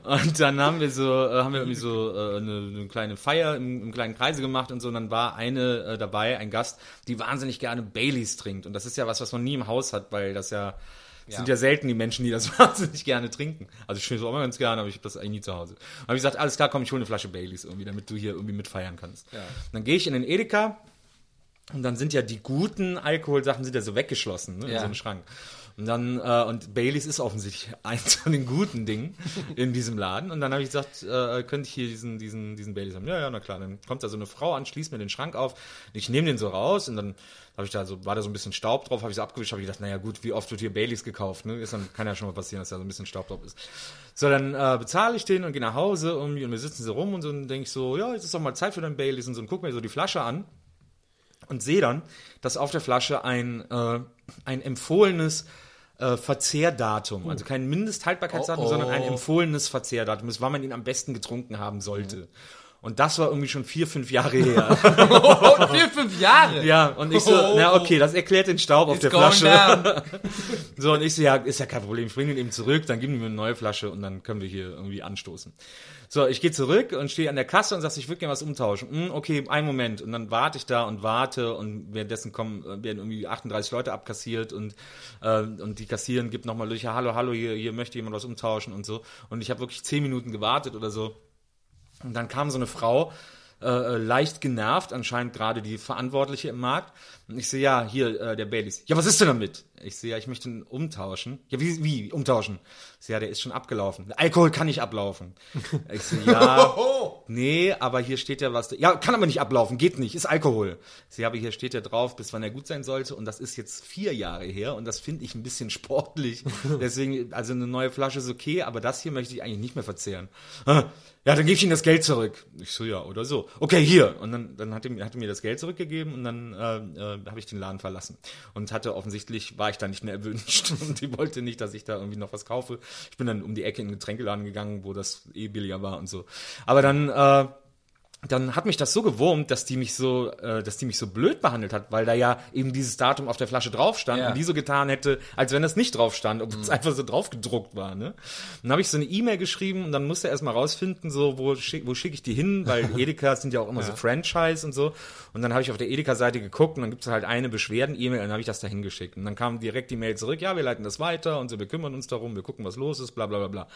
Und dann haben wir so, äh, haben wir irgendwie so äh, eine, eine kleine Feier im, im kleinen Kreise gemacht und so. Und dann war eine äh, dabei, ein Gast, die wahnsinnig gerne Baileys trinkt. Und das ist ja was, was man nie im Haus hat, weil das ja, es sind ja selten die Menschen, die das wahnsinnig gerne trinken. Also ich finde es auch immer ganz gerne, aber ich habe das eigentlich nie zu Hause. Und habe ich gesagt, alles klar, komm, ich hole eine Flasche Baileys irgendwie, damit du hier irgendwie mitfeiern kannst. Und dann gehe ich in den Edeka und dann sind ja die guten Alkoholsachen sind ja so weggeschlossen, ne, in Ja. so einem Schrank. Und dann, äh, und Baileys ist offensichtlich eins von den guten Dingen in diesem Laden. Und dann habe ich gesagt, äh, könnte ich hier diesen, diesen, diesen Baileys haben? Ja, ja, na klar. Dann kommt da so eine Frau an, schließt mir den Schrank auf. Ich nehme den so raus und dann habe ich da so, war da so ein bisschen Staub drauf, habe ich so abgewischt, habe ich gedacht, naja gut, wie oft wird hier Baileys gekauft? Ne? Ist dann, kann ja schon mal passieren, dass da so ein bisschen Staub drauf ist. So, dann äh, bezahle ich den und gehe nach Hause irgendwie und wir sitzen so rum und so und denke ich so, ja, jetzt ist doch mal Zeit für den Baileys und so und guck mir so die Flasche an und sehe dann, dass auf der Flasche ein, äh, ein empfohlenes äh, Verzehrdatum, also kein Mindesthaltbarkeitsdatum, Oh, oh. sondern ein empfohlenes Verzehrdatum ist, wann man ihn am besten getrunken haben sollte. Und das war irgendwie schon vier, fünf Jahre her. Oh, vier, fünf Jahre! ja, und ich so, na okay, das erklärt den Staub auf der Flasche. So, und ich so, ja, ist ja kein Problem, ich bringe den eben zurück, dann geben die mir eine neue Flasche und dann können wir hier irgendwie anstoßen. So, ich gehe zurück und stehe an der Kasse und sage, ich würde gerne was umtauschen. Hm, okay, einen Moment. Und dann warte ich da und warte und währenddessen kommen, äh, werden irgendwie 38 Leute abkassiert und, äh, und die Kassieren gibt nochmal ja, hallo, hallo, hier, hier möchte jemand was umtauschen und so. Und ich habe wirklich zehn Minuten gewartet oder so. Und dann kam so eine Frau, äh, äh, leicht genervt, anscheinend gerade die Verantwortliche im Markt. Und ich sehe, ja, hier, äh, der Baileys. Ja, was ist denn damit? Ich sehe, ja, ich möchte ihn umtauschen. Ja, wie, wie, umtauschen? Ich sehe, ja, der ist schon abgelaufen. Alkohol kann nicht ablaufen. Ich sehe, ja, nee, aber hier steht ja was. Ja, kann aber nicht ablaufen, geht nicht, ist Alkohol. Ich sehe, aber hier steht ja drauf, bis wann er gut sein sollte. Und das ist jetzt vier Jahre her und das finde ich ein bisschen sportlich. Deswegen, also eine neue Flasche ist okay, aber das hier möchte ich eigentlich nicht mehr verzehren. Ja, dann gebe ich Ihnen das Geld zurück. Ich so, ja, oder so. Okay, hier. Und dann, dann hat, er, mir- hat er mir das Geld zurückgegeben und dann äh, äh, habe ich den Laden verlassen. Und hatte offensichtlich, war ich da nicht mehr erwünscht. Und die wollte nicht, dass ich da irgendwie noch was kaufe. Ich bin dann um die Ecke in den Getränkeladen gegangen, wo das eh billiger war und so. Aber dann... Äh, dann hat mich das so gewurmt, dass die mich so, äh, dass die mich so blöd behandelt hat, weil da ja eben dieses Datum auf der Flasche drauf stand Ja. und die so getan hätte, als wenn das nicht drauf stand, obwohl es einfach so drauf gedruckt war. Ne? Dann habe ich so eine E-Mail geschrieben und dann musste er erstmal rausfinden, so wo, schick, wo schicke ich die hin, weil Edeka sind ja auch immer so Franchise und so. Und dann habe ich auf der Edeka-Seite geguckt und dann gibt es halt eine Beschwerden-E-Mail und dann habe ich das da hingeschickt. Und dann kam direkt die Mail zurück, ja, wir leiten das weiter und so, wir kümmern uns darum, wir gucken, was los ist, bla bla bla bla.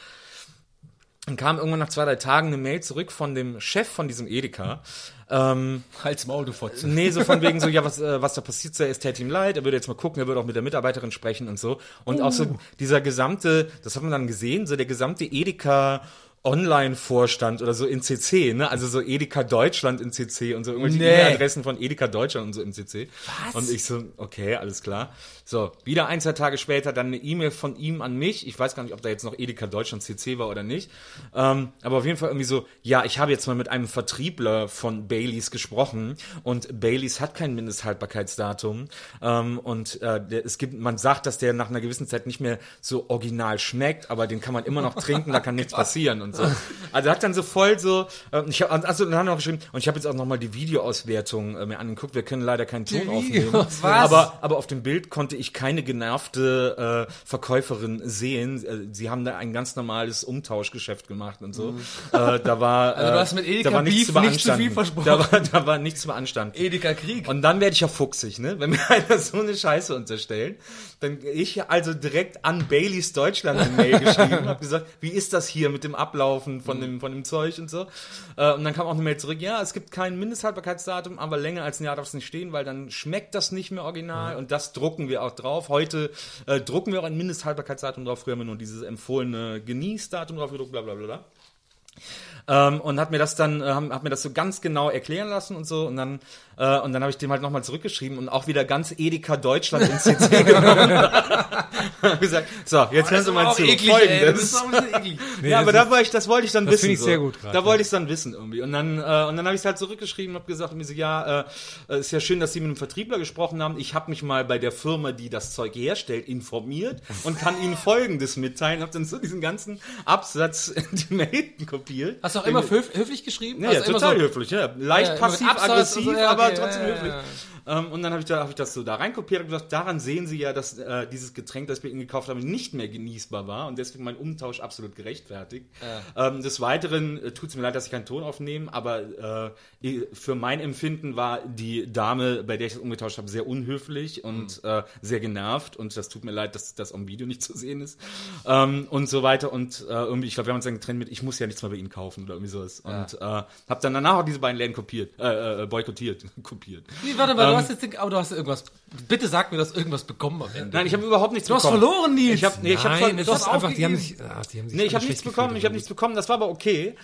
Dann kam irgendwann nach zwei, drei Tagen eine Mail zurück von dem Chef von diesem Edeka. Ähm, Halt's Maul, du Fotze. nee, so von wegen so, ja, was, äh, was da passiert, so, es täte ihm leid, er würde jetzt mal gucken, er würde auch mit der Mitarbeiterin sprechen und so. Und auch so dieser gesamte, das hat man dann gesehen, so der gesamte Edeka Online-Vorstand oder so in CC, ne? Also so Edeka Deutschland in CC und so irgendwelche Nee. E-Mail-Adressen von Edeka Deutschland und so im CC. Was? Und ich so, okay, alles klar. So, wieder ein, zwei Tage später dann eine E-Mail von ihm an mich. Ich weiß gar nicht, ob da jetzt noch Edeka Deutschland CC war oder nicht. Ähm, aber auf jeden Fall irgendwie so, ja, ich habe jetzt mal mit einem Vertriebler von Baileys gesprochen und Baileys hat kein Mindesthaltbarkeitsdatum. Ähm, und äh, der, es gibt, man sagt, dass der nach einer gewissen Zeit nicht mehr so original schmeckt, aber den kann man immer noch trinken, da kann nichts passieren und und so. Also hat dann so voll so, äh, ich habe also dann hat er noch geschrieben und ich habe jetzt auch noch mal die Videoauswertung äh, mir angeguckt. Wir können leider keinen Ton aufnehmen, Videos, aber aber auf dem Bild konnte ich keine genervte äh, Verkäuferin sehen. Äh, Sie haben da ein ganz normales Umtauschgeschäft gemacht und so. Äh, da war Also du äh, hast mit Edeka da war nichts Beef zu nicht zu viel versprochen. Da war, da war nichts zu beanstanden. Edeka Krieg. Und dann werde ich ja fuchsig, ne? Wenn mir einer so eine Scheiße unterstellt, dann ich also direkt an Baileys Deutschland eine Mail geschrieben, habe gesagt, wie ist das hier mit dem Ablaufen von dem von dem Zeug und so. Äh, und dann kam auch eine Mail zurück, ja, es gibt kein Mindesthaltbarkeitsdatum, aber länger als ein Jahr darf es nicht stehen, weil dann schmeckt das nicht mehr original und das drucken wir auch drauf. Heute äh, drucken wir auch ein Mindesthaltbarkeitsdatum drauf, früher haben wir nur dieses empfohlene Genießdatum drauf gedruckt, bla bla bla. bla. Ähm, und hat mir das dann, äh, hat mir das so ganz genau erklären lassen und so. Und dann, äh, und dann habe ich dem halt nochmal zurückgeschrieben und auch wieder ganz Edeka Deutschland ins CC genommen. Hab gesagt, so, jetzt hören Sie mal zu. Folgendes. ja, aber da war ich, das wollte ich dann das wissen. finde ich so. sehr gut gerade, Da ja. wollte ich es dann wissen irgendwie. Und dann, äh, und dann habe ich es halt zurückgeschrieben und habe gesagt, mir so, ja, äh, ist ja schön, dass Sie mit einem Vertriebler gesprochen haben. Ich habe mich mal bei der Firma, die das Zeug herstellt, informiert und kann Ihnen Folgendes mitteilen. Habe dann so diesen ganzen Absatz in die Mail kopiert. Hast du auch immer höf höflich geschrieben? Ja, also ja immer total so, höflich, ja. Leicht Ja, passiv-aggressiv, und so, ja, aber okay, trotzdem höflich. Ja. Ähm, und dann habe ich, da, hab ich das so da reinkopiert und gesagt, daran sehen Sie ja, dass äh, dieses Getränk, das ich bei Ihnen gekauft habe, nicht mehr genießbar war und deswegen mein Umtausch absolut gerechtfertigt. Ähm, des Weiteren äh, tut es mir leid, dass ich keinen Ton aufnehme, aber äh, für mein Empfinden war die Dame, bei der ich das umgetauscht habe, sehr unhöflich und äh, sehr genervt und das tut mir leid, dass das am Video nicht zu sehen ist ähm, und so weiter und äh, irgendwie, ich glaube, wir haben uns dann getrennt mit, ich muss ja nichts mehr bei Ihnen kaufen oder irgendwie sowas und äh, habe dann danach auch diese beiden Läden kopiert, äh, äh, boykottiert, kopiert. Nee, warte mal, du Ähm, hast jetzt, aber du hast irgendwas, bitte sag mir, du hast irgendwas bekommen am Ende. Nein, ich habe überhaupt nichts du hast bekommen. verloren, Nils. Ich habe nee, ich hab Nein, es ich hab einfach, die haben sich, ah, die haben sich Nee, ich habe nichts bekommen, ich habe nichts bekommen, das war aber okay,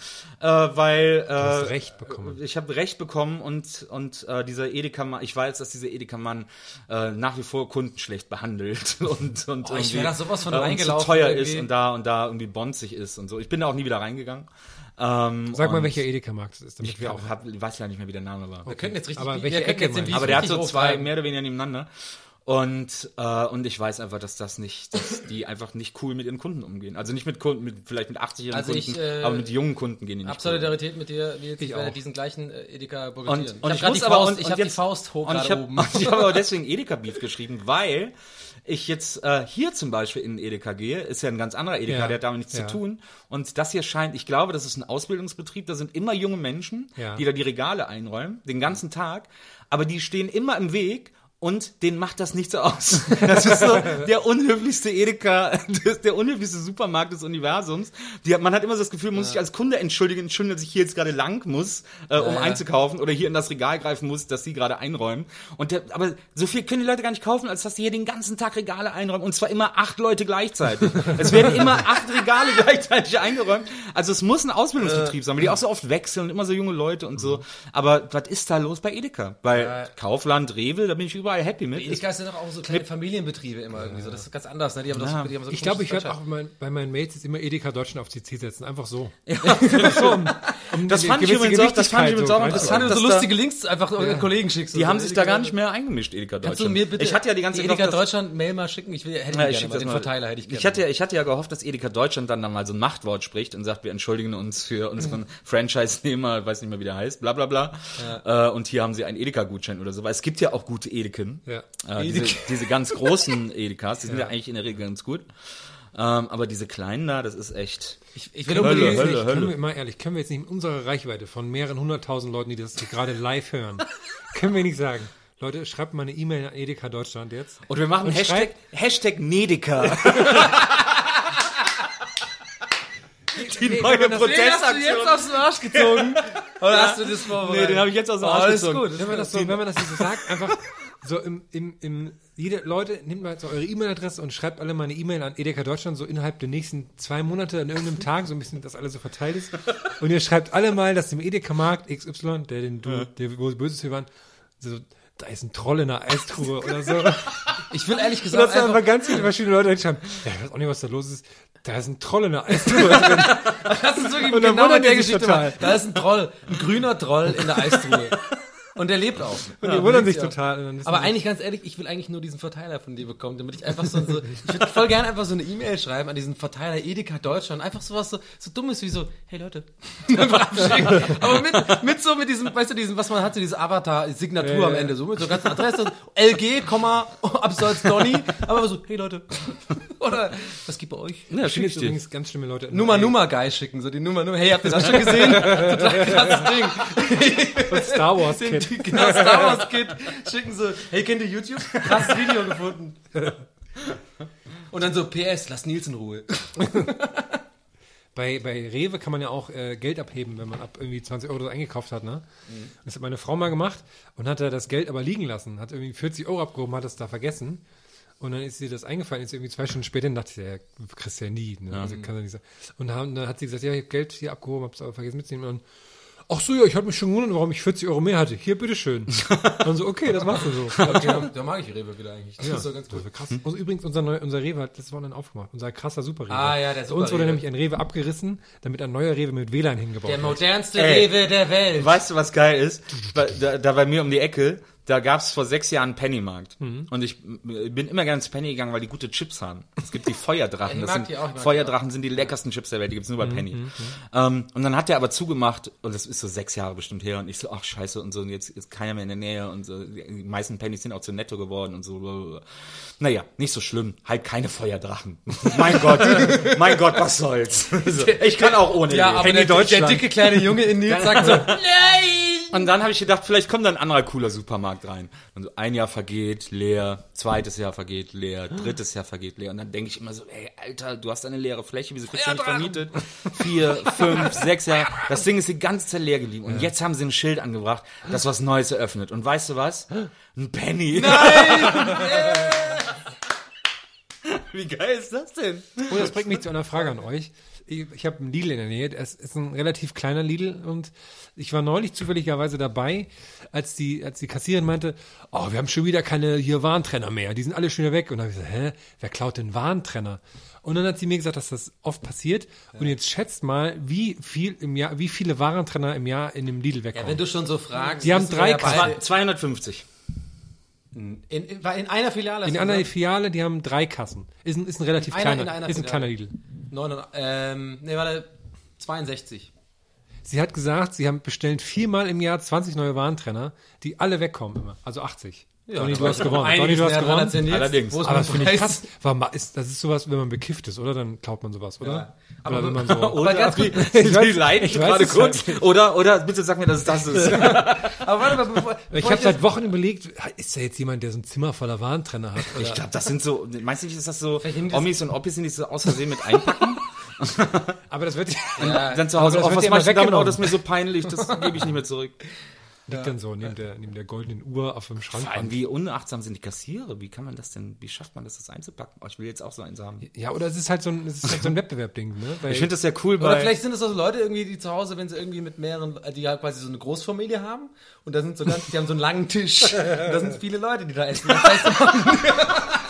äh, weil äh, hast Recht bekommen. Ich habe Recht bekommen und und äh, dieser Edeka-Mann, ich weiß, dass dieser Edeka-Mann äh, nach wie vor Kunden schlecht behandelt und und Oh, ich wär irgendwie, da sowas von äh, und zu reingelaufen teuer irgendwie. ist und da und da irgendwie bonzig ist und so. Ich bin da auch nie wieder reingegangen. Ähm, Sag mal, welcher Edeka-Markt es ist, damit Ich wir auch. hab, weiß ja nicht mehr, wie der Name war. Wir könnten jetzt richtig, Aber welche Ecke jetzt Aber der hat so zwei mehr oder weniger nebeneinander. Und, äh, und ich weiß einfach, dass das nicht, dass die einfach nicht cool mit ihren Kunden umgehen. Also nicht mit Kunden, mit, vielleicht mit 80-jährigen Also ich, Kunden, äh, aber mit jungen Kunden gehen die nicht cool. Solidarität mit dir, Nils. Ich, Ich werde auch. diesen gleichen äh, Edeka Und, boykottieren. und ich ich habe muss die, aber, Faust, und, ich und hab die Faust hoch und ich hab, oben. und ich habe aber deswegen Edeka-Beef geschrieben, weil ich jetzt äh, hier zum Beispiel in Edeka gehe, ist ja ein ganz anderer Edeka, Ja. der hat damit nichts Ja. zu tun. Und das hier scheint, ich glaube, das ist ein Ausbildungsbetrieb, da sind immer junge Menschen, Ja. die da die Regale einräumen, den ganzen Tag, aber die stehen immer im Weg und denen macht das nicht so aus. Das ist so der unhöflichste Edeka, der unhöflichste Supermarkt des Universums. Die, man hat immer so das Gefühl, man muss sich als Kunde entschuldigen, entschuldigen, dass ich hier jetzt gerade lang muss, äh, um ja. einzukaufen oder hier in das Regal greifen muss, das sie gerade einräumen. Und der, aber so viel können die Leute gar nicht kaufen, als dass die hier den ganzen Tag Regale einräumen und zwar immer acht Leute gleichzeitig. es werden immer acht Regale gleichzeitig eingeräumt. Also es muss ein Ausbildungsbetrieb sein, weil die auch so oft wechseln und immer so junge Leute und so. Aber was ist da los bei Edeka? Bei Kaufland, Rewe, da bin ich überall happy mit. Edeka sind doch auch so kleine Familienbetriebe immer irgendwie so. Das ist ganz anders, ne? Die haben das, die haben so Ich glaube, ich werde auch mein, bei meinen Mates jetzt immer Edeka Deutschland auf CC setzen. Einfach so. Das fand ich übrigens auch, das fand ich übrigens auch Das interessant. so dass da- lustige Links einfach ja. Kollegen schickst. Die haben sich da gar nicht mehr eingemischt, Edeka Deutschland. Kannst du mir bitte ich hatte ja die ganze Edeka Deutschland Mail mal schicken? Ich will, hätte ich Ja, gerne Den. Verteiler hätte ich gerne. Ich hatte, ja- ich hatte ja gehofft, dass Edeka Deutschland dann, dann mal so ein Machtwort spricht und sagt, wir entschuldigen uns für unseren Franchise-Nehmer, weiß nicht mehr, wie der heißt, bla bla bla. Äh, und hier haben sie einen Edeka-Gutschein oder so. Weil es gibt ja auch gute Edeken. Ja. Äh, diese, diese ganz großen Edekas, die sind ja. eigentlich in der Regel ganz gut. Ähm, aber diese kleinen da, das ist echt. ich, ich will Hölle, Können Hölle, nicht, können Hölle. wir mal ehrlich, können wir jetzt nicht in unserer Reichweite von mehreren hunderttausend Leuten, die das hier gerade live hören, können wir nicht sagen, Leute, schreibt mal eine E-Mail an Edeka Deutschland jetzt. Und wir machen Und Hashtag, Hashtag Nedeka. Die neue hast du jetzt Protestaktion. aus dem Arsch gezogen? Oder hast du das vorbereitet? Nee, den habe ich jetzt aus dem Oh, Arsch alles gezogen. gut. Wenn man das so, wenn man das so sagt, einfach so im, im, im, jede Leute, nehmt mal so eure E-Mail-Adresse und schreibt alle mal eine E-Mail an Edeka Deutschland, so innerhalb der nächsten zwei Monate an irgendeinem Tag, so ein bisschen, dass alles so verteilt ist. Und ihr schreibt alle mal, dass dem Edeka-Markt XY, der den du, der wo Böses für waren, so, da ist ein Troll in der Eistruhe oder so. Ich will ehrlich Und gesagt dass da einfach, ganz viele verschiedene Leute schreiben, ja, ich weiß auch nicht, was da los ist. Da ist ein Troll in der Eistruhe drin. das ist wirklich Und genau mit der Geschichte. Da ist ein Troll, ein grüner Troll in der Eistruhe. Und der lebt auch. Und Ja, die wundern lebt sich ja. total. Aber eigentlich ganz ehrlich, ich will eigentlich nur diesen Verteiler von dir bekommen, damit ich einfach so, so ich würde voll gerne einfach so eine E-Mail schreiben an diesen Verteiler Edeka Deutschland, einfach sowas so, so dummes wie so, hey Leute. Aber mit, mit so mit diesem, weißt du, diesen, was man hat, so diese Avatar-Signatur Ja, am ja. Ende, so mit so ganzen Adresse, LG, Abseits Donny, aber so, hey Leute, oder was gibt bei euch? Ja, Ich finde schick ich übrigens ganz schlimme Leute. Nummer Nummer Guy schicken, so die Nummer Nummer. Hey, habt ihr das schon gesehen? Total krasses Ding. Star Wars Den, Kid. genau, Star Wars Kid schicken so, hey, kennt ihr YouTube? Krasses Video gefunden. Und dann so, PS, lass Nils in Ruhe. Bei, bei Rewe kann man ja auch äh, Geld abheben, wenn man ab irgendwie 20 Euro so eingekauft hat, ne? Mhm. Das hat meine Frau mal gemacht und hat da das Geld aber liegen lassen. Hat irgendwie 40 Euro abgehoben, hat das da vergessen. Und dann ist ihr das eingefallen, ist irgendwie zwei Stunden später und dachte sie, ja, kriegst du ja nie. Ne? Also kann ja nicht sein. Und dann hat sie gesagt, ja, ich hab Geld hier abgehoben, hab's aber vergessen mitzunehmen. Und ach so, ja, ich hatte mich schon gewundert, warum ich 40 Euro mehr hatte. Hier, bitteschön. und so, okay, das machst du so. Ja, da mag ich Rewe wieder eigentlich. Das Ja, ist so ganz das cool. krass. Und übrigens, unser, neu, unser Rewe hat letztes Wochenende aufgemacht. Unser krasser Super-Rewe. Ah, ja, der Bei uns wurde Super-Rewe. nämlich ein Rewe abgerissen, damit ein neuer Rewe mit WLAN hingebaut Der wird. modernste Ey. Rewe der Welt. Weißt du, was geil ist? Da, da bei mir um die Ecke, da gab's vor sechs Jahren einen Pennymarkt. Und ich m- bin immer gerne ins Penny gegangen, weil die gute Chips haben. Es gibt die Feuerdrachen. Ja, das sind, die auch, Feuerdrachen sind die leckersten Chips der Welt. Die gibt's nur bei Penny. Ähm, und dann hat der aber zugemacht, und das ist so sechs Jahre bestimmt her, und ich so, ach scheiße, und so, und jetzt ist keiner mehr in der Nähe, und so. Die meisten Pennys sind auch zu netto geworden, und so. Naja, nicht so schlimm. Halt keine Feuerdrachen. mein Gott, mein Gott, was soll's. So, ich kann auch ohne. Ja, aber der, der dicke kleine Junge in Nils sagt so, nein! Und dann habe ich gedacht, vielleicht kommt da ein anderer cooler Supermarkt rein. Und so ein Jahr vergeht, leer, zweites Jahr vergeht, leer, drittes Jahr vergeht, leer. Und dann denke ich immer so, ey, Alter, du hast eine leere Fläche, wieso kriegst du nicht vermietet? Vier, fünf, sechs Jahre. Das Ding ist die ganze Zeit leer geblieben. Und jetzt haben sie ein Schild angebracht, das was Neues eröffnet. Und weißt du was? Ein Penny. Wie geil ist das denn? Und das bringt mich zu einer Frage an euch. Ich, ich habe einen Lidl in der Nähe. Es ist ein relativ kleiner Lidl und ich war neulich zufälligerweise dabei, als die, als die Kassiererin meinte, oh, wir haben schon wieder keine hier Warntrenner mehr. Die sind alle schon wieder weg. Und dann habe ich gesagt, hä, wer klaut denn Warntrenner? Und dann hat sie mir gesagt, dass das oft passiert. Und jetzt schätzt mal, wie viel im Jahr, wie viele Warentrenner im Jahr in dem Lidl Ja, wegkommen. wenn du schon so fragst. Die haben drei ja beide. Zwei- 250. In, in, in einer Filiale. in einer? Filiale, die haben drei Kassen. Ist ein, ist ein relativ In einer- in kleiner, einer ist ein kleiner Lidl. 900, ähm, nee, warte, 62. Sie hat gesagt, sie haben bestellen viermal im Jahr 20 neue Warentrenner, die alle wegkommen immer. Also 80. Donny, du hast gewonnen. Donny, du hast gewonnen. Allerdings. Wo ist Aber das finde ich krass. War ist, das ist sowas, wenn man bekifft ist, oder? Dann klaut man sowas, oder? Ja. Oder Aber- wenn man so. Aber ganz Die, weiß- die leiden ich weiß gerade kurz. halt Oder, oder, bitte sag mir, dass es das ist. aber warte mal, bevor, ich habe seit Wochen überlegt, ist da jetzt jemand, der so ein Zimmer voller Warentrenner hat? Oder? Ich glaube, das sind so, meinst du nicht, ist das so, Omis und Oppis sind die so aus Versehen mit einpacken? aber das wird Dann zu Hause, wird was machst du damit? Oh, weggenommen. das ist mir so peinlich, das gebe ich nicht mehr zurück. Liegt dann so neben der, neben der goldenen Uhr auf dem Schrank. Vor allem, wie unachtsam sind die Kassiere? Wie kann man das denn, wie schafft man das, das einzupacken? Oh, ich will jetzt auch so eins haben. Ja, oder es ist halt so ein, es ist halt so ein Wettbewerb-Ding, ne? Weil Ich finde das ja cool Oder vielleicht sind es auch so Leute irgendwie, die zu Hause, wenn sie irgendwie mit mehreren, die halt quasi so eine Großfamilie haben und da sind so ganz, die haben so einen langen Tisch und da sind viele Leute, die da essen. Das heißt,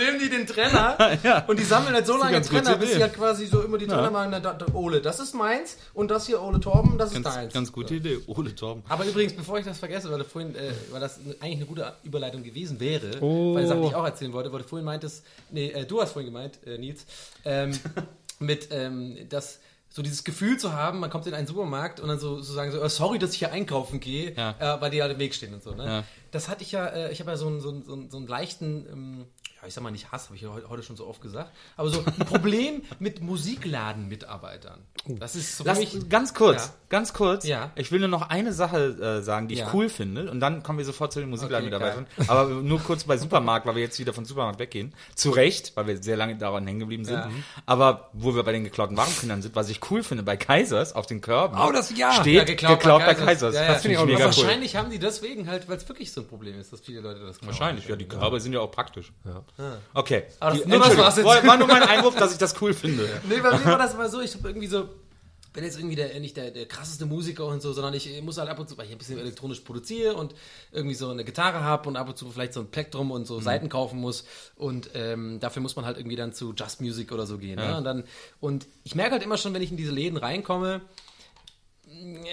nehmen die den Trenner und die sammeln halt so lange Trenner, bis sie halt quasi so immer die Trenner machen, da, da, Ole, das ist meins und das hier Ole Torben, das ist ganz, deins. ganz gute Idee. Ole Torben. Aber übrigens, bevor ich das vergesse, weil, du vorhin, äh, weil das eigentlich eine gute Überleitung gewesen wäre, Oh. weil Sachen, die ich auch erzählen wollte, weil du vorhin meintest, nee, äh, du hast vorhin gemeint, äh, Nils, ähm, mit, ähm, das, so dieses Gefühl zu haben, man kommt in einen Supermarkt und dann so, so sagen so, oh, sorry, dass ich hier einkaufen gehe, Ja. äh, weil die halt im Weg stehen und so. Ne? Ja. Das hatte ich ja, äh, ich habe ja so einen, so einen, so einen, so einen leichten, ähm, ja, ich sag mal nicht Hass, habe ich heute schon so oft gesagt, aber so ein Problem mit Musikladenmitarbeitern. Das ist so Lass, mich, ganz kurz, Ja. ganz kurz. Ja. Ich will nur noch eine Sache äh, sagen, die Ja. ich cool finde. Und dann kommen wir sofort zu den Musikladenmitarbeitern. Okay, Aber nur kurz bei Supermarkt, weil wir jetzt wieder von Supermarkt weggehen. Zu Recht, weil wir sehr lange daran hängen geblieben sind. Ja. Aber wo wir bei den geklauten Warenkindern sind, was ich cool finde, bei Kaisers auf den Körben Oh, das- ja. steht Ja, geklaut, bei Kaisers. Ja, ja. Das finde ich auch mega cool. wahrscheinlich haben die deswegen halt, weil es wirklich so ein Problem ist, dass viele Leute das klauen. Wahrscheinlich, ja, die Körbe sind ja auch praktisch. Okay. Aber das- Die- nur war, war nur mein Einwurf, dass ich das cool finde. Nee, bei mir war das immer so, ich habe irgendwie so, bin jetzt irgendwie der, nicht der, der krasseste Musiker und so, sondern ich muss halt ab und zu, weil ich ein bisschen elektronisch produziere und irgendwie so eine Gitarre habe und ab und zu vielleicht so ein Plektrum und so Mhm. Seiten kaufen muss und ähm, dafür muss man halt irgendwie dann zu Just Music oder so gehen. Ne? Und, dann, und ich merke halt immer schon, wenn ich in diese Läden reinkomme,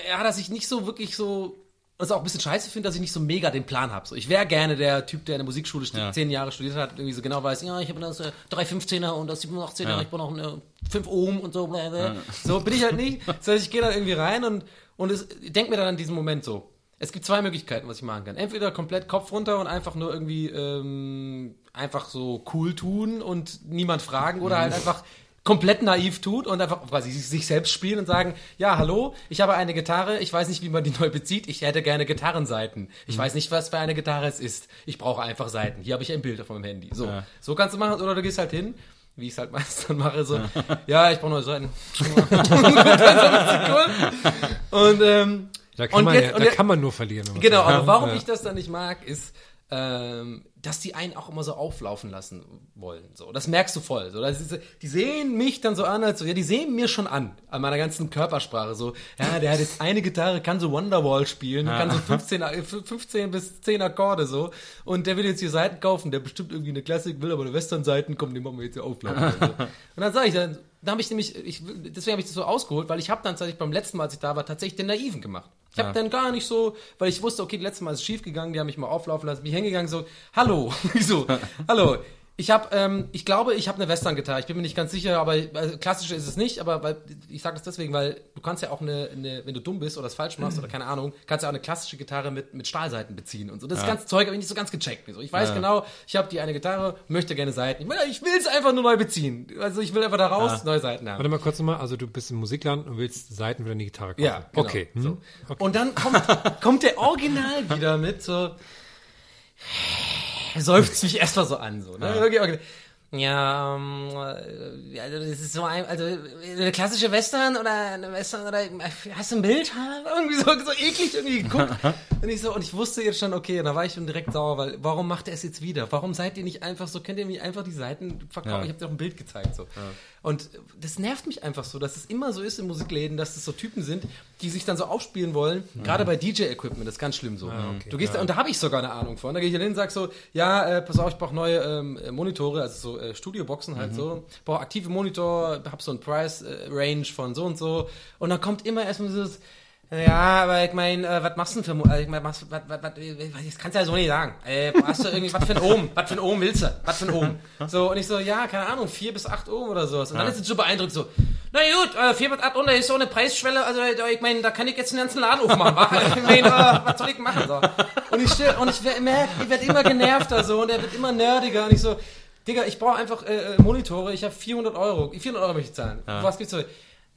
ja, dass ich nicht so wirklich so und es auch ein bisschen scheiße finde, dass ich nicht so mega den Plan habe. So, ich wäre gerne der Typ, der in der Musikschule Ja. zehn Jahre studiert hat, irgendwie so genau weiß, ja, ich habe das äh, 315er und das 718er, Ja. ich brauche noch eine 5 Ohm und so. Bla, bla. So bin ich halt nicht. Das heißt, ich gehe da irgendwie rein und, und es, denke mir dann an diesen Moment so. Es gibt zwei Möglichkeiten, was ich machen kann. Entweder komplett Kopf runter und einfach nur irgendwie ähm, einfach so cool tun und niemand fragen oder halt einfach komplett naiv tut und einfach quasi sich selbst spielen und sagen, ja, hallo, ich habe eine Gitarre, ich weiß nicht, wie man die neu bezieht, ich hätte gerne Gitarrenseiten. Ich weiß nicht, was für eine Gitarre es ist. Ich brauche einfach Seiten. Hier habe ich ein Bild auf meinem Handy. So, Ja. so kannst du machen oder du gehst halt hin, wie ich es halt meistens dann mache, so, ja, ich brauche neue Seiten. und ähm, Da kann, und man, jetzt- ja, da kann man nur verlieren. Genau, aber ja, warum ja. ich das dann nicht mag, ist, ähm, dass die einen auch immer so auflaufen lassen wollen. So, das merkst du voll. So, das ist, die sehen mich dann so an, als so, ja, die sehen mir schon an, an meiner ganzen Körpersprache. So, ja, der hat jetzt eine Gitarre, kann so Wonderwall spielen, kann so 15, äh, 15 bis 10 Akkorde so. Und der will jetzt hier Seiten kaufen, der bestimmt irgendwie eine Klassik, will aber eine Western-Seiten, komm, den machen wir jetzt hier auflaufen. so. und dann sage ich, dann, da habe ich nämlich, ich, deswegen habe ich das so ausgeholt, weil ich habe dann tatsächlich beim letzten Mal, als ich da war, tatsächlich den Naiven gemacht. Ich habe Ja. dann gar nicht so, weil ich wusste, okay, letztes Mal ist es schief gegangen, die haben mich mal auflaufen lassen, bin ich hingegangen so, hallo, wieso, hallo, ich habe, ähm, ich glaube, ich habe eine Western-Gitarre, ich bin mir nicht ganz sicher, aber also, klassische ist es nicht, aber weil, ich sage das deswegen, weil du kannst ja auch eine, eine wenn du dumm bist oder es falsch machst oder keine Ahnung, kannst ja auch eine klassische Gitarre mit, mit Stahlseiten beziehen und so. Das ganze Zeug habe ich nicht so ganz gecheckt. So, ich weiß genau, ich habe die eine Gitarre, möchte gerne Seiten. Ich will ich will es einfach nur neu beziehen. Also ich will einfach da raus, neue Seiten haben. Warte mal kurz nochmal, also du bist im Musikladen und willst Seiten für deine Gitarre kaufen. Ja, genau. Okay. So. Hm. okay. Und dann kommt, kommt der Original wieder mit so. Er seufzt mich erstmal so an, so, ne? Okay, okay. Ja, ähm, äh, also das ist so ein, also eine klassische Western oder eine Western oder hast du ein Bild? Irgendwie so, so eklig irgendwie geguckt. und ich so, und ich wusste jetzt schon, okay, da war ich schon direkt sauer, weil warum macht er es jetzt wieder? Warum seid ihr nicht einfach so, könnt ihr mir einfach die Seiten verkaufen? Ja. Ich habe dir auch ein Bild gezeigt. so. Und das nervt mich einfach so, dass es immer so ist in Musikläden, dass es so Typen sind, die sich dann so aufspielen wollen. Gerade bei DJ-Equipment, das ist ganz schlimm so. du gehst da, und da habe ich sogar eine Ahnung von. Da gehe ich hin und sag so, ja, äh, pass auf, ich brauche neue ähm, äh, Monitore, also so äh, Studioboxen halt so. Brauche aktive Monitor, hab so ein Price-Range von so und so. Und dann kommt immer erstmal dieses, ja, aber ich meine, äh, was machst du denn für, äh, ich mein, was, was, was, was, äh, das kannst du ja so nicht sagen. Äh, hast du irgendwie, was für ein Ohm? Was für ein Ohm willst du? Was für ein Ohm? So, und ich so, ja, keine Ahnung, vier bis acht Ohm oder sowas. Und dann ist es so beeindruckt so, na gut, äh, vier bis acht Ohm, da ist so eine Preisschwelle, also äh, ich meine, da kann ich jetzt den ganzen Laden aufmachen, wa? Ich meine, äh, was soll ich machen? So. Und ich stell, und ich wer- merk, ich werde immer genervter so und er wird immer nerdiger und ich so, Digga, ich brauche einfach äh, äh, Monitore, ich habe 400 Euro, 400 Euro möchte ich zahlen. Was gibt's so?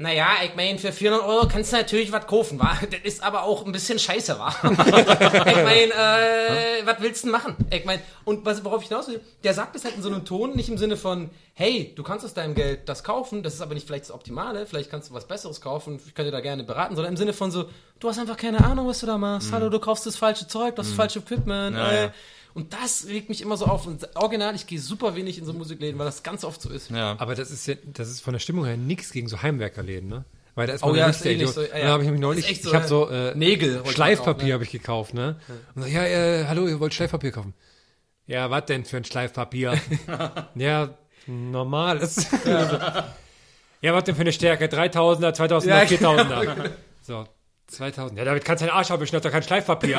Naja, ich meine, für 400 Euro kannst du natürlich was kaufen, wa? Das ist aber auch ein bisschen scheiße, wa? ich meine, äh, was willst du denn machen? Ich meine, und was, worauf ich hinaus will, der sagt es halt in so einem Ton, nicht im Sinne von, hey, du kannst aus deinem Geld das kaufen, das ist aber nicht vielleicht das Optimale, vielleicht kannst du was Besseres kaufen, ich könnte da gerne beraten, sondern im Sinne von so, du hast einfach keine Ahnung, was du da machst, hallo, du kaufst das falsche Zeug, das falsche Equipment, Ja, äh, ja. Und das regt mich immer so auf. Und original, ich gehe super wenig in so Musikläden, weil das ganz oft so ist. Ja. Aber das ist ja, das ist von der Stimmung her nichts gegen so Heimwerkerläden, ne? Weil da ist Oh man ja, nicht ist Idiot. so, ja, Und ja. dann habe ich nämlich Das neulich, ist echt so, ich habe so äh, Nägel Schleifpapier ne? habe ich gekauft, ne? Und so, ja, äh, hallo, ihr wollt Schleifpapier kaufen? Ja, was denn für ein Schleifpapier? ja, normales. ja, was denn für eine Stärke? 3000er, 2000er, Ja, 4000er. So, 2000. Ja, damit kannst du deinen Arsch abwischen, das ist doch kein Schleifpapier.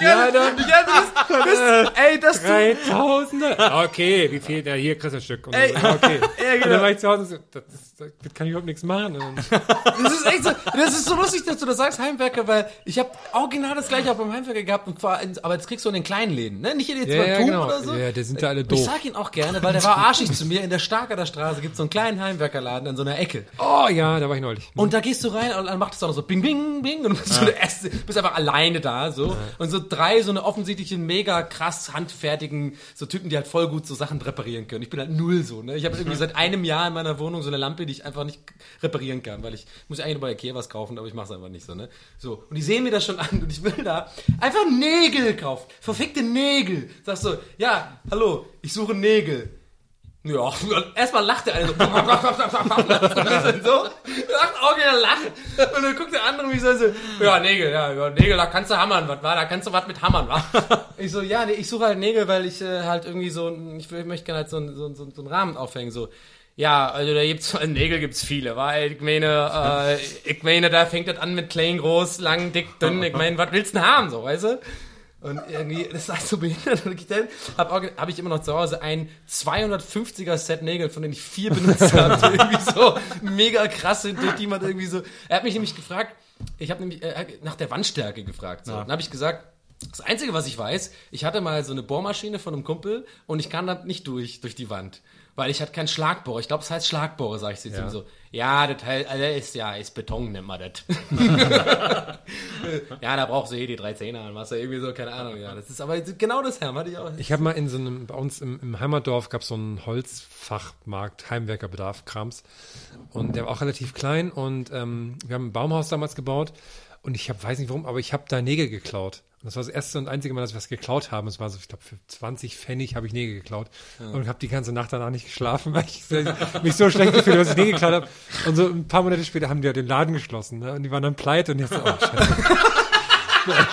ja, dann Ja, bist, ey, das du, 3000er. Okay, wie viel? Ja, hier kriegst du ein Stück. Und so. Ja, okay. Ja, genau. Und dann war ich zu Hause so, das, ist, das kann ich überhaupt nichts machen. Und das ist echt so, das ist so lustig, dass du das sagst, Heimwerker, weil ich habe original das gleiche auch beim Heimwerker gehabt, und zwar, in, aber das kriegst du in den kleinen Läden, ne? Nicht jetzt Ja, beim ja, Tum genau. oder so. Ja, die sind da alle Ich doof. sag ihn auch gerne, weil der war arschig zu mir. In der Starkerder Straße gibt's so einen kleinen Heimwerkerladen in so einer Ecke. oh ja, da war ich neulich. Und da gehst du rein und dann macht es auch noch so bing, bing, bing und du bist, so der erste, bist einfach alleine da, so. Und so drei so eine offensichtlichen, mega krass handfertigen, so Typen, die halt voll gut so Sachen reparieren können. Ich bin halt null so, ne. Ich habe irgendwie seit einem Jahr in meiner Wohnung so eine Lampe, die ich einfach nicht reparieren kann, weil ich muss eigentlich nur bei Ikea was kaufen, aber ich mache es einfach nicht so, ne. So. Und die sehen mir das schon an und ich will da einfach Nägel kaufen. Verfickte Nägel. Sagst du, ja, hallo, ich suche Nägel. Ja, erstmal lacht der eine so. so, lacht auch wieder lacht. Und dann guckt der andere mich so, so, ja, Nägel, ja, ja, Nägel, da kannst du hammern, was war, da kannst du was mit hammern, wa? Ich so, ja, nee, ich suche halt Nägel, weil ich äh, halt irgendwie so, ich, ich möchte gerne halt so, so, so, so einen Rahmen aufhängen, so. Ja, also da gibt's Nägel gibt's viele, weil ich meine, äh, ich meine, da fängt das an mit klein, groß, lang, dick, dünn. Ich meine, was willst du denn haben, so, weißt du? Und irgendwie, das ist halt so behindert. Und ich dann hab, auch- hab ich immer noch zu Hause ein 250er Set Nägel, von denen ich vier benutzt habe. die irgendwie so mega krass sind, durch die man irgendwie so. Er hat mich nämlich gefragt, ich habe nämlich äh, nach der Wandstärke gefragt. So. Dann habe ich gesagt, das Einzige, was ich weiß, ich hatte mal so eine Bohrmaschine von einem Kumpel und ich kann da nicht durch, durch die Wand. Weil ich hatte keinen Schlagbohrer. Ich glaube, es heißt Schlagbohrer, sag ich zu ihm so. Ja, das Teil, also ist ja, ist Beton, nennt man das. ja, da brauchst du eh die drei Zehner an, was irgendwie so, keine Ahnung, ja. Das ist aber genau das, Herr, hatte ich auch. Ich habe mal in so einem, bei uns im, im Heimatdorf gab es so einen Holzfachmarkt, Heimwerkerbedarf, Krams. Und der war auch relativ klein und ähm, wir haben ein Baumhaus damals gebaut und ich hab, weiß nicht warum, aber ich habe da Nägel geklaut. Und das war das erste und einzige Mal, dass wir was geklaut haben. Es war so, ich glaube, für 20 Pfennig habe ich Nägel geklaut. Und habe die ganze Nacht danach nicht geschlafen, weil ich mich so schlecht gefühlt habe, dass ich Nägel geklaut habe. Und so ein paar Monate später haben die ja den Laden geschlossen. Ne? Und die waren dann pleite und ich so, oh, scheiße.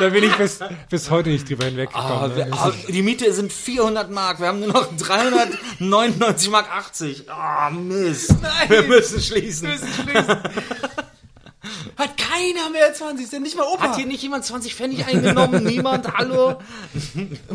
da bin ich bis, bis heute nicht drüber Ah, hinweggekommen. wir, ne? ah, die Miete sind 400 Mark. Wir haben nur noch 399 Mark 80. Ah, Mist. Wir müssen schließen. Hat keiner mehr 20 Cent, nicht mal Opa. Hat hier nicht jemand 20 Pfennig eingenommen? Niemand? Hallo?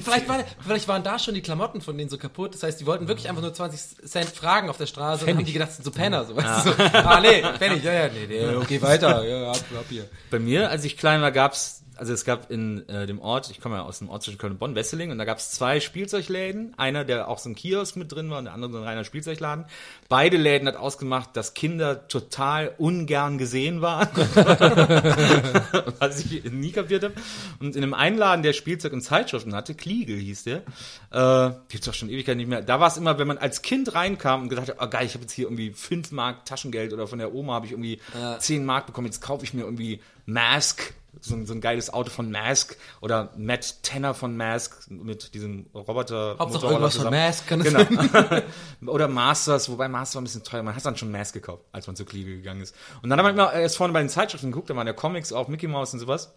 Vielleicht, war, vielleicht waren da schon die Klamotten von denen so kaputt. Das heißt, die wollten wirklich einfach nur 20 Cent fragen auf der Straße und haben die gedacht, sind so Penner. So, weißt du, so, ah, nee, Pfennig, ja, ja, nee, nee, okay, weiter. Ja, ab, ab hier. Bei mir, als ich klein war, gab's also es gab in äh, dem Ort, ich komme ja aus dem Ort zwischen Köln und Bonn, Wesseling, und da gab's zwei Spielzeugläden. Einer, der auch so ein Kiosk mit drin war, und der andere so ein reiner Spielzeugladen. Beide Läden hat ausgemacht, dass Kinder total ungern gesehen waren. Was ich nie kapiert habe. Und in einem einen Laden, der Spielzeug und Zeitschriften hatte, Kliegel hieß der, äh, gibt's auch schon Ewigkeit nicht mehr. Da war es immer, wenn man als Kind reinkam und gesagt hat, oh geil, ich habe jetzt hier irgendwie 5 Mark Taschengeld oder von der Oma habe ich irgendwie 10 Mark bekommen, jetzt kaufe ich mir irgendwie Mask, so ein, so ein geiles Auto von Mask oder Matt Tanner von Mask mit diesem Roboter. Hauptsache irgendwas von zusammen. Mask kann es Genau. Oder Masters, wobei Masters war ein bisschen teuer. Man hat dann schon Mask gekauft, als man zur Kliege gegangen ist. Und dann haben wir immer erst vorne bei den Zeitschriften geguckt, da waren ja Comics, auch Mickey Mouse und sowas.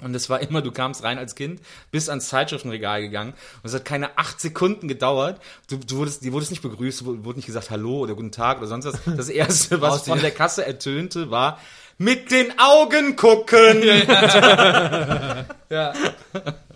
Und es war immer, du kamst rein als Kind, bist ans Zeitschriftenregal gegangen und es hat keine acht Sekunden gedauert. Du, du wurdest, dir wurdest nicht begrüßt, wurde nicht gesagt Hallo oder Guten Tag oder sonst was. Das erste, was von der Kasse ertönte, war mit den Augen gucken. Ja.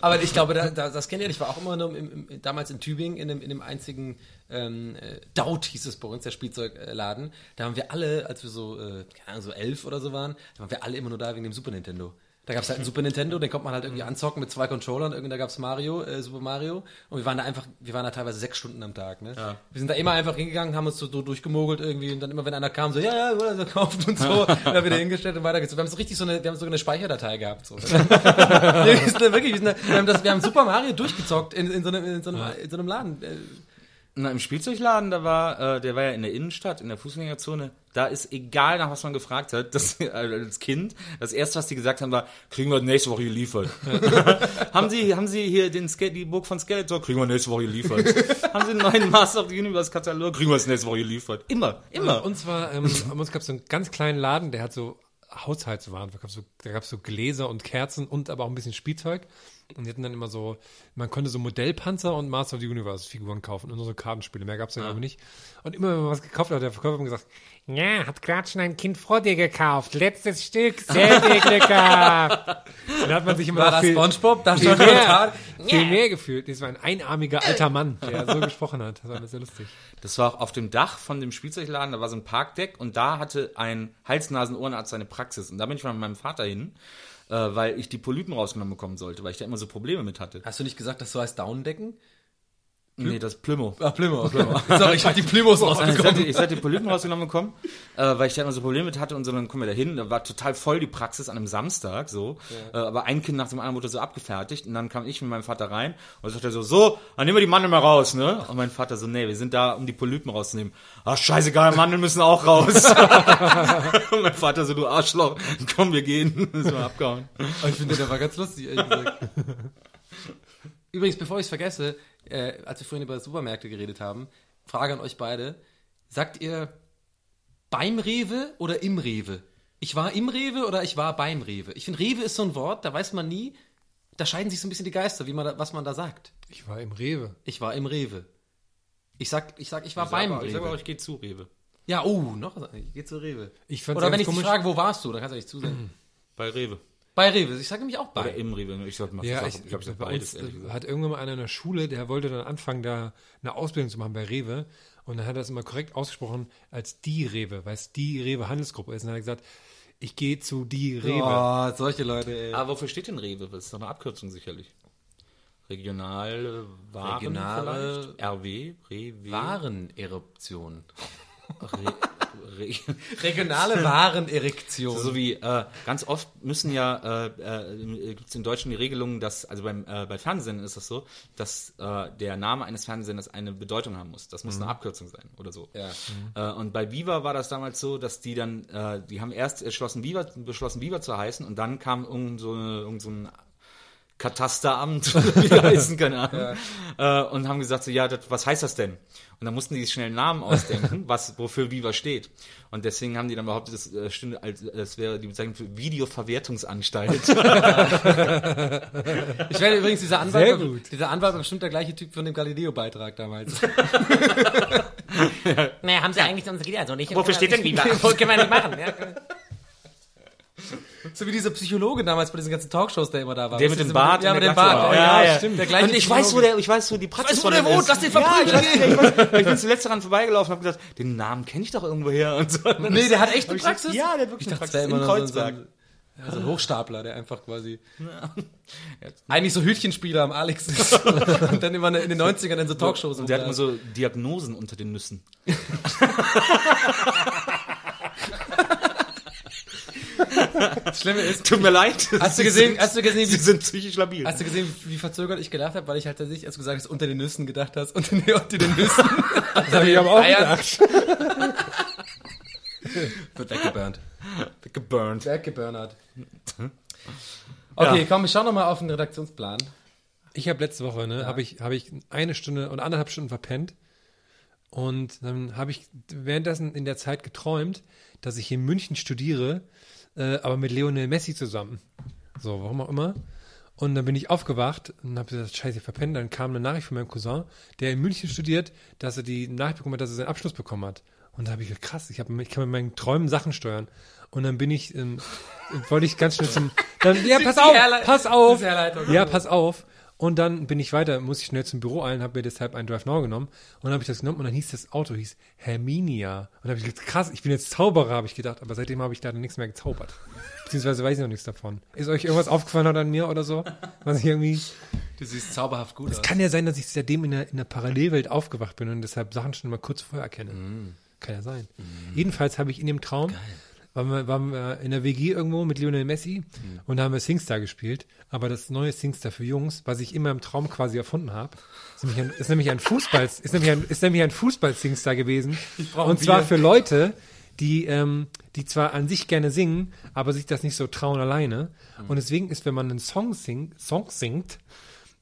Aber ich glaube, da, da, das kennt ihr, ich war auch immer nur im, im, damals in Tübingen in dem, in dem einzigen ähm, äh, Daut hieß es bei uns, der Spielzeugladen. Da haben wir alle, als wir so, äh, keine Ahnung, so elf oder so waren, da waren wir alle immer nur da wegen dem Super Nintendo. Da gab es halt einen Super Nintendo, den konnte man halt irgendwie anzocken mit zwei Controllern. Irgendwie da gab es Mario, äh, Super Mario. Und wir waren da einfach, wir waren da teilweise sechs Stunden am Tag. Ne? Wir sind da immer einfach hingegangen, haben uns so, so durchgemogelt irgendwie. Und dann immer, wenn einer kam, so, ja, ja, wurde so kauft und so. und dann wieder hingestellt und weiter geht's. Wir haben so richtig so eine, wir haben so eine Speicherdatei gehabt. So. wir, sind da wirklich, wir, sind da, wir, haben das, wir haben Super Mario durchgezockt in, in, so, einem, in, so, einem, in so einem Laden. Äh, Na, im Spielzeugladen, da war, äh, der war ja in der Innenstadt, in der Fußgängerzone. Da ist egal, nach was man gefragt hat, das, als Kind, das erste, was die gesagt haben, war, kriegen wir nächste Woche geliefert. haben Sie, haben Sie hier den Ske die Burg von Skeletor, kriegen wir nächste Woche geliefert. haben Sie einen neuen Master of the Universe Katalog, kriegen wir es nächste Woche geliefert. Immer, immer. Und zwar, ähm, bei uns gab es so einen ganz kleinen Laden, der hat so Haushaltswaren. Da gab so, da gab's so Gläser und Kerzen und aber auch ein bisschen Spielzeug. Und die hatten dann immer so, man konnte so Modellpanzer und Master of the Universe Figuren kaufen und nur so Kartenspiele. Mehr gab es dann aber nicht. Und immer, wenn man was gekauft hat, hat der Verkäufer gesagt, ja, hat gerade schon ein Kind vor dir gekauft. Letztes Stück, sehr Glück gehabt. Und da hat man sich immer war noch das viel, Spongebob? Da viel mehr, total. viel mehr gefühlt. Das war ein einarmiger alter Mann, der so gesprochen hat. Das war sehr lustig. Das war auch auf dem Dach von dem Spielzeugladen, da war so ein Parkdeck und da hatte ein Hals-Nasen-Ohrenarzt seine Praxis. Und da bin ich mal mit meinem Vater hin, äh, weil ich die Polypen rausgenommen bekommen sollte, weil ich da immer so Probleme mit hatte. Hast du nicht gesagt, dass so heißt Downdecken? Nee, das Plümo. Ah, Plymouth. Plymouth. Sorry, ich hab die Ich hatte, rausbekommen. ich hatte die Polypen rausgenommen bekommen, äh, weil ich da immer so Probleme mit hatte und so, dann kommen wir da hin, da war total voll die Praxis an einem Samstag, so, äh, aber ein Kind nach dem anderen wurde so abgefertigt und dann kam ich mit meinem Vater rein und sagte so, so, dann nehmen wir die Mandeln mal raus, ne? Und mein Vater so, nee, wir sind da, um die Polypen rauszunehmen. Ach, scheißegal, Mandeln müssen auch raus. und mein Vater so, du Arschloch, komm, wir gehen. War abgehauen. Aber ich finde, der war ganz lustig, ehrlich gesagt. Übrigens, bevor ich es vergesse, äh, als wir vorhin über Supermärkte geredet haben, Frage an euch beide. Sagt ihr beim Rewe oder im Rewe? Ich war im Rewe oder ich war beim Rewe? Ich finde, Rewe ist so ein Wort, da weiß man nie, da scheiden sich so ein bisschen die Geister, wie man da, was man da sagt. Ich war im Rewe. Ich war im Rewe. Ich sag, ich sag, ich war Ich beim sag auch- ich sag auch, Rewe. ich gehe zu Rewe. Ja, oh, noch was. Ich geh zu Rewe. Ich Oder wenn ich dich komisch. frage, wo warst du, dann kannst du nicht zusagen. Bei Rewe. Bei Rewe. Ich sage nämlich auch Oder bei. im Rewe. Ich sollte mal Ja, sagen, ich, ich glaube, ich sag bei beides, äh, hat irgendwann mal einer in der Schule, der wollte dann anfangen, da eine Ausbildung zu machen bei Rewe. Und dann hat er das immer korrekt ausgesprochen als die Rewe, weil es die Rewe Handelsgruppe ist. Und dann hat er gesagt, ich gehe zu die Rewe. Oh, solche Leute, ey. Aber wofür steht denn Rewe? Das ist doch eine Abkürzung sicherlich. Regionale Waren Regionale- vielleicht? RW? Rewe? Wareneruption. Re, Re, Regionale Warenerektion. so wie äh, ganz oft müssen ja, äh, äh, gibt es in Deutschland die Regelung, dass, also beim, äh, bei Fernsehen ist das so, dass äh, der Name eines Fernsehsenders eine Bedeutung haben muss. Das muss eine Abkürzung sein oder so. Ja. Äh, und bei Viva war das damals so, dass die dann, die haben erst entschlossen, Viva, beschlossen, Viva zu heißen und dann kam irgend so, eine, irgend so ein Katasteramt, wie die heißen, keine Ahnung, äh, und haben gesagt so, ja, das, was heißt das denn? Und dann mussten die sich schnell einen Namen ausdenken, was, wofür Viva steht. Und deswegen haben die dann behauptet, das äh, stünde als, es wäre die Bezeichnung für Videoverwertungsanstalt. Ich werde übrigens dieser Anwalt, Sehr gut. dieser Anwalt war bestimmt der gleiche Typ von dem Galileo-Beitrag damals. Naja, haben sie eigentlich sonst geht also nicht. Wofür steht denn Viva? Können wir nicht machen. Ja. So wie dieser Psychologe damals bei diesen ganzen Talkshows, der immer da war. Der mit dem Bart Ja, mit dem Bart. Ja, ja, ja. stimmt. Der gleiche und ich weiß, wo der, ich weiß, wo die Praxis von der dem ist. Lass den ja, verprügeln. ich, bin zuletzt daran vorbeigelaufen und habe gesagt, den Namen kenne ich doch irgendwo her und so. Nee, der hat echt eine Hab Praxis? Ja, der hat wirklich Ich eine Praxis in Kreuzberg. ja, so ein Hochstapler, der einfach quasi eigentlich so Hütchenspieler am Alex ist und dann immer in den 90ern in so Talkshows Und der hat immer so Diagnosen unter den Nüssen. Das Schlimme ist, Tut mir leid. Hast du gesehen- hast du gesehen, Sie wie- sind psychisch labil. Hast du gesehen, wie verzögert ich gelacht habe, weil ich halt tatsächlich, als du gesagt hast, unter den Nüssen gedacht hast, unter den, unter den Nüssen. Das habe ich aber auch gedacht. Wird weggeburnt. Geburnt. Weggeburnert. Okay, Ja. komm, wir schauen nochmal auf den Redaktionsplan. Ich habe letzte Woche, ne, habe ich, habe ich eine Stunde und anderthalb Stunden verpennt. Und dann habe ich währenddessen in der Zeit geträumt, dass ich in München studiere, äh, aber mit Lionel Messi zusammen. So, warum auch immer. Und dann bin ich aufgewacht und habe gesagt, scheiße, ich verpennt. Dann kam eine Nachricht von meinem Cousin, der in München studiert, dass er die Nachricht bekommen hat, dass er seinen Abschluss bekommen hat. Und da habe ich gedacht, krass, ich, hab, ich kann mit meinen Träumen Sachen steuern. Und dann bin ich, ähm, wollte ich ganz schnell zum, dann, ja, pass auf, pass auf. Ja, pass auf. Und dann bin ich weiter, muss ich schnell zum Büro eilen, habe mir deshalb einen Drive Now genommen. Und dann habe ich das genommen und dann hieß das Auto, hieß Herminia. Und dann habe ich gedacht, krass, ich bin jetzt Zauberer, habe ich gedacht. Aber seitdem habe ich leider nichts mehr gezaubert. Beziehungsweise weiß ich noch nichts davon. Ist euch irgendwas aufgefallen hat an mir oder so? Was ich irgendwie. Du siehst zauberhaft gut aus. Kann ja sein, dass ich seitdem in der, in der Parallelwelt aufgewacht bin und deshalb Sachen schon mal kurz vorher erkenne. Kann ja sein. Jedenfalls habe ich in dem Traum, waren wir, waren wir in der WG irgendwo mit Lionel Messi und da haben wir Singstar gespielt. Aber das neue Singstar für Jungs, was ich immer im Traum quasi erfunden habe, ist nämlich ein, ist nämlich ein Fußball, ist nämlich ein, ist nämlich ein Fußball-Singstar gewesen. Und zwar Bier. für Leute, die, ähm, die zwar an sich gerne singen, aber sich das nicht so trauen alleine. Und deswegen ist, wenn man einen Song, sing, Song singt,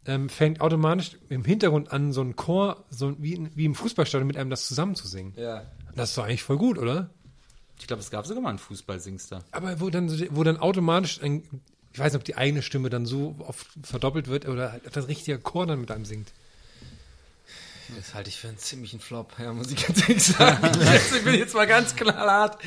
ähm, fängt automatisch im Hintergrund an, so ein Chor, so wie, in- wie im Fußballstadion mit einem das zusammen zu singen. Ja. Das ist doch eigentlich voll gut, oder? Ich glaube, es gab sogar mal einen Fußball-Singstar. Aber wo dann, wo dann automatisch, ein, ich weiß nicht, ob die eigene Stimme dann so oft verdoppelt wird oder halt das richtige Chor dann mit einem singt. Das halte ich für einen ziemlichen Flop, ja, muss ich ganz ehrlich sagen. ich bin jetzt mal ganz knallhart.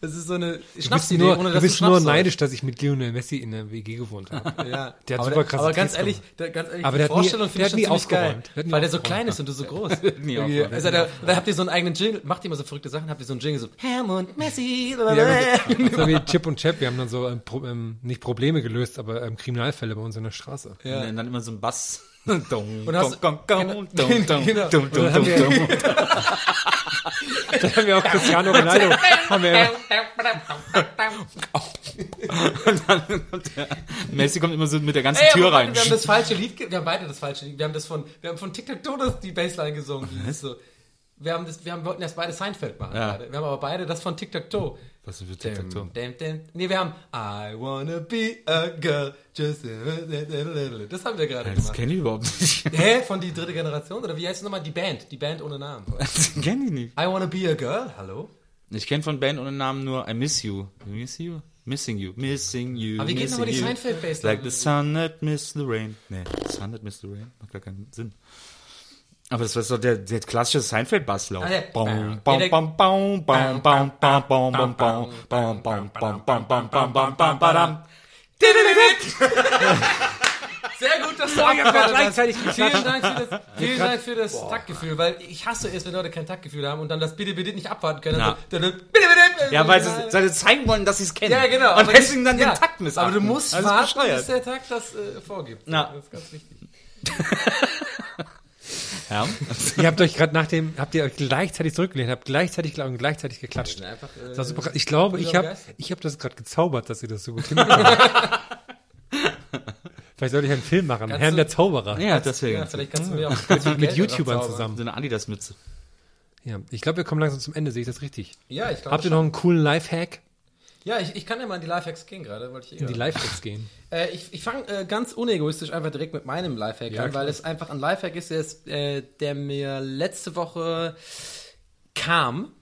Das ist so eine Du bist Schnapsidee, nur, ohne du dass bist Schnaps nur neidisch, dass ich mit Lionel Messi in der WG gewohnt habe. Ja, Der hat aber, super krasse aber ganz ehrlich, der, ganz ehrlich, Aber die Vorstellung finde ich nie geil, aufgeräumt. Der hat nie weil der so klein ist und du so groß. nie Irgendwie, aufgeräumt. also da, da habt ihr so einen eigenen Jingle, macht ihr immer so verrückte Sachen, habt ihr so einen Jingle so Ham und Messi. Ja, so, so wie Chip und Chap, wir haben dann so ähm, ähm, nicht Probleme gelöst, aber ähm, Kriminalfälle bei uns in der Straße. Ja. Und dann immer so ein Bass. Und hast- genau- genau. dann haben wir, dong, dong. dann haben wir auch Cristiano Ronaldo. haben wir, Und dann kommt der Messi kommt immer so mit der ganzen Ey, Tür rein. Wir haben das falsche Lied, wir haben beide das falsche Lied. Wir haben das von, wir haben von TikTok Todes die Bassline gesungen. Die so. Wir haben das, wir haben, wollten erst beide Seinfeld machen. Ja. Beide. Wir haben aber beide das von TikTok Toe. Was ist für TikTok? Nee, wir haben I wanna be a girl, just a Das haben wir gerade Das gemacht. kenne ich überhaupt nicht. Hä? Von die dritte Generation? Oder wie heißt es nochmal? Die Band. Die Band ohne Namen. Das kenne ich nicht. I wanna be a girl? Hallo? Ich kenne von Band ohne Namen nur I Miss You. I Miss You? Missing You. Missing You. Aber wie geht nochmal die you. Seinfeld-Bassline? Like the sun that missed the rain. Nee, the sun that missed the rain. Macht gar keinen Sinn. Aber das ist so der, der klassische Seinfeld-Basslauf. Sehr gut, das Song. Vielen Dank für das, vielen Dank für das Boah. Taktgefühl, weil ich hasse es, wenn Leute kein Taktgefühl haben und dann das bitte bitte nicht abwarten können. Also, bitte, bitte, bitte, ja, weil sie, weil sie zeigen wollen, dass sie es kennen. Ja, genau. Und deswegen dann ja, den Takt missachten. Aber du musst warten, bis der Takt das äh, vorgibt. Na. Das ist ganz wichtig. Ja. Ihr habt euch gerade nach dem, habt ihr euch gleichzeitig zurückgelehnt, habt gleichzeitig und gleichzeitig geklatscht. Einfach, äh, Das super. Ich glaube, ich habe ich hab das gerade gezaubert, dass ihr das so gut hinbekommt. Vielleicht sollte ich einen Film machen, Kannst Herrn du- der Zauberer. Ja, deswegen. ja, vielleicht kannst du mir auch Mit YouTubern zusammen. So eine Adidas-Mütze. Ja, ich glaube, wir kommen langsam zum Ende, sehe ich das richtig? Ja, ich glaube Habt ihr noch einen coolen Lifehack? Ja, ich, ich kann ja mal in die Lifehacks gehen gerade, wollte ich eh In die. Lifehacks gehen. Äh, ich ich fange äh, ganz unegoistisch einfach direkt mit meinem Lifehack Ja, an, klar. weil es einfach ein Lifehack ist, der, ist, äh, der mir letzte Woche kam.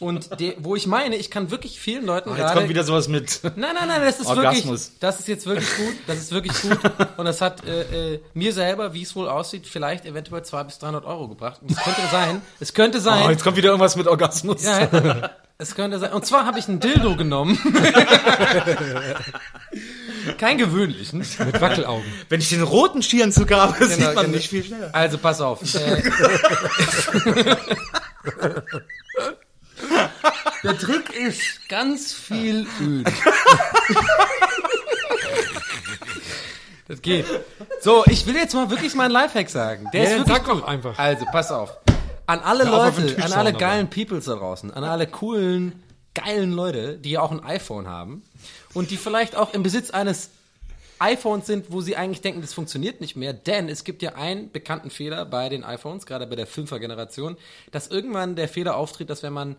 Und der, wo ich meine, ich kann wirklich vielen Leuten Oh, jetzt kommt wieder sowas mit. Nein, nein, nein, das ist Orgasmus. wirklich, das ist jetzt wirklich gut, das ist wirklich gut. Und das hat äh, äh, mir selber, wie es wohl aussieht, vielleicht eventuell 200 bis 300 Euro gebracht. Und es könnte sein, es könnte sein, Oh, jetzt kommt wieder irgendwas mit Orgasmus. ja, es könnte sein. Und zwar habe ich einen Dildo genommen. Kein gewöhnlichen. Mit Wackelaugen. Wenn ich den roten Skieranzug habe, sieht man genau. nicht viel schneller. Also pass auf. Äh, der Trick ist ganz viel Öl. Das geht. So, ich will jetzt mal wirklich meinen Lifehack sagen. Der Ja, ist wirklich sag doch gut. einfach. Also, pass auf. An alle den Leute, an alle geilen Peoples da draußen, an alle coolen, geilen Leute, die ja auch ein iPhone haben und die vielleicht auch im Besitz eines iPhones sind, wo sie eigentlich denken, das funktioniert nicht mehr, denn es gibt ja einen bekannten Fehler bei den iPhones, gerade bei der 5er Generation, dass irgendwann der Fehler auftritt, dass wenn man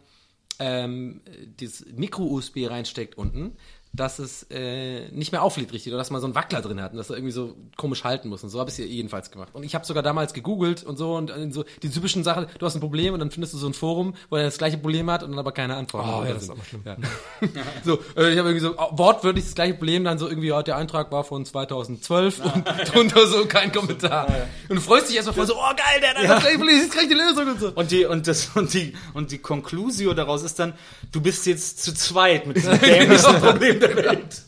ähm, dieses Micro-USB reinsteckt unten, dass es äh, nicht mehr auflädt richtig oder dass man so einen Wackler drin hat und dass er irgendwie so komisch halten muss und so habe ich es jedenfalls gemacht. Und ich habe sogar damals gegoogelt und so und äh, so die typischen Sachen, du hast ein Problem und dann findest du so ein Forum, wo er das gleiche Problem hat und dann aber keine Antwort. Oh, ja, das ist aber schlimm. Ja. so, äh, ich habe irgendwie so wortwörtlich das gleiche Problem, dann so irgendwie, ja, der Eintrag war von 2012 und drunter so kein Kommentar. Und du freust dich erstmal voll so, oh geil, der hat das gleiche Problem, das ist gleich die Lösung und so. Und die, und das, und die, und die Conclusio daraus ist dann, du bist jetzt zu zweit mit diesem dämlichsten Problem der Welt.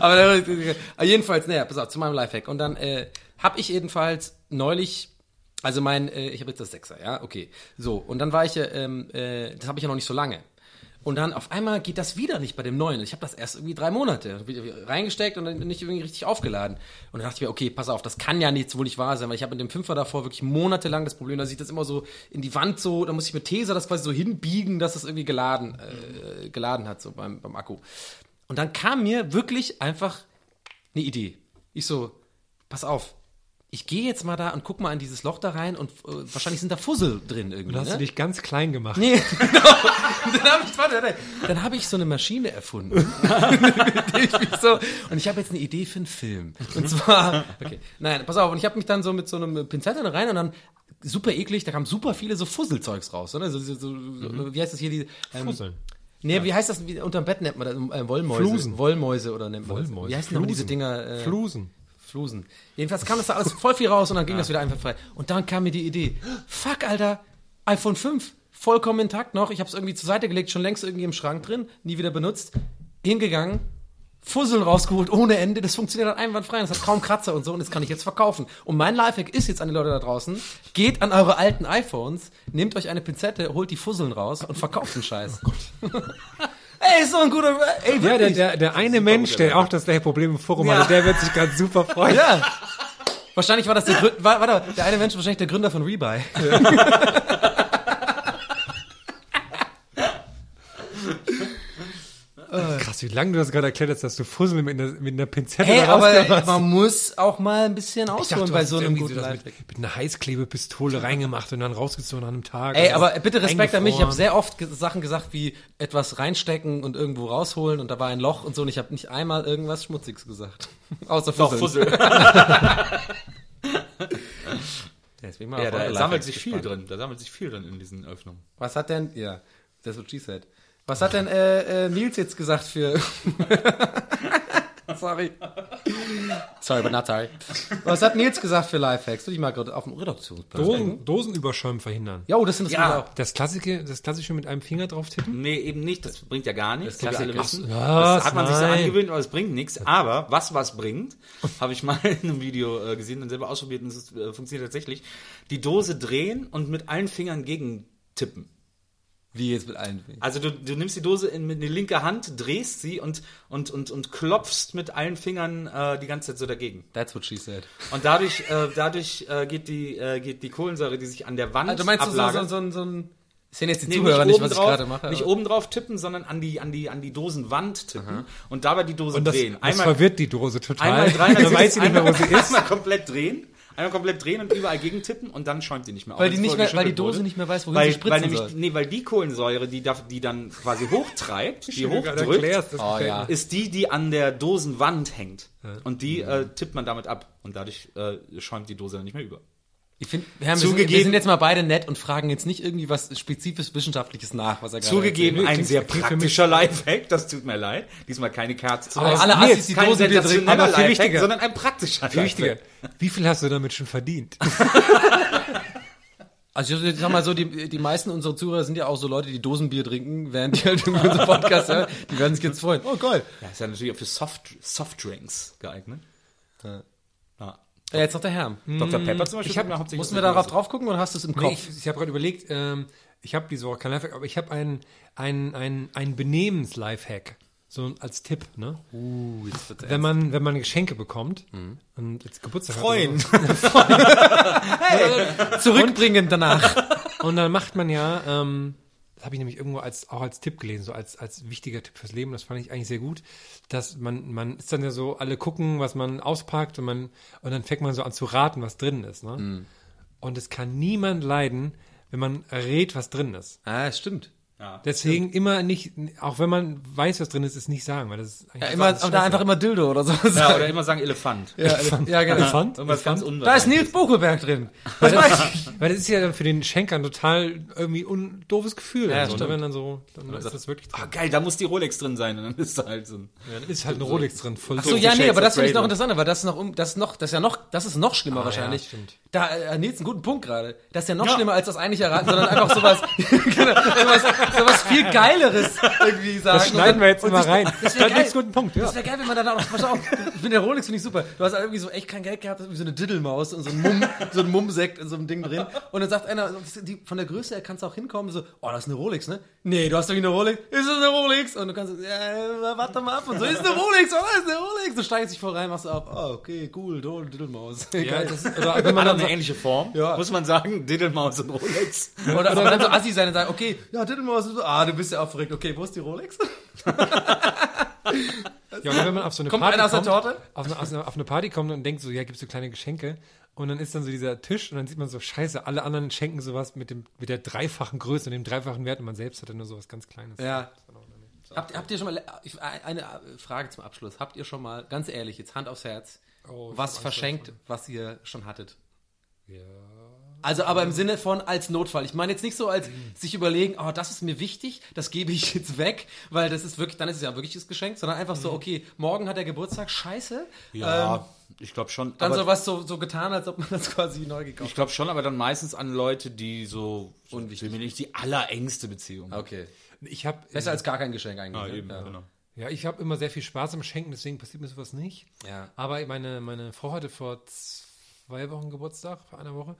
Aber äh, jedenfalls, naja, pass auf, zu meinem Lifehack. Und dann äh, habe ich jedenfalls neulich, also mein, äh, ich habe jetzt das Sechser, ja, okay. So, und dann war ich, äh, ähm, äh, das habe ich ja noch nicht so lange. Und dann auf einmal geht das wieder nicht bei dem neuen. Ich habe das erst irgendwie drei Monate reingesteckt und dann nicht irgendwie richtig aufgeladen. Und dann dachte ich mir, okay, pass auf, das kann ja nichts wohl nicht wahr sein, weil ich habe mit dem Fünfer davor wirklich monatelang das Problem, da sieht das immer so in die Wand so, da muss ich mit Taser das quasi so hinbiegen, dass es irgendwie geladen, äh, geladen hat, so beim, beim Akku. Und dann kam mir wirklich einfach eine Idee. Ich so, pass auf, ich gehe jetzt mal da und guck mal in dieses Loch da rein und äh, wahrscheinlich sind da Fussel drin irgendwie. Und hast ne? du dich ganz klein gemacht. Nee, genau. Dann habe ich, warte, warte. dann habe ich so eine Maschine erfunden. ich so, und ich habe jetzt eine Idee für einen Film. Und zwar, okay, nein, pass auf, und ich habe mich dann so mit so einem Pinzette da rein und dann super eklig, da kamen super viele so Fusselzeugs raus. Ne? So, so, so, Wie heißt das hier? Die, ähm, Fusseln. Nee, wie heißt das? Wie, unterm Bett nennt man das? Äh, Wollmäuse. Flusen. Wollmäuse oder nennt man das? Wollmäuse. Wie heißen aber diese Flusen. Dinger? Äh, Flusen. Flusen. Jedenfalls kam das da alles voll viel raus und dann ging das wieder einfach frei. Und dann kam mir die Idee, fuck, Alter, iPhone 5, vollkommen intakt noch. Ich habe es irgendwie zur Seite gelegt, schon längst irgendwie im Schrank drin, nie wieder benutzt. Hingegangen, Fusseln rausgeholt ohne Ende. Das funktioniert dann einwandfrei. Das hat kaum Kratzer und so und das kann ich jetzt verkaufen. Und mein Lifehack ist jetzt an die Leute da draußen, geht an eure alten iPhones, nehmt euch eine Pinzette, holt die Fusseln raus und verkauft den Scheiß. Ey, ist so ein guter, ey, Ja, der, der, der eine Mensch, der auch das gleiche Problem im Forum hatte, der wird sich gerade super freuen. Ja. Wahrscheinlich war das der Gründer, war, warte, der eine Mensch wahrscheinlich der Gründer von Rebuy. Krass, wie lange du das gerade erklärt hast, dass du Fussel mit einer, mit einer Pinzette Hey, da aber rausgehst. man muss auch mal ein bisschen dachte, ausholen bei hast so einem guten das Lifehack. mit, mit einer Heißklebepistole reingemacht und dann rausgezogen an einem Tag. Ey, Das aber bitte Respekt an mich. Ich habe sehr oft Sachen gesagt wie etwas reinstecken und irgendwo rausholen und da war ein Loch und so und ich habe nicht einmal irgendwas Schmutziges gesagt. Außer. Fussel. Mal Ja, da sammelt sich viel gespannt. drin. Da sammelt sich viel drin in diesen Öffnungen. Was hat denn, ja, that's what she said. Was hat denn äh, äh, Nils jetzt gesagt für... sorry. Sorry, but not sorry. Was hat Nils gesagt für Lifehacks? Will ich mal gerade auf dem Redaktionsplatz gucken? Dosen, Dosenüberschäumen verhindern. Ja, oh, das interessiert mich Ja. auch. Das klassische, das klassische mit einem Finger drauf tippen? Nee, eben nicht. Das bringt ja gar nichts. Das Klassiker. wissen. Was? Das hat man sich so angewöhnt, aber es bringt nichts. Aber was was bringt, habe ich mal in einem Video äh, gesehen und selber ausprobiert und es äh, funktioniert tatsächlich. Die Dose drehen und mit allen Fingern gegen tippen. Wie jetzt mit allen. Also du, du nimmst die Dose in, mit die linke Hand, drehst sie und, und, und, und klopfst mit allen Fingern äh, die ganze Zeit so dagegen. That's what she said. Und dadurch, äh, dadurch äh, geht, die, äh, geht die Kohlensäure, die sich an der Wand Also meinst du so, so, ablagert, so, so ein... Ich sehe jetzt die Nee, Zuhörer nicht, oben was ich drauf- gerade mache. Nicht oben drauf tippen, sondern an die, an die, an die Dosenwand tippen und dabei die Dose Und das, drehen. das verwirrt die Dose total. einmal 360, Man weiß sie nicht mehr, wo sie einmal, ist. einmal komplett drehen, einmal komplett drehen und überall gegen tippen und dann schäumt sie nicht mehr. Weil die nicht mehr- weil die Dose wurde. nicht mehr weiß, wohin weil, sie spritzen weil nämlich, soll. Nee, weil die Kohlensäure, die, da, die dann quasi hochtreibt, die hochdrückt, erklärst, Oh, ja. ist die, die an der Dosenwand hängt. Und die äh, tippt man damit ab. Und dadurch äh, schäumt die Dose dann nicht mehr über. Ich finde, wir, wir, wir sind jetzt mal beide nett und fragen jetzt nicht irgendwie was spezifisch Wissenschaftliches nach, was er gerade Zugegeben, ein sehr praktischer Lifehack, das tut mir leid. Diesmal keine Kerze zu Aber alle Assis, die kein Dosenbier trinken, aber viel wichtiger. sondern ein praktischer Viel wichtiger. Wie viel hast du damit schon verdient? Also ich sag mal so, die, die meisten unserer Zuhörer sind ja auch so Leute, die Dosenbier trinken, während die halt irgendwie unseren Podcast hören. Die werden sich jetzt freuen. Oh, geil. Ja, ist ja natürlich auch für Soft, Softdrinks geeignet. Ja. Ja, jetzt noch der Herr. Dr. Pepper zum Beispiel. Ich hab- hauptsächlich Mussten wir darauf drauf gucken oder hast du es im Nee, Kopf? ich ich habe gerade überlegt, ähm, ich habe diese Woche kein Lifehack, aber ich habe einen ein, ein, ein Benehmens-Lifehack. So als Tipp, ne? Uh, jetzt wird's Wenn man, wenn man Geschenke bekommt und jetzt Geburtstag hat Freuen. oder so, Zurückbringen danach. Und dann macht man ja, ähm, das habe ich nämlich irgendwo als auch als Tipp gelesen, so als, als wichtiger Tipp fürs Leben, das fand ich eigentlich sehr gut, dass man, man ist dann ja so, alle gucken, was man auspackt und man, und dann fängt man so an zu raten, was drin ist, ne? Und es kann niemand leiden, wenn man rät, was drin ist. ah, stimmt. Deswegen immer nicht, auch wenn man weiß, was drin ist, es nicht sagen, weil das ist eigentlich Ja, immer, oder einfach immer Dildo oder so. Ja, oder immer sagen Elefant. ja, ja, genau. Elefant. Irgendwas ganz Da ist. Nils Buckelberg drin. Weil das, weil das ist ja dann für den Schenker ein total irgendwie un doofes Gefühl. Ja, so, stimmt. wenn dann so, dann ist das wirklich Ah, drin. geil, da muss die Rolex drin sein. Und dann ist da halt so ein... Ja, dann ist halt eine Rolex drin, voll Ach so, ja, nee, aber das finde ich noch interessanter, weil das ist noch, um, das ist noch, das ist ja noch, das ist noch schlimmer wahrscheinlich. ja, stimmt. Da, äh, Nils, einen guten Punkt gerade. Das ist ja noch schlimmer als das eigentlich erraten, sondern einfach sowas, genau, sowas, sowas viel Geileres irgendwie sagen. Das schneiden wir jetzt Und mal rein. Das Da wäre geil. guten Punkt, ja. Das wäre geil, wenn man dann auch, pass auf, mit der Rolex finde ich super. Du hast irgendwie so echt kein Geld gehabt, hast irgendwie so eine Diddelmaus und so ein Mumm, so ein Mummsekt in so einem Ding drin. Und dann sagt einer, die, von der Größe her kannst du auch hinkommen, so, oh, das ist eine Rolex, ne? Nee, du hast doch eine Rolex. Ist das eine Rolex? Und du kannst, ja, warte mal ab und so, ist eine Rolex, oder ist eine Rolex? Du steigst dich voll rein, machst du ab, oh, okay, cool, Do- Diddelmaus. Ja, das ist, oder wenn Man dann eine so, ähnliche Form, Ja. muss man sagen. Diddlemaus und Rolex. Oder, aber dann so assi sein und sagen, okay, ja, Diddelmaus, ist so, ah, du bist ja aufgeregt, okay, wo ist die Rolex? ja, oder wenn man auf so eine Kommt Party einer aus der kommt, Torte? Auf eine, auf eine- auf eine Party kommt und denkt so, ja, gibt's so kleine Geschenke. Und dann ist dann so dieser Tisch und dann sieht man so, scheiße, alle anderen schenken sowas mit dem, mit der dreifachen Größe und dem dreifachen Wert und man selbst hat dann nur sowas ganz Kleines. Ja. Habt, habt ihr schon mal, ich- eine Frage zum Abschluss, habt ihr schon mal, ganz ehrlich, jetzt Hand aufs Herz, Oh, was verschenkt, was ihr schon hattet? Ja. Also aber im Sinne von als Notfall. Ich meine jetzt nicht so als sich überlegen, oh, das ist mir wichtig, das gebe ich jetzt weg, weil das ist wirklich, dann ist es ja wirklich das Geschenk, sondern einfach so, okay, morgen hat er Geburtstag, scheiße. Ja, Ähm, ich glaube schon. dann sowas so, so getan, als ob man das quasi neu gekauft Ich glaube schon, aber dann meistens an Leute, die so Unwichtig. will mir nicht die allerengste Beziehung. hat. Okay. Ich habe Besser als gar kein Geschenk eigentlich. Ah, ne? eben, ja. genau. Ja, ich habe immer sehr viel Spaß am Schenken, deswegen passiert mir sowas nicht. Ja. Aber meine, meine Frau hatte vor zwei Wochen Geburtstag, vor einer Woche,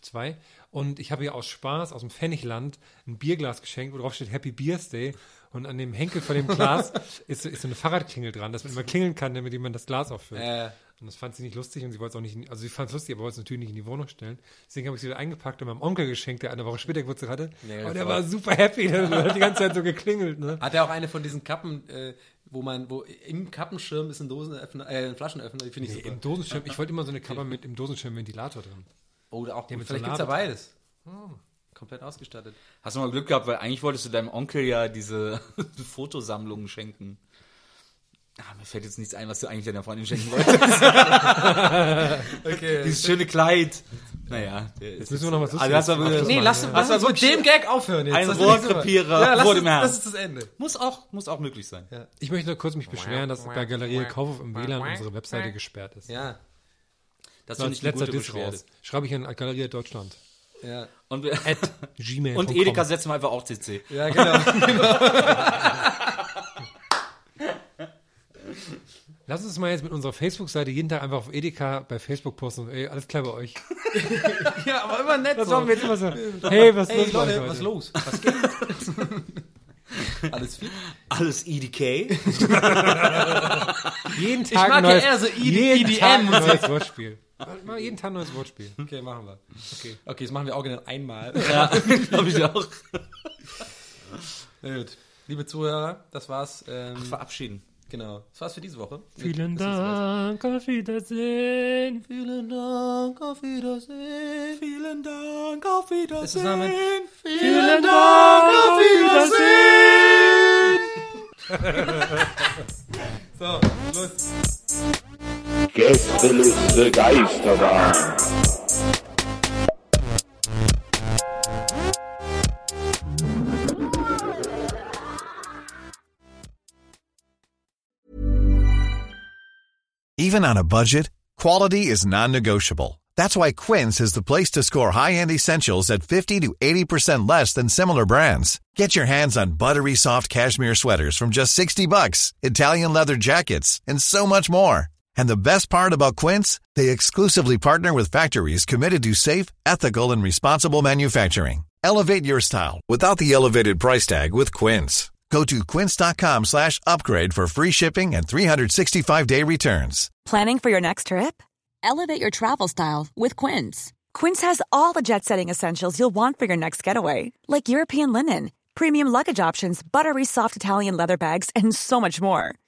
zwei. Und ich habe ihr aus Spaß aus dem Pfennigland ein Bierglas geschenkt, wo drauf steht Happy Beers-Day. Und an dem Henkel von dem Glas ist, so- ist so eine Fahrradklingel dran, dass man immer klingeln kann, damit jemand das Glas auffüllt. Äh. Und das fand sie nicht lustig und sie wollte es auch nicht, in- also sie fand es lustig, aber wollte es natürlich nicht in die Wohnung stellen. Deswegen habe ich sie wieder eingepackt und meinem Onkel geschenkt, der eine Woche später Geburtstag hatte. Nee, und der voll. war super happy, der hat die ganze Zeit so geklingelt. Ne? Hat er auch eine von diesen Kappen, äh, wo man, wo im Kappenschirm ist ein Dosenöffner, äh, ein Flaschenöffner, die finde ich Nee, super. Im Dosenschirm, ich wollte immer so eine Kammer mit im Dosenschirm-Ventilator drin. Oder auch, mit vielleicht so gibt's ja beides. Komplett ausgestattet. Hast du mal Glück gehabt, weil eigentlich wolltest du deinem Onkel ja diese Fotosammlungen schenken. Ah, mir fällt jetzt nichts ein, was du eigentlich deiner Freundin schenken wolltest. Okay. Dieses schöne Kleid. Naja. Jetzt müssen wir noch was Also das war wirklich- Nee, lass, lass uns mit dem Gag aufhören jetzt. Ein Das Rohrkrepierer ja, lass vor dem Herrn. Das ist das Ende. Muss auch, muss auch möglich sein. Ich möchte nur kurz mich beschweren, dass bei Galerie Kaufhof im WLAN unsere Webseite gesperrt ist. Ja, Das So finde ich eine letzter gute Diss Beschwerde. raus. Schreibe ich an Galerie Deutschland. ja. Und, wir, Gmail. und Edeka setzen wir einfach auch CC. Ja, genau. Lass uns mal jetzt mit unserer Facebook-Seite jeden Tag einfach auf Edeka bei Facebook posten. Ey, alles klar bei euch. ja, aber immer nett Das so. machen wir jetzt immer so. Hey, was ist Hey los Leute, was ist los? Was geht? Alles? Alles EDK. Jeden Tag mag ein ja neues, eher so ED jeden EDM Tag neues Wortspiel. Mal- jeden Tag ein neues Wortspiel. Okay, machen wir. Okay, okay das machen wir original einmal. ja, glaube ich auch. Na gut. Liebe Zuhörer, das war's. Ähm, Verabschieden. genau. Das war's für diese Woche. Vielen was. Dank, auf Wiedersehen. Vielen Dank, auf Wiedersehen. Vielen Dank, auf Wiedersehen. Zusammen. Vielen Dank, auf Wiedersehen. So, los. Gästeliste Geisterbahn. Even on a budget, quality is non-negotiable. That's why Quince is the place to score high-end essentials at 50 to 80% less than similar brands. Get your hands on buttery soft cashmere sweaters from just 60 bucks, Italian leather jackets, and so much more. And the best part about Quince, they exclusively partner with factories committed to safe, ethical, and responsible manufacturing. Elevate your style without the elevated price tag with Quince. Go to quince.com slash upgrade for free shipping and 365-day returns. Planning for your next trip? Elevate your travel style with Quince. Quince has all the jet setting essentials you'll want for your next getaway, like European linen, premium luggage options, buttery soft Italian leather bags, and so much more.